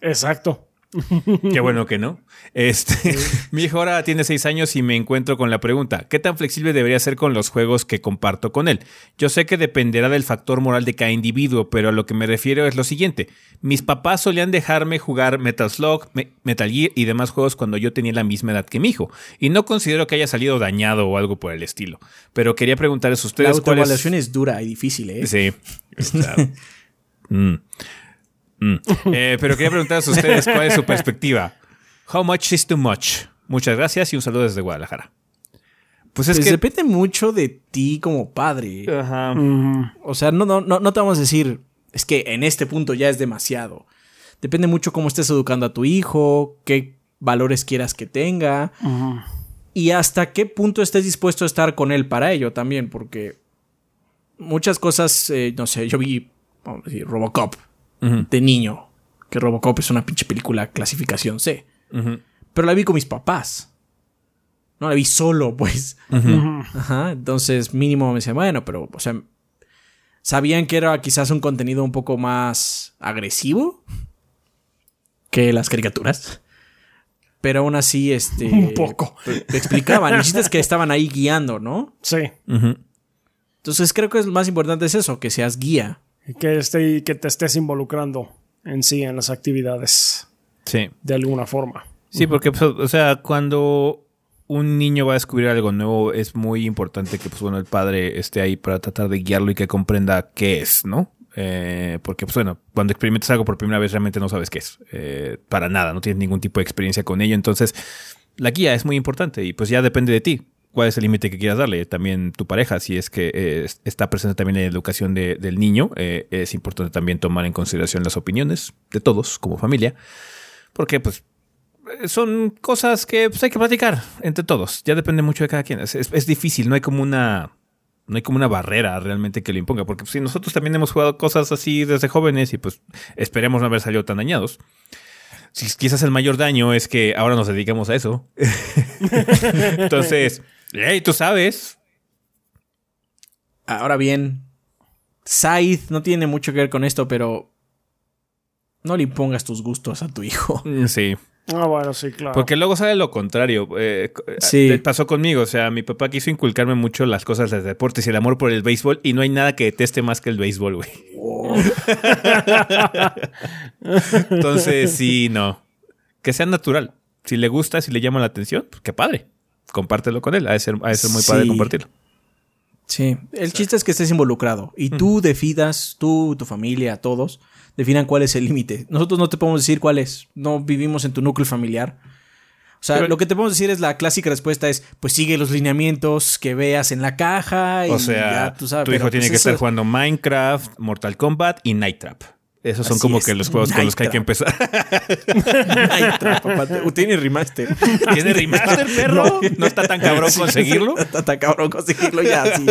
Exacto.
Qué bueno que no. Este, mi hijo ahora tiene seis años y me encuentro con la pregunta: ¿qué tan flexible debería ser con los juegos que comparto con él? Yo sé que dependerá del factor moral de cada individuo, pero a lo que me refiero es lo siguiente: mis papás solían dejarme jugar Metal Slug, Me- Metal Gear y demás juegos cuando yo tenía la misma edad que mi hijo, y no considero que haya salido dañado o algo por el estilo. Pero quería preguntarles a
La
ustedes es-
autoevaluación es dura y difícil, ¿eh?
Sí. Está- Mm. Mm. Eh, pero quería preguntarles a ustedes cuál es su perspectiva. How much is too much? Muchas gracias y un saludo desde Guadalajara. Pues es
Pues
que.
depende mucho de ti como padre.
Ajá.
O sea, no, no, no, no te vamos a decir, es que en este punto ya es demasiado. Depende mucho cómo estés educando a tu hijo, qué valores quieras que tenga y hasta qué punto estés dispuesto a estar con él para ello también, porque muchas cosas, eh, no sé, yo vi, vamos a decir, Robocop De niño, que Robocop es una pinche película clasificación C, pero la vi con mis papás. No la vi solo, pues. Ajá, entonces mínimo me decía, bueno, pero, o sea, sabían que era quizás un contenido un poco más agresivo que las caricaturas. Pero aún así, este...
Un poco.
Te te explicaban. Es que estaban ahí guiando, ¿no?
Sí.
Entonces creo que es más importante es eso, que seas guía.
Que, esté, que te estés involucrando en sí en las actividades
Sí.
de alguna forma.
Sí, porque, pues, o sea, cuando un niño va a descubrir algo nuevo, es muy importante que, pues, bueno, el padre esté ahí para tratar de guiarlo y que comprenda qué es, ¿no? Eh, porque, pues, bueno, cuando experimentas algo por primera vez, realmente no sabes qué es. Eh, para nada, no tienes ningún tipo de experiencia con ello. Entonces, la guía es muy importante y, pues, ya depende de ti. ¿Cuál es el límite que quieras darle? También tu pareja, si es que eh, está presente también la educación de- del niño, eh, es importante también tomar en consideración las opiniones de todos como familia. Porque, pues, son cosas que pues, hay que platicar entre todos. Ya depende mucho de cada quien. Es, es- difícil, no hay como una. No hay como una barrera realmente que lo imponga. Porque si nosotros también hemos jugado cosas así desde jóvenes y pues esperemos no haber salido tan dañados. Si quizás el mayor daño es que ahora nos dedicamos a eso. Entonces, hey, tú sabes.
Ahora bien, Side no tiene mucho que ver con esto, pero no le impongas tus gustos a tu hijo.
Mm, Sí.
Ah, bueno, sí, claro.
Porque luego sale lo contrario. eh,
Sí.
eh, Pasó conmigo. O sea, mi papá quiso inculcarme mucho las cosas de deportes y el amor por el béisbol. Y no hay nada que deteste más que el béisbol, güey. Entonces, sí, no. Que sea natural. Si le gusta, si le llama la atención, pues qué padre. Compártelo con él. Ha de ser, ha de ser muy padre compartirlo.
Sí, el chiste es que estés involucrado y tú defidas, tú, tu familia, todos, definan cuál es el límite. Nosotros no te podemos decir cuál es, no vivimos en tu núcleo familiar. O sea,
Pero-
lo que te podemos decir es la clásica respuesta es, pues sigue los lineamientos que veas en la caja y
O sea,
ya, tú sabes.
tu
pero,
hijo tiene
pues,
que estar jugando Minecraft, Mortal Kombat y Night Trap. Esos son
Así
como
es,
que los juegos con los que hay que
Night
empezar.
Ay, tra- papá, tiene remaster.
¿Tiene remaster, perro? No, está tan cabrón conseguirlo.
Está tan cabrón conseguirlo ya, sí.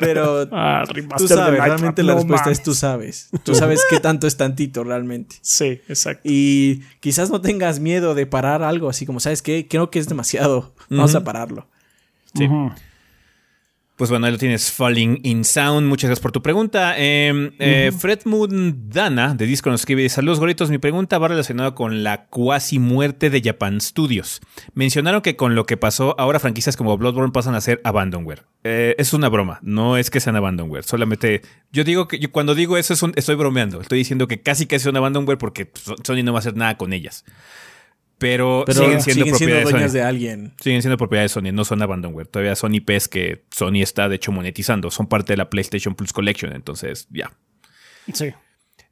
Pero
Ah,
tú sabes,
Night
realmente
Trap,
la
no
respuesta es tú sabes. Tú sabes qué tanto es tantito realmente.
Sí, exacto.
Y quizás no tengas miedo de parar algo así como, ¿sabes qué? Creo que es demasiado. Vamos a pararlo.
Sí. Pues bueno, ahí lo tienes, Falling in Sound. Muchas gracias por tu pregunta. Eh, eh, Fred Mundana de Discord nos escribe: Saludos, goritos. Mi pregunta va relacionada con la cuasi muerte de Japan Studios. Mencionaron que con lo que pasó, ahora franquicias como Bloodborne pasan a ser Abandonware. Eh, es una broma, no es que sean Abandonware. Solamente yo digo que yo cuando digo eso es un- estoy bromeando. Estoy diciendo que casi que son Abandonware porque Sony no va a hacer nada con ellas. Pero,
Pero
siguen siendo propiedad de
dueñas
Sony.
de alguien.
Siguen siendo propiedad de Sony, no son Abandonware. Todavía son IPs que Sony está, de hecho, monetizando. Son parte de la PlayStation Plus Collection. Entonces, ya.
Sí.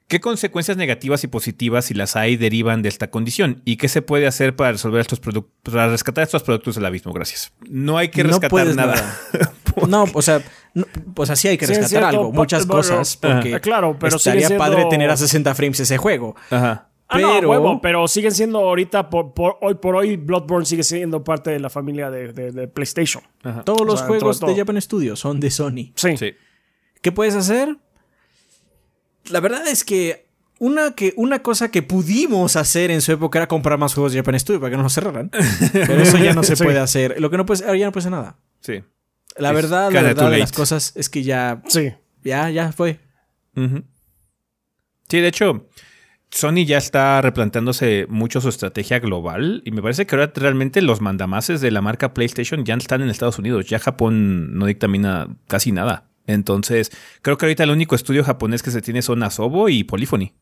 ¿Qué consecuencias negativas y positivas, si las hay, derivan de esta condición? ¿Y qué se puede hacer para resolver estos productos, para rescatar estos productos del abismo? Gracias. No hay que rescatar nada.
No, o sea, no, pues así hay que rescatar algo, muchas cosas,
ajá.
porque
claro, pero
estaría
siendo-
padre tener a 60 frames ese juego.
Ajá.
Ah, no,
Pero-
huevo, pero siguen siendo ahorita, por, por- hoy por hoy, Bloodborne sigue siendo parte de la familia de, de- de PlayStation.
Todos los
sea,
juegos
de.
Japan Studios son de Sony.
Sí.
Sí.
¿Qué puedes hacer? La verdad es que una, que una cosa que pudimos hacer en su época era comprar más juegos de Japan Studio para que no nos cerraran. Pero eso ya no se
Sí.
puede hacer. Lo que no puedes, ahora ya no puede hacer nada.
Sí.
La
Es
verdad, la verdad de las cosas es que ya,
Sí.
ya, ya fue.
Sí, de hecho, Sony ya está replanteándose mucho su estrategia global y me parece que ahora realmente los mandamases de la marca PlayStation ya están en Estados Unidos. Ya Japón no dictamina casi nada. Entonces, creo que ahorita el único estudio japonés que se tiene son Asobo y Polyphony.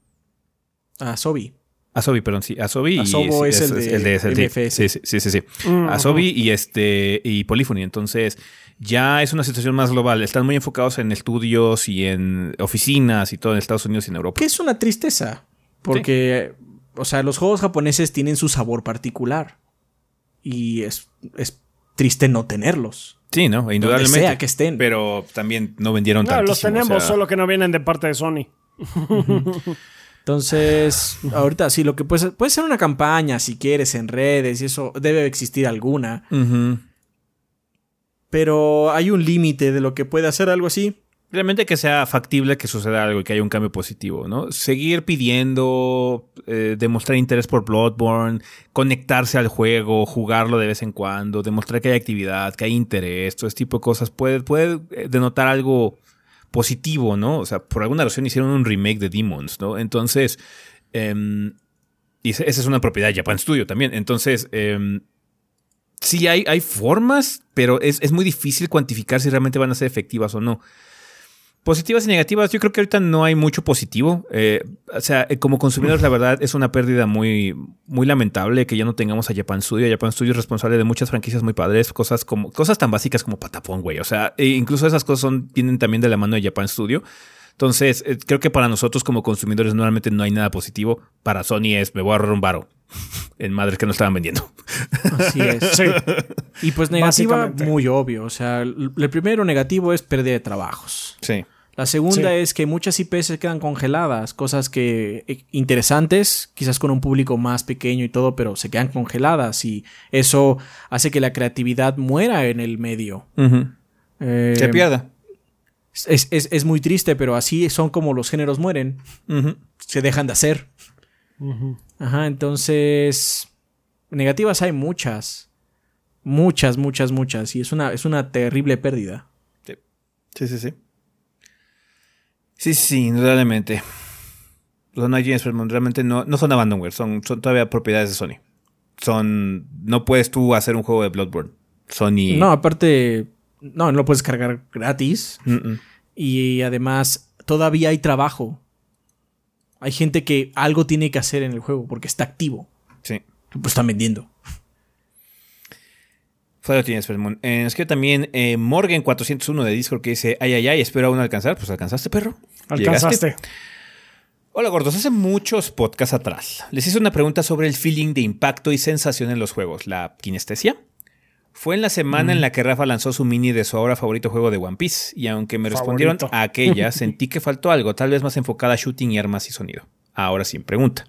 Ah, Sobi.
Asobi, perdón, sí, Asobi
Asobo
y
es el de
SSD.
MFS.
Sí, sí, sí, sí, sí.
Mm,
Asobi y este y Polyphony. Entonces, ya es una situación más global. Están muy enfocados en estudios y en oficinas y todo en Estados Unidos y en Europa.
Que es una tristeza. Porque, o sea, los juegos japoneses tienen su sabor particular. Y es, es triste no tenerlos.
Sí, ¿no? Indudablemente.
sea que estén.
Pero también no vendieron
No,
tanto.
los tenemos, solo que no vienen de parte de Sony.
Entonces, ahorita sí, lo que puede ser, puede ser una campaña si quieres en redes y eso debe existir alguna. Pero hay un límite de lo que puede hacer algo así.
Realmente que sea factible que suceda algo y que haya un cambio positivo, ¿no? Seguir pidiendo, eh, demostrar interés por Bloodborne, conectarse al juego, jugarlo de vez en cuando, demostrar que hay actividad, que hay interés, todo ese tipo de cosas puede, puede eh, denotar algo positivo, ¿no? O sea, por alguna razón hicieron un remake de Demons, ¿no? Entonces, em, y esa es una propiedad de Japan Studio también. Entonces, em, sí hay, hay formas, pero es, es muy difícil cuantificar si realmente van a ser efectivas o no. Positivas y negativas, yo creo que ahorita no hay mucho positivo. Eh, o sea, eh, como consumidores, la verdad es una pérdida muy, muy lamentable que ya no tengamos a Japan Studio. Japan Studio es responsable de muchas franquicias muy padres, cosas como cosas tan básicas como Patapón, güey. O sea, e incluso esas cosas son, vienen también de la mano de Japan Studio. Entonces, eh, creo que para nosotros como consumidores normalmente no hay nada positivo. Para Sony es, me voy a ahorrar un varo en madres que no estaban vendiendo.
Así es.
Sí.
Y pues negativa, muy obvio. O sea, el primero negativo es pérdida de trabajos.
Sí.
La segunda
Sí.
es que muchas IPs se quedan congeladas, cosas que eh, interesantes, quizás con un público más pequeño y todo, pero se quedan congeladas y eso hace que la creatividad muera en el medio. Eh,
Se pierda.
Es, es- es muy triste, pero así son como los géneros mueren, se dejan de hacer. Ajá, entonces negativas hay muchas, muchas, muchas, muchas y es una es una terrible pérdida.
Sí, sí, sí. Sí, sí, indudablemente. Los Night Games realmente no, no son abandonware, son, son todavía propiedades de Sony. Son. No puedes tú hacer un juego de Bloodborne. Sony.
No, aparte. No, no lo puedes cargar gratis.
Mm, mm.
Y además, todavía hay trabajo. Hay gente que algo tiene que hacer en el juego porque está activo.
Sí.
Pues están vendiendo.
Lo tienes, Fermón. Eh, es que también eh, Morgan401 de Discord que dice: Ay, ay, ay, espero aún alcanzar. Pues alcanzaste, perro.
Alcanzaste.
¿Llegaste? Hola gordos, hace muchos podcasts atrás les hice una pregunta sobre el feeling de impacto y sensación en los juegos, la kinestesia. Fue en la semana en la que Rafa lanzó su mini de su ahora favorito juego de One Piece, y aunque me respondieron a aquella, sentí que faltó algo, tal vez más enfocada a shooting y armas y sonido. Ahora sin pregunta.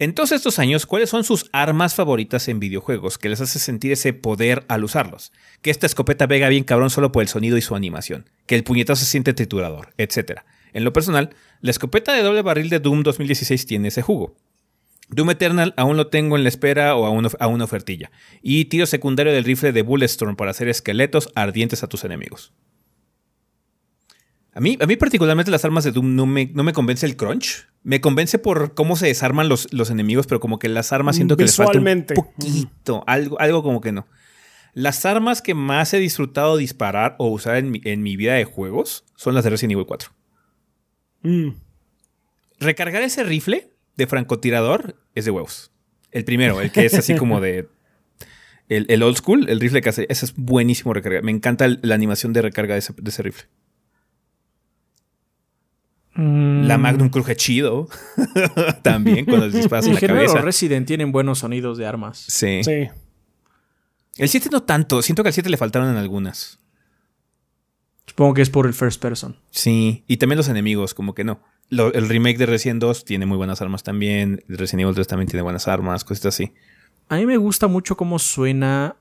En todos estos años, ¿cuáles son sus armas favoritas en videojuegos que les hace sentir ese poder al usarlos? Que esta escopeta pega bien cabrón solo por el sonido y su animación, que el puñetazo se siente triturador, etc. En lo personal, la escopeta de doble barril de Doom 2016 tiene ese jugo. Doom Eternal aún lo tengo en la espera o a una ofertilla. Y tiro secundario del rifle de Bulletstorm para hacer esqueletos ardientes a tus enemigos. A mí, a mí particularmente las armas de Doom no me, no me convence el crunch. Me convence por cómo se desarman los, los enemigos, pero como que las armas siento que les falta un poquito. Algo, algo como que no. Las armas que más he disfrutado disparar o usar en mi, en mi vida de juegos son las de Resident Evil 4.
Mm.
Recargar ese rifle de francotirador es de huevos. El primero, el que es así como de. El, el old school, el rifle que hace. Ese es buenísimo recargar. Me encanta el- la animación de recarga de ese, de ese rifle. La Magnum cruje chido. También cuando les disparas en
En
la
general,
cabeza.
Resident tienen buenos sonidos de armas.
Sí.
Sí.
El 7 no tanto. Siento que al 7 le faltaron en algunas.
Supongo que es por el first person.
Sí. Y también los enemigos, como que no. Lo- el remake de Resident 2 tiene muy buenas armas también. El Resident Evil 3 también tiene buenas armas, cositas así.
A mí me gusta mucho cómo suena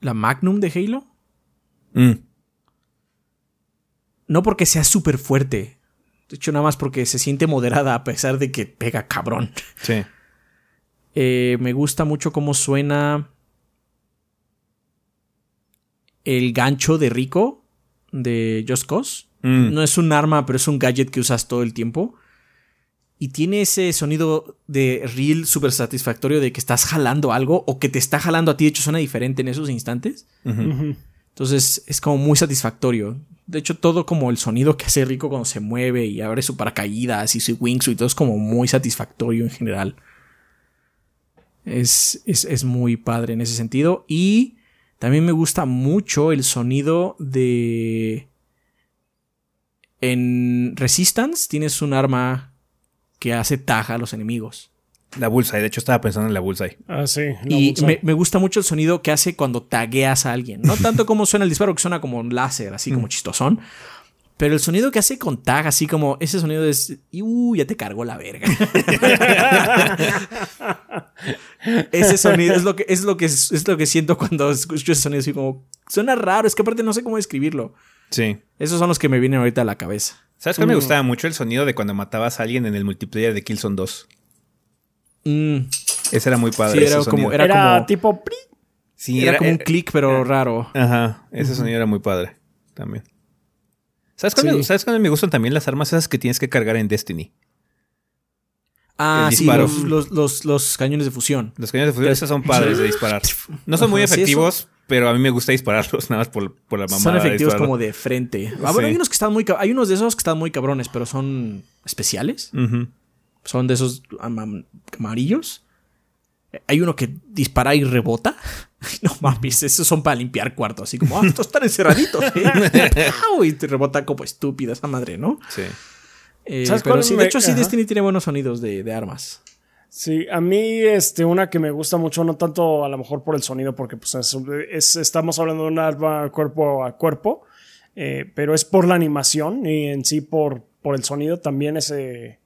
la Magnum de Halo.
Mm.
No porque sea súper fuerte. De hecho, nada más porque se siente moderada a pesar de que pega cabrón.
Sí.
Eh, me gusta mucho cómo suena el gancho de Rico de Just Cause.
Mm.
No es un arma, pero es un gadget que usas todo el tiempo. Y tiene ese sonido de reel súper satisfactorio de que estás jalando algo o que te está jalando a ti. De hecho, suena diferente en esos instantes. Entonces es como muy satisfactorio. De hecho, todo como el sonido que hace Rico cuando se mueve y abre su paracaídas y su wingsuit todo es como muy satisfactorio en general. Es, es, es muy padre en ese sentido. Y también me gusta mucho el sonido de... En Resistance tienes un arma que hace taja a los enemigos.
La Bullseye. De hecho, estaba pensando en la Bullseye.
Ah, sí. la
Y me, me gusta mucho el sonido que hace cuando tagueas a alguien. No tanto como suena el disparo, que suena como un láser, así como chistosón. Pero el sonido que hace con tag, así como ese sonido es. Uh, ya te cargó la verga. ese sonido es lo que, es lo que, es lo que siento cuando escucho ese sonido, así como. Suena raro, es que aparte no sé cómo describirlo.
Sí.
Esos son los que me vienen ahorita a la cabeza.
¿Sabes cuál me gustaba mucho? El sonido de cuando matabas a alguien en el multiplayer de Killzone 2.
Mm,
Ese era muy padre.
Sí,
ese
era como- era-
Era,
como-
tipo. ¡pri!
Sí,
era, como un clic, pero raro.
Ajá, ese sonido era muy padre también. ¿Sabes cuál, me,
Sí.
¿Sabes cuál me gustan también las armas esas que tienes que cargar en Destiny?
Ah, sí, los, los, los, los cañones de fusión.
Los cañones de fusión esos son padres de disparar. No son muy
sí,
efectivos, pero a mí me gusta dispararlos nada más por, por la mamada.
Son efectivos como de frente. Ah, bueno,
Sí.
hay unos que están muy hay unos de esos que están muy cabrones, pero son especiales.
Ujú.
Son de esos am- am- amarillos. Hay uno que dispara y rebota. No mames, esos son para limpiar cuarto, así como, ah, estos están encerraditos. ¿eh? Y te rebota como estúpida esa madre, ¿no?
Sí.
Eh,
¿Sabes
pero
cuál
sí,
me-
de hecho, sí,
Ajá.
Destiny tiene buenos sonidos de, de armas.
Sí, a mí, este, una que me gusta mucho, no tanto a lo mejor por el sonido, porque pues es, es- estamos hablando de un arma cuerpo a cuerpo, eh, pero es por la animación y en sí por, por el sonido también es, eh,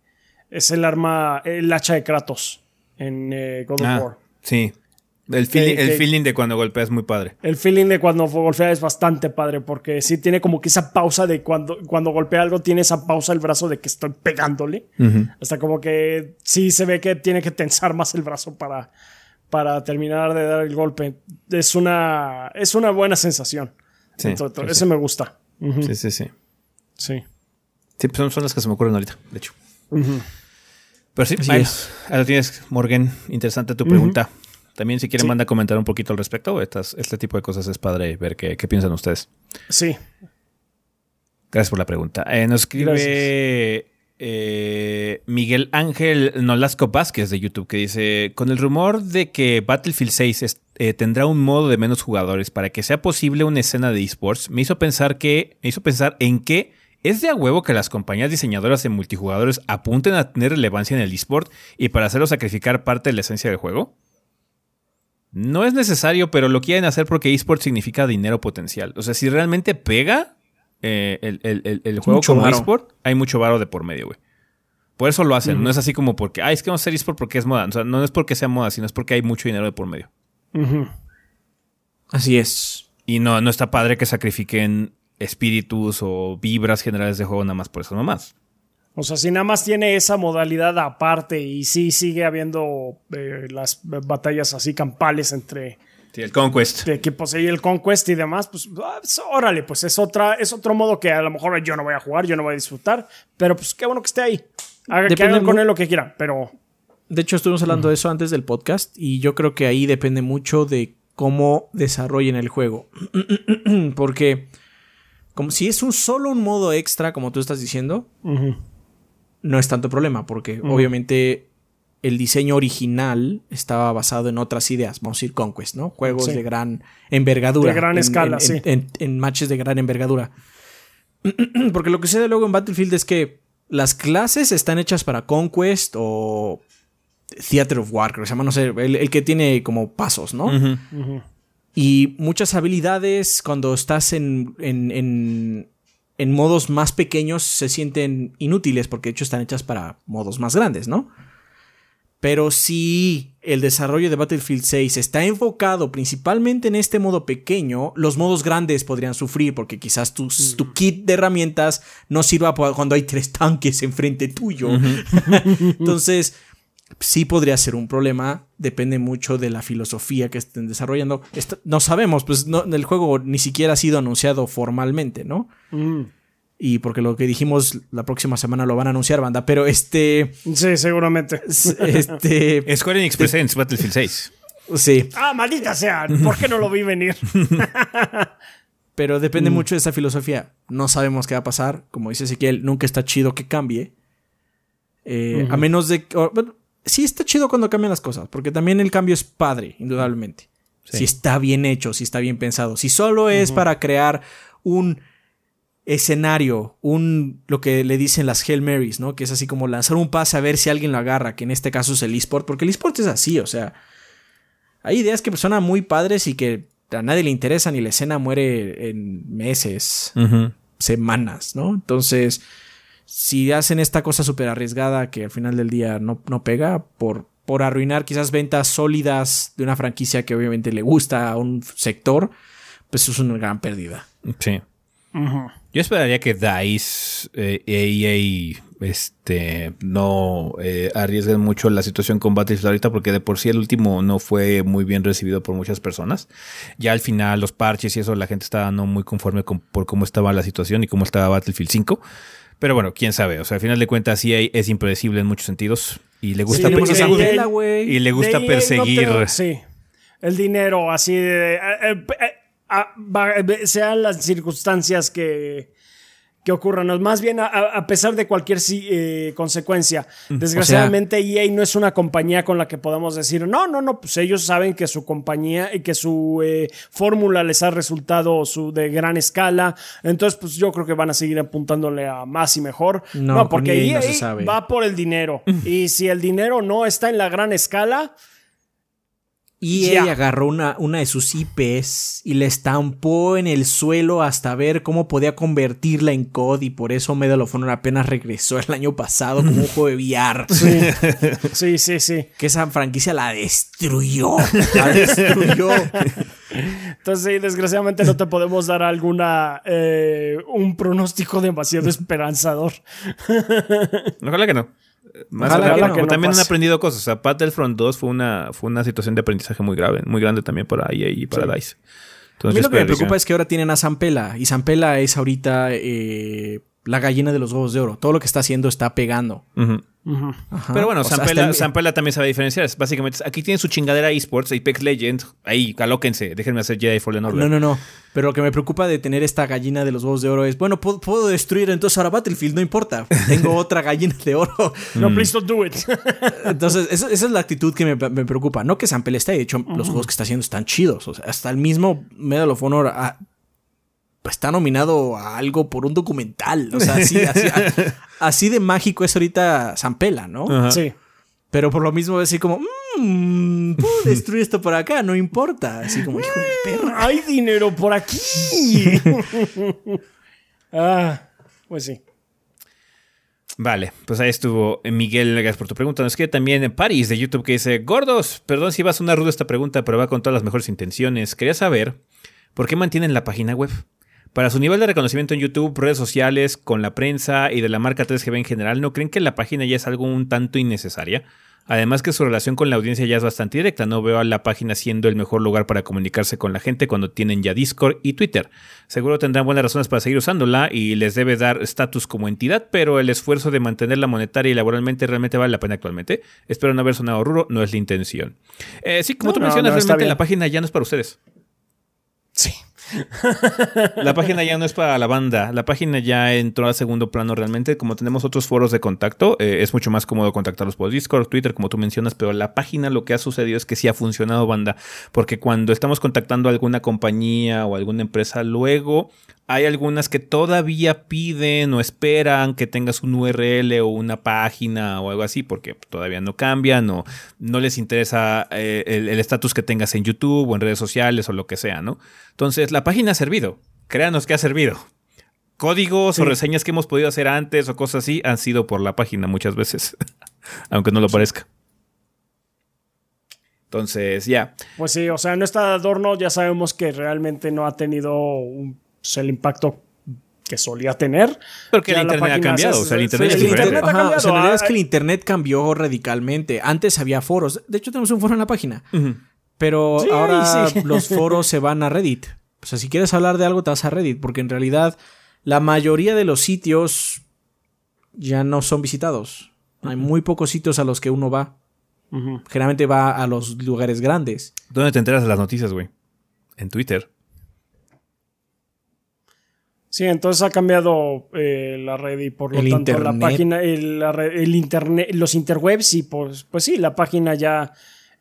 es el arma, el hacha de Kratos en eh, God of
Ah,
War.
sí. El, feeling,
Que-
el
que-
feeling de cuando golpeas es muy padre.
El feeling de cuando golpea es bastante padre porque sí tiene como que esa pausa de cuando, cuando golpea algo, tiene esa pausa el brazo de que estoy pegándole. Hasta como que sí se ve que tiene que tensar más el brazo para, para terminar de dar el golpe. Es una, es una buena sensación.
Sí,
Entonces,
sí,
ese me gusta.
Sí, sí, sí.
Sí.
Sí, pues son, las que se me ocurren ahorita, de hecho. Pero sí,
Así es.
lo tienes, Morgan. Interesante tu pregunta. También, si quieren,
Sí.
manda a comentar un poquito al respecto. Estas, este tipo de cosas es padre ver qué, qué piensan ustedes.
Sí.
Gracias por la pregunta. Eh, nos escribe eh, Miguel Ángel Nolasco Vázquez de YouTube que dice: Con el rumor de que Battlefield 6 es- eh, tendrá un modo de menos jugadores para que sea posible una escena de esports, me hizo pensar que me hizo pensar en que es de a huevo que las compañías diseñadoras de multijugadores apunten a tener relevancia en el esport y para hacerlo sacrificar parte de la esencia del juego. No es necesario, pero lo quieren hacer porque esports significa dinero potencial. O sea, si realmente pega eh, el, el- el- el juego
Mucho
como
varo.
esport, hay mucho varo de por medio, güey. Por eso lo hacen. No es así como porque, ay, es que vamos a hacer esport porque es moda. O sea, no es porque sea moda, sino es porque hay mucho dinero de por medio.
Así es.
Y no, no está padre que sacrifiquen espíritus o vibras generales de juego nada más por eso nomás.
O sea, si nada más tiene esa modalidad aparte y sí sigue habiendo eh, las batallas así campales entre
Sí, el Conquest.
de equipos y el Conquest y demás, pues, ah, pues, órale, pues es otra, es otro modo que a lo mejor yo no voy a jugar, yo no voy a disfrutar, pero pues qué bueno que esté ahí. Haga, que hagan con él lo que quieran, pero
De hecho, estuvimos hablando de eso antes del podcast y yo creo que ahí depende mucho de cómo desarrollen el juego. Porque como si es un solo un modo extra, como tú estás diciendo, no es tanto problema, porque obviamente el diseño original estaba basado en otras ideas. Vamos a decir Conquest, ¿no? Juegos
Sí.
de gran envergadura.
De gran
en-
escala,
en-
sí.
en- en- en matches de gran envergadura. porque lo que sucede luego en Battlefield es que las clases están hechas para Conquest o Theater of War, creo que se llama, no sé, el, el que tiene como pasos, ¿no?
Ujú.
Y muchas habilidades cuando estás en, en, en, en modos más pequeños se sienten inútiles porque de hecho están hechas para modos más grandes, ¿no? Pero si el desarrollo de Battlefield 6 está enfocado principalmente en este modo pequeño, los modos grandes podrían sufrir porque quizás tu, tu kit de herramientas no sirva cuando hay tres tanques enfrente tuyo. Entonces, sí podría ser un problema. Depende mucho de la filosofía que estén desarrollando. No sabemos, pues no, el juego ni siquiera ha sido anunciado formalmente, ¿no?
mm,
Y porque lo que dijimos la próxima semana lo van a anunciar, banda. Pero este.
sí, seguramente.
Este.
Square Enix Presents Battlefield 6.
sí.
Ah, maldita sea, ¿por qué no lo vi venir?
Pero depende mucho de esa filosofía. No sabemos qué va a pasar. Como dice Ezequiel, nunca está chido que cambie. Eh, A menos de. bueno, sí está chido cuando cambian las cosas. Porque también el cambio es padre, indudablemente.
Sí.
Si está bien hecho, si está bien pensado. Si solo es para crear un escenario, un lo que le dicen las Hail Marys, ¿no? Que es así como lanzar un pase a ver si alguien lo agarra, que en este caso es el eSport, porque el eSport es así, o sea, hay ideas que suenan muy padres y que a nadie le interesan y la escena muere en meses, semanas, ¿no? Entonces, si hacen esta cosa súper arriesgada que al final del día no, no pega por, por arruinar quizás ventas sólidas de una franquicia que obviamente le gusta a un sector, pues es una gran pérdida.
Sí. Yo esperaría que DICE eh, EA este, no eh, arriesguen mucho la situación con Battlefield ahorita porque de por sí el último no fue muy bien recibido por muchas personas. Ya al final los parches y eso la gente estaba no muy conforme con, por cómo estaba la situación y cómo estaba Battlefield 5. Pero bueno, quién sabe. O sea, al final de cuentas EA es impredecible en muchos sentidos y le gusta,
Sí,
novela, güey.
y le gusta perseguir.
no te- sí. El dinero, así de. eh, eh, eh, ah, eh, sean las circunstancias que, que ocurran. Más bien, a, a pesar de cualquier eh, consecuencia. Desgraciadamente, EA no es una compañía con la que podamos decir, no, no, no, pues ellos saben que su compañía y que su eh, fórmula les ha resultado su, de gran escala. Entonces, pues yo creo que van a seguir apuntándole a más y mejor.
No,
porque
EA
EA,
no se sabe.
va por el dinero. y si el dinero no está en la gran escala,
Y
Ya.
ella agarró una, una de sus IPs y la estampó en el suelo hasta ver cómo podía convertirla en COD y por eso Medal of Honor apenas regresó el año pasado como un juego de VR.
sí, sí, sí.
Que esa franquicia la destruyó. La destruyó.
Entonces, sí, desgraciadamente no te podemos dar alguna eh, un pronóstico demasiado esperanzador.
Ojalá que no. Más
Ojalá que
no.
también han aprendido cosas. O sea, Battlefront 2 fue una, fue una situación de aprendizaje muy grave, muy grande también para EA y para
Sí.
DICE.
a mí lo que me preocupa es que ahora tienen a Zampela y Zampela es ahorita eh, la gallina de los huevos de oro. Todo lo que está haciendo está pegando.
Pero bueno, Zampella, también sabe diferenciar. Básicamente, aquí tienen su chingadera esports, Apex Legends. Ahí, calóquense. Déjenme hacer Jedi Fallen Order.
No, no, no. Pero lo que me preocupa de tener esta gallina de los huevos de oro es, bueno, puedo, destruir entonces ahora Battlefield, no importa. Tengo otra gallina de oro.
no, please don't do it.
entonces, esa, es la actitud que me, preocupa. No que Zampella esté, de hecho, los juegos que está haciendo están chidos. O sea, hasta el mismo Medal of Honor está nominado a algo por un documental. O sea, así, así, de mágico es ahorita Zampela, ¿no?
Sí.
Pero por lo mismo es así como, mmm, puedo destruir esto por acá, no importa. Así como, hijo de perra.
Hay dinero por aquí. ah, pues sí.
Vale, pues ahí estuvo Miguel, gracias por tu pregunta. Es que también en Paris de YouTube que dice, gordos, perdón si vas a una ruda esta pregunta, pero va con todas las mejores intenciones. Quería saber, ¿por qué mantienen la página web? Para su nivel de reconocimiento en YouTube, redes sociales, con la prensa y de la marca 3GB en general, ¿no creen que la página ya es algo un tanto innecesaria? Además que su relación con la audiencia ya es bastante directa, no veo a la página siendo el mejor lugar para comunicarse con la gente cuando tienen ya Discord y Twitter. Seguro tendrán buenas razones para seguir usándola y les debe dar estatus como entidad, pero el esfuerzo de mantenerla monetaria y laboralmente realmente vale la pena actualmente. Espero no haber sonado ruro, no es la intención. Eh, sí, como tú mencionas, realmente la página ya no es para ustedes.
Sí.
La página ya no es para la banda, la página ya entró a segundo plano realmente, como tenemos otros foros de contacto, eh, es mucho más cómodo contactarlos por Discord, Twitter, como tú mencionas, pero la página lo que ha sucedido es que sí ha funcionado banda, porque cuando estamos contactando a alguna compañía o alguna empresa, luego hay algunas que todavía piden o esperan que tengas un URL o una página o algo así, porque todavía no cambian o no les interesa eh, el estatus que tengas en YouTube o en redes sociales o lo que sea, ¿no? Entonces, la página ha servido. Créanos que ha servido. Códigos o reseñas que hemos podido hacer antes o cosas así han sido por la página muchas veces, aunque no lo parezca. Entonces, ya.
Pues sí, o sea, no está de adorno, ya sabemos que realmente no ha tenido un pues, el impacto que solía tener.
Porque el internet ha cambiado. o sea, el internet, es
internet ha cambiado. O sea, la verdad es que el internet cambió radicalmente. Antes había foros. De hecho, tenemos un foro en la página. Pero ahora los foros se van a Reddit. O sea, si quieres hablar de algo, te vas a Reddit. Porque en realidad, la mayoría de los sitios ya no son visitados. Hay muy pocos sitios a los que uno va. Generalmente va a los lugares grandes.
¿Dónde te enteras de las noticias, güey? En Twitter.
Sí, entonces ha cambiado eh, la red y por lo tanto la página, el, internet, los interwebs y pues, pues sí, la página ya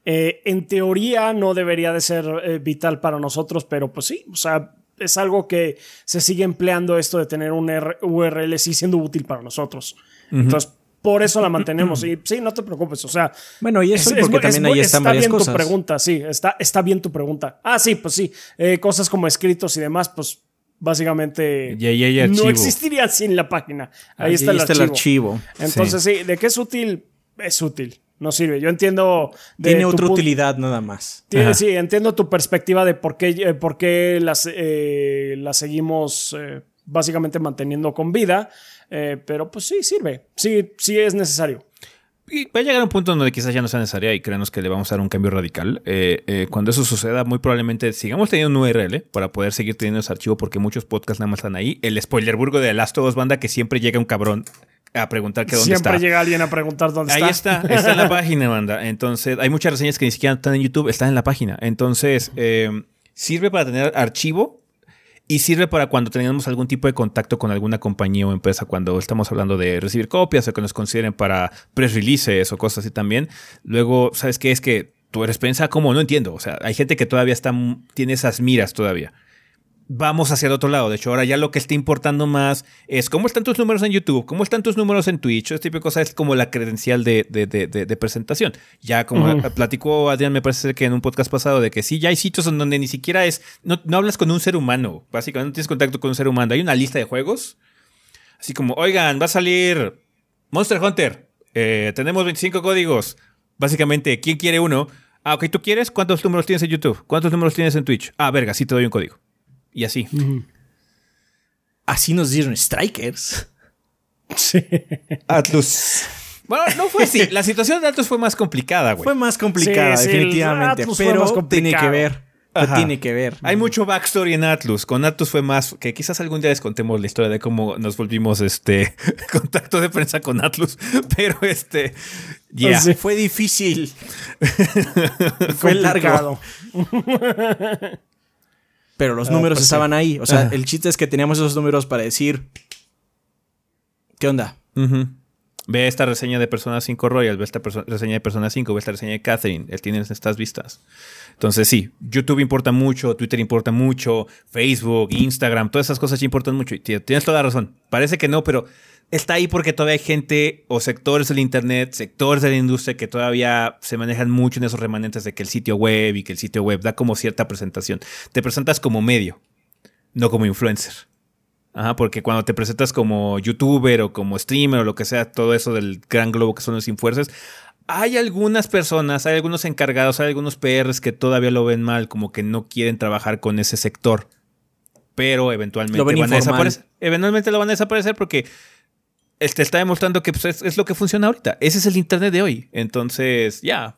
eh, en teoría no debería de ser eh, vital para nosotros, pero pues sí, o sea, es algo que se sigue empleando esto de tener un URL sí siendo útil para nosotros. Entonces, por eso la mantenemos. Y sí, no te preocupes. O sea,
bueno, y eso es, porque también ahí están está
bien
tu
pregunta, sí, está, está bien tu pregunta. Ah, sí, pues sí. cosas como escritos y demás, pues básicamente no existiría sin la página. Ahí, está, el, archivo. Entonces, sí. ¿de qué es útil? Es útil. No sirve. Yo entiendo.
Tiene otra utilidad nada más.
sí, entiendo tu perspectiva de por qué, eh, por qué las, eh, las seguimos eh, básicamente manteniendo con vida. pero pues sí, sirve. Sí, sí es necesario.
Y va a llegar un punto donde quizás ya no sea necesaria y creemos que le vamos a dar un cambio radical. Eh, eh, cuando eso suceda, muy probablemente sigamos teniendo un URL para poder seguir teniendo ese archivo porque muchos podcasts nada más están ahí. El spoilerburgo de Last of Us Banda que siempre llega un cabrón a preguntar que dónde
está. Siempre llega alguien a preguntar dónde
está. Ahí está, está en la página, banda. Entonces, hay muchas reseñas que ni siquiera están en YouTube, están en la página. Entonces, eh, sirve para tener archivo y sirve para cuando tenemos algún tipo de contacto con alguna compañía o empresa, cuando estamos hablando de recibir copias o que nos consideren para press releases o cosas así también. Luego, ¿sabes qué? Es que tú eres prensa, ¿cómo? No entiendo. O sea, hay gente que todavía está, tiene esas miras todavía vamos hacia el otro lado. De hecho, ahora ya lo que está importando más es cómo están tus números en YouTube, cómo están tus números en Twitch. Este tipo de cosas es como la credencial de, de, presentación. Ya como platicó Adrián, me parece que en un podcast pasado, de que sí, ya hay sitios en donde ni siquiera es, no, hablas con un ser humano, básicamente no tienes contacto con un ser humano. Hay una lista de juegos, así como, oigan, va a salir Monster Hunter, eh, tenemos 25 códigos. Básicamente, ¿quién quiere uno? Ah, ok, ¿tú quieres? ¿Cuántos números tienes en YouTube? ¿Cuántos números tienes en Twitch? Ah, verga, sí te doy un código. Y así.
Así nos dieron Strikers.
Sí.
Atlus. Bueno, no fue así. La situación de Atlus fue más complicada, güey.
Fue más complicada, definitivamente. pero tiene que ver. ¿Qué tiene que ver?
Hay mucho backstory en Atlus. Con Atlus fue más que quizás algún día les contemos la historia de cómo nos volvimos este contacto de prensa con Atlus, pero este ya
fue difícil. fue largado. Pero los números pues estaban ahí. O sea, el chiste es que teníamos esos números para decir ¿Qué onda?
Ve esta reseña de Persona 5 Royal, ve esta reseña de Persona 5, ve esta reseña de Catherine. Él tiene estas vistas. Entonces, sí, YouTube importa mucho, Twitter importa mucho, Facebook, Instagram, todas esas cosas importan mucho. Y tienes toda la razón. Parece que no, pero está ahí porque todavía hay gente o sectores del Internet, sectores de la industria que todavía se manejan mucho en esos remanentes de que el sitio web y que el sitio web da como cierta presentación. Te presentas como medio, no como influencer. Ajá, porque cuando te presentas como youtuber o como streamer o lo que sea, todo eso del gran globo que son los influencers, hay algunas personas, hay algunos encargados, hay algunos PRs que todavía lo ven mal, como que no quieren trabajar con ese sector. Pero eventualmente van a desaparecer. Eventualmente lo van a desaparecer porque este, está demostrando que pues, es, es, lo que funciona ahorita. Ese es el internet de hoy. Entonces, ya,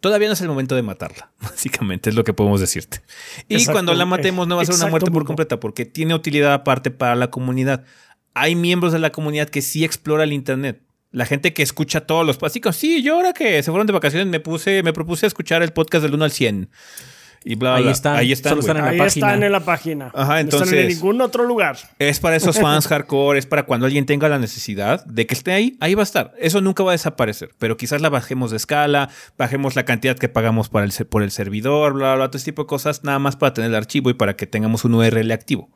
Todavía no es el momento de matarla, básicamente es lo que podemos decirte. Y cuando la matemos no va a ser una muerte por completa porque tiene utilidad aparte para la comunidad. Hay miembros de la comunidad que sí explora el internet. La gente que escucha todos los básicos. Sí, yo ahora que se fueron de vacaciones me puse, me propuse escuchar el podcast del 1 al 100
ahí Están, ahí están.
en la página. están en la página.
Ajá, entonces.
No están en ningún otro lugar.
Es para esos fans hardcore, es para cuando alguien tenga la necesidad de que esté ahí, ahí va a estar. Eso nunca va a desaparecer. Pero quizás la bajemos de escala, bajemos la cantidad que pagamos para el, por el servidor, bla, bla, bla, todo este tipo de cosas, nada más para tener el archivo y para que tengamos un URL activo.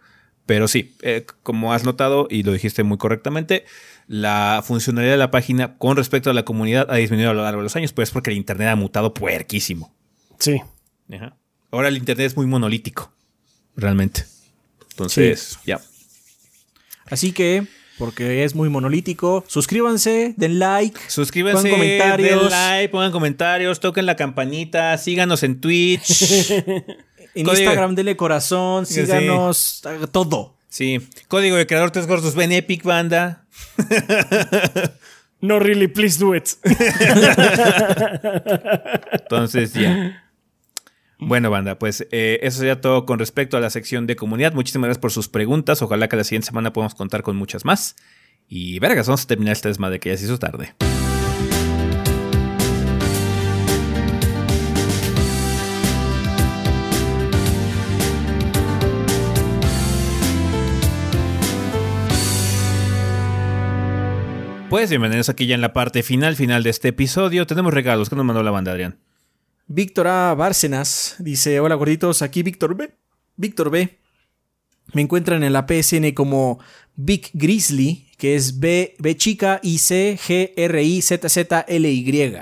Pero sí, eh, como has notado y lo dijiste muy correctamente, la funcionalidad de la página con respecto a la comunidad ha disminuido a lo largo de los años, pues es porque el Internet ha mutado puerquísimo.
Sí.
Ajá. Ahora el Internet es muy monolítico, realmente. Entonces, ya.
Así que, porque es muy monolítico, suscríbanse, den like,
suscríbanse, pongan comentarios, den like, pongan comentarios, toquen la campanita, síganos en Twitch.
en Instagram, denle corazón, síganos, todo.
Sí. Código de creador tres gordos, ven Epic Banda.
no really, please do it.
Entonces, ya. Bueno, banda, pues eh, eso sería todo con respecto a la sección de comunidad. Muchísimas gracias por sus preguntas. Ojalá que la siguiente semana podamos contar con muchas más. Y vergas, vamos a terminar este desmadre que ya se hizo tarde. Pues bienvenidos aquí ya en la parte final, final de este episodio. Tenemos regalos. ¿Qué nos mandó la banda, Adrián?
Víctor A. Bárcenas dice: Hola gorditos, aquí Víctor B. Víctor B. Me encuentran en la PSN como Big Grizzly, que es B, B chica I C G R I Z Z L Y.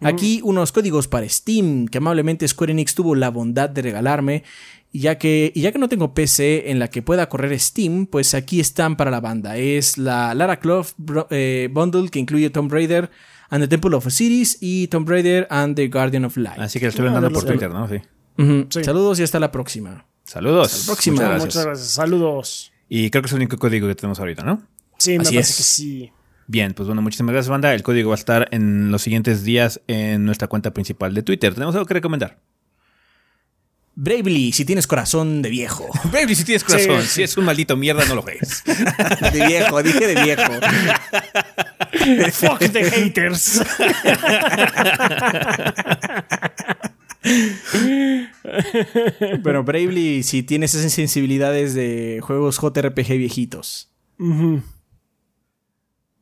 Aquí unos códigos para Steam que amablemente Square Enix tuvo la bondad de regalarme. Y ya, que, y ya que no tengo PC en la que pueda correr Steam, pues aquí están para la banda. Es la Lara Croft eh, Bundle que incluye Tomb Raider, and the Temple of Osiris y Tomb Raider and the Guardian of Light.
Así que lo estoy vendiendo por Twitter, ¿no?
Sí. Saludos y hasta la próxima.
Saludos. Hasta
la próxima.
Muchas gracias. Muchas gracias. Saludos.
Y creo que es el único código que tenemos ahorita, ¿no?
Sí, me parece que sí.
Bien, pues bueno, muchísimas gracias, banda. El código va a estar en los siguientes días en nuestra cuenta principal de Twitter. ¿Tenemos algo que recomendar?
Bravely, si tienes corazón de viejo.
Bravely, si tienes corazón. Si es un maldito mierda, no lo ves.
de viejo, dije de viejo.
Fuck the haters.
Pero Bravely, si tienes esas sensibilidades de juegos JRPG viejitos.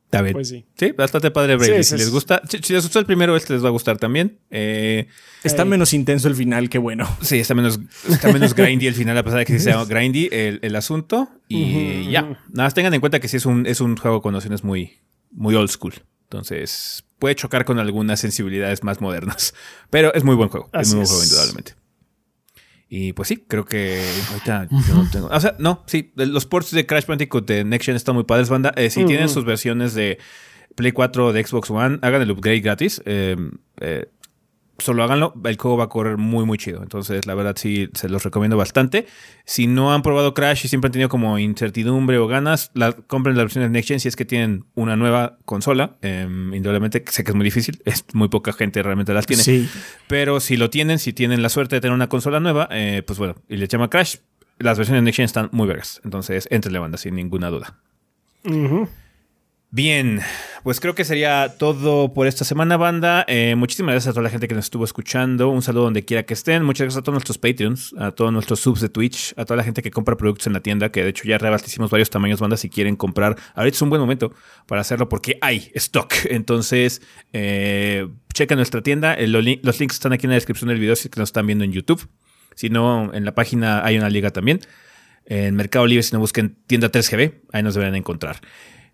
Está bien. Pues sí. Sí, bastante padre Bravely. si, les gusta, si, les gustó el primero, este les va a gustar también. Eh,
está menos intenso el final, qué bueno.
Sí, está menos, está menos grindy el final, a pesar de que sea grindy el, el asunto. Y ya. Nada más tengan en cuenta que sí es un, es un juego con nociones muy, muy old school. Entonces, puede chocar con algunas sensibilidades más modernas. Pero es muy buen juego. es muy buen juego, indudablemente. Y pues sí, creo que ahorita yo no tengo. O sea, no, sí, los ports de Crash Bandicoot de Next Gen están muy padres, banda. Eh, si tienen sus versiones de Play 4 o de Xbox One, hagan el upgrade gratis. Em, eh, solo háganlo. El juego va a correr muy, muy chido. Entonces, la verdad, sí, se los recomiendo bastante. Si no han probado Crash y siempre han tenido como incertidumbre o ganas, la, compren la versión de Next Gen si es que tienen una nueva consola. Eh, indudablemente, sé que es muy difícil. Es muy poca gente realmente las tiene.
Sí.
Pero si lo tienen, si tienen la suerte de tener una consola nueva, eh, pues bueno, y le llama Crash, las versiones de Next Gen están muy vergas. Entonces, entrenle banda, sin ninguna duda. Bien, pues creo que sería todo por esta semana, banda. Eh, muchísimas gracias a toda la gente que nos estuvo escuchando. Un saludo donde quiera que estén. Muchas gracias a todos nuestros Patreons, a todos nuestros subs de Twitch, a toda la gente que compra productos en la tienda, que de hecho ya reabastecimos varios tamaños, banda. Si quieren comprar, ahorita es un buen momento para hacerlo porque hay stock. Entonces, eh, checa nuestra tienda. Li- los links están aquí en la descripción del video si es que nos están viendo en YouTube. Si no, en la página hay una liga también. En Mercado Libre, si no busquen tienda 3GB, ahí nos deberán encontrar.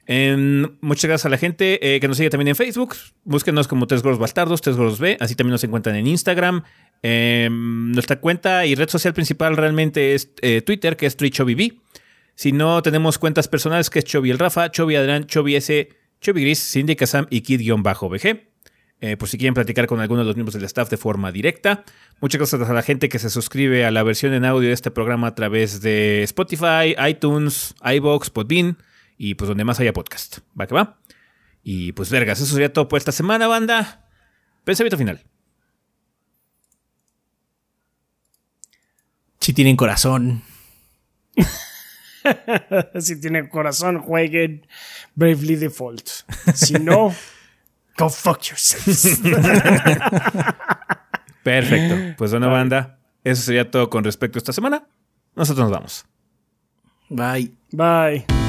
Muchas gracias a la gente eh, que nos sigue también en Facebook. Búsquenos como Tres Gordos Bastardos, Tres Gordos B. Así también nos encuentran en Instagram. Em, nuestra cuenta y red social principal realmente es eh, Twitter, que es TriChobiB. Si no, tenemos cuentas personales que es Chobi el Rafa, Chobi Adrián, Chobi S, Gris, Cindy Kazam y Kid-BG. Eh, por si quieren platicar con alguno de los miembros del staff de forma directa. Muchas gracias a la gente que se suscribe a la versión en audio de este programa a través de Spotify, iTunes, iBox, Podbean y pues donde más haya podcast. Va que va. Y pues vergas, eso sería todo por esta semana, banda. Pensamiento final.
Si tienen corazón.
si tienen corazón, jueguen Bravely Default. Si no, go fuck yourselves.
Perfecto. Pues bueno, banda, eso sería todo con respecto a esta semana. Nosotros nos vamos.
Bye.
Bye.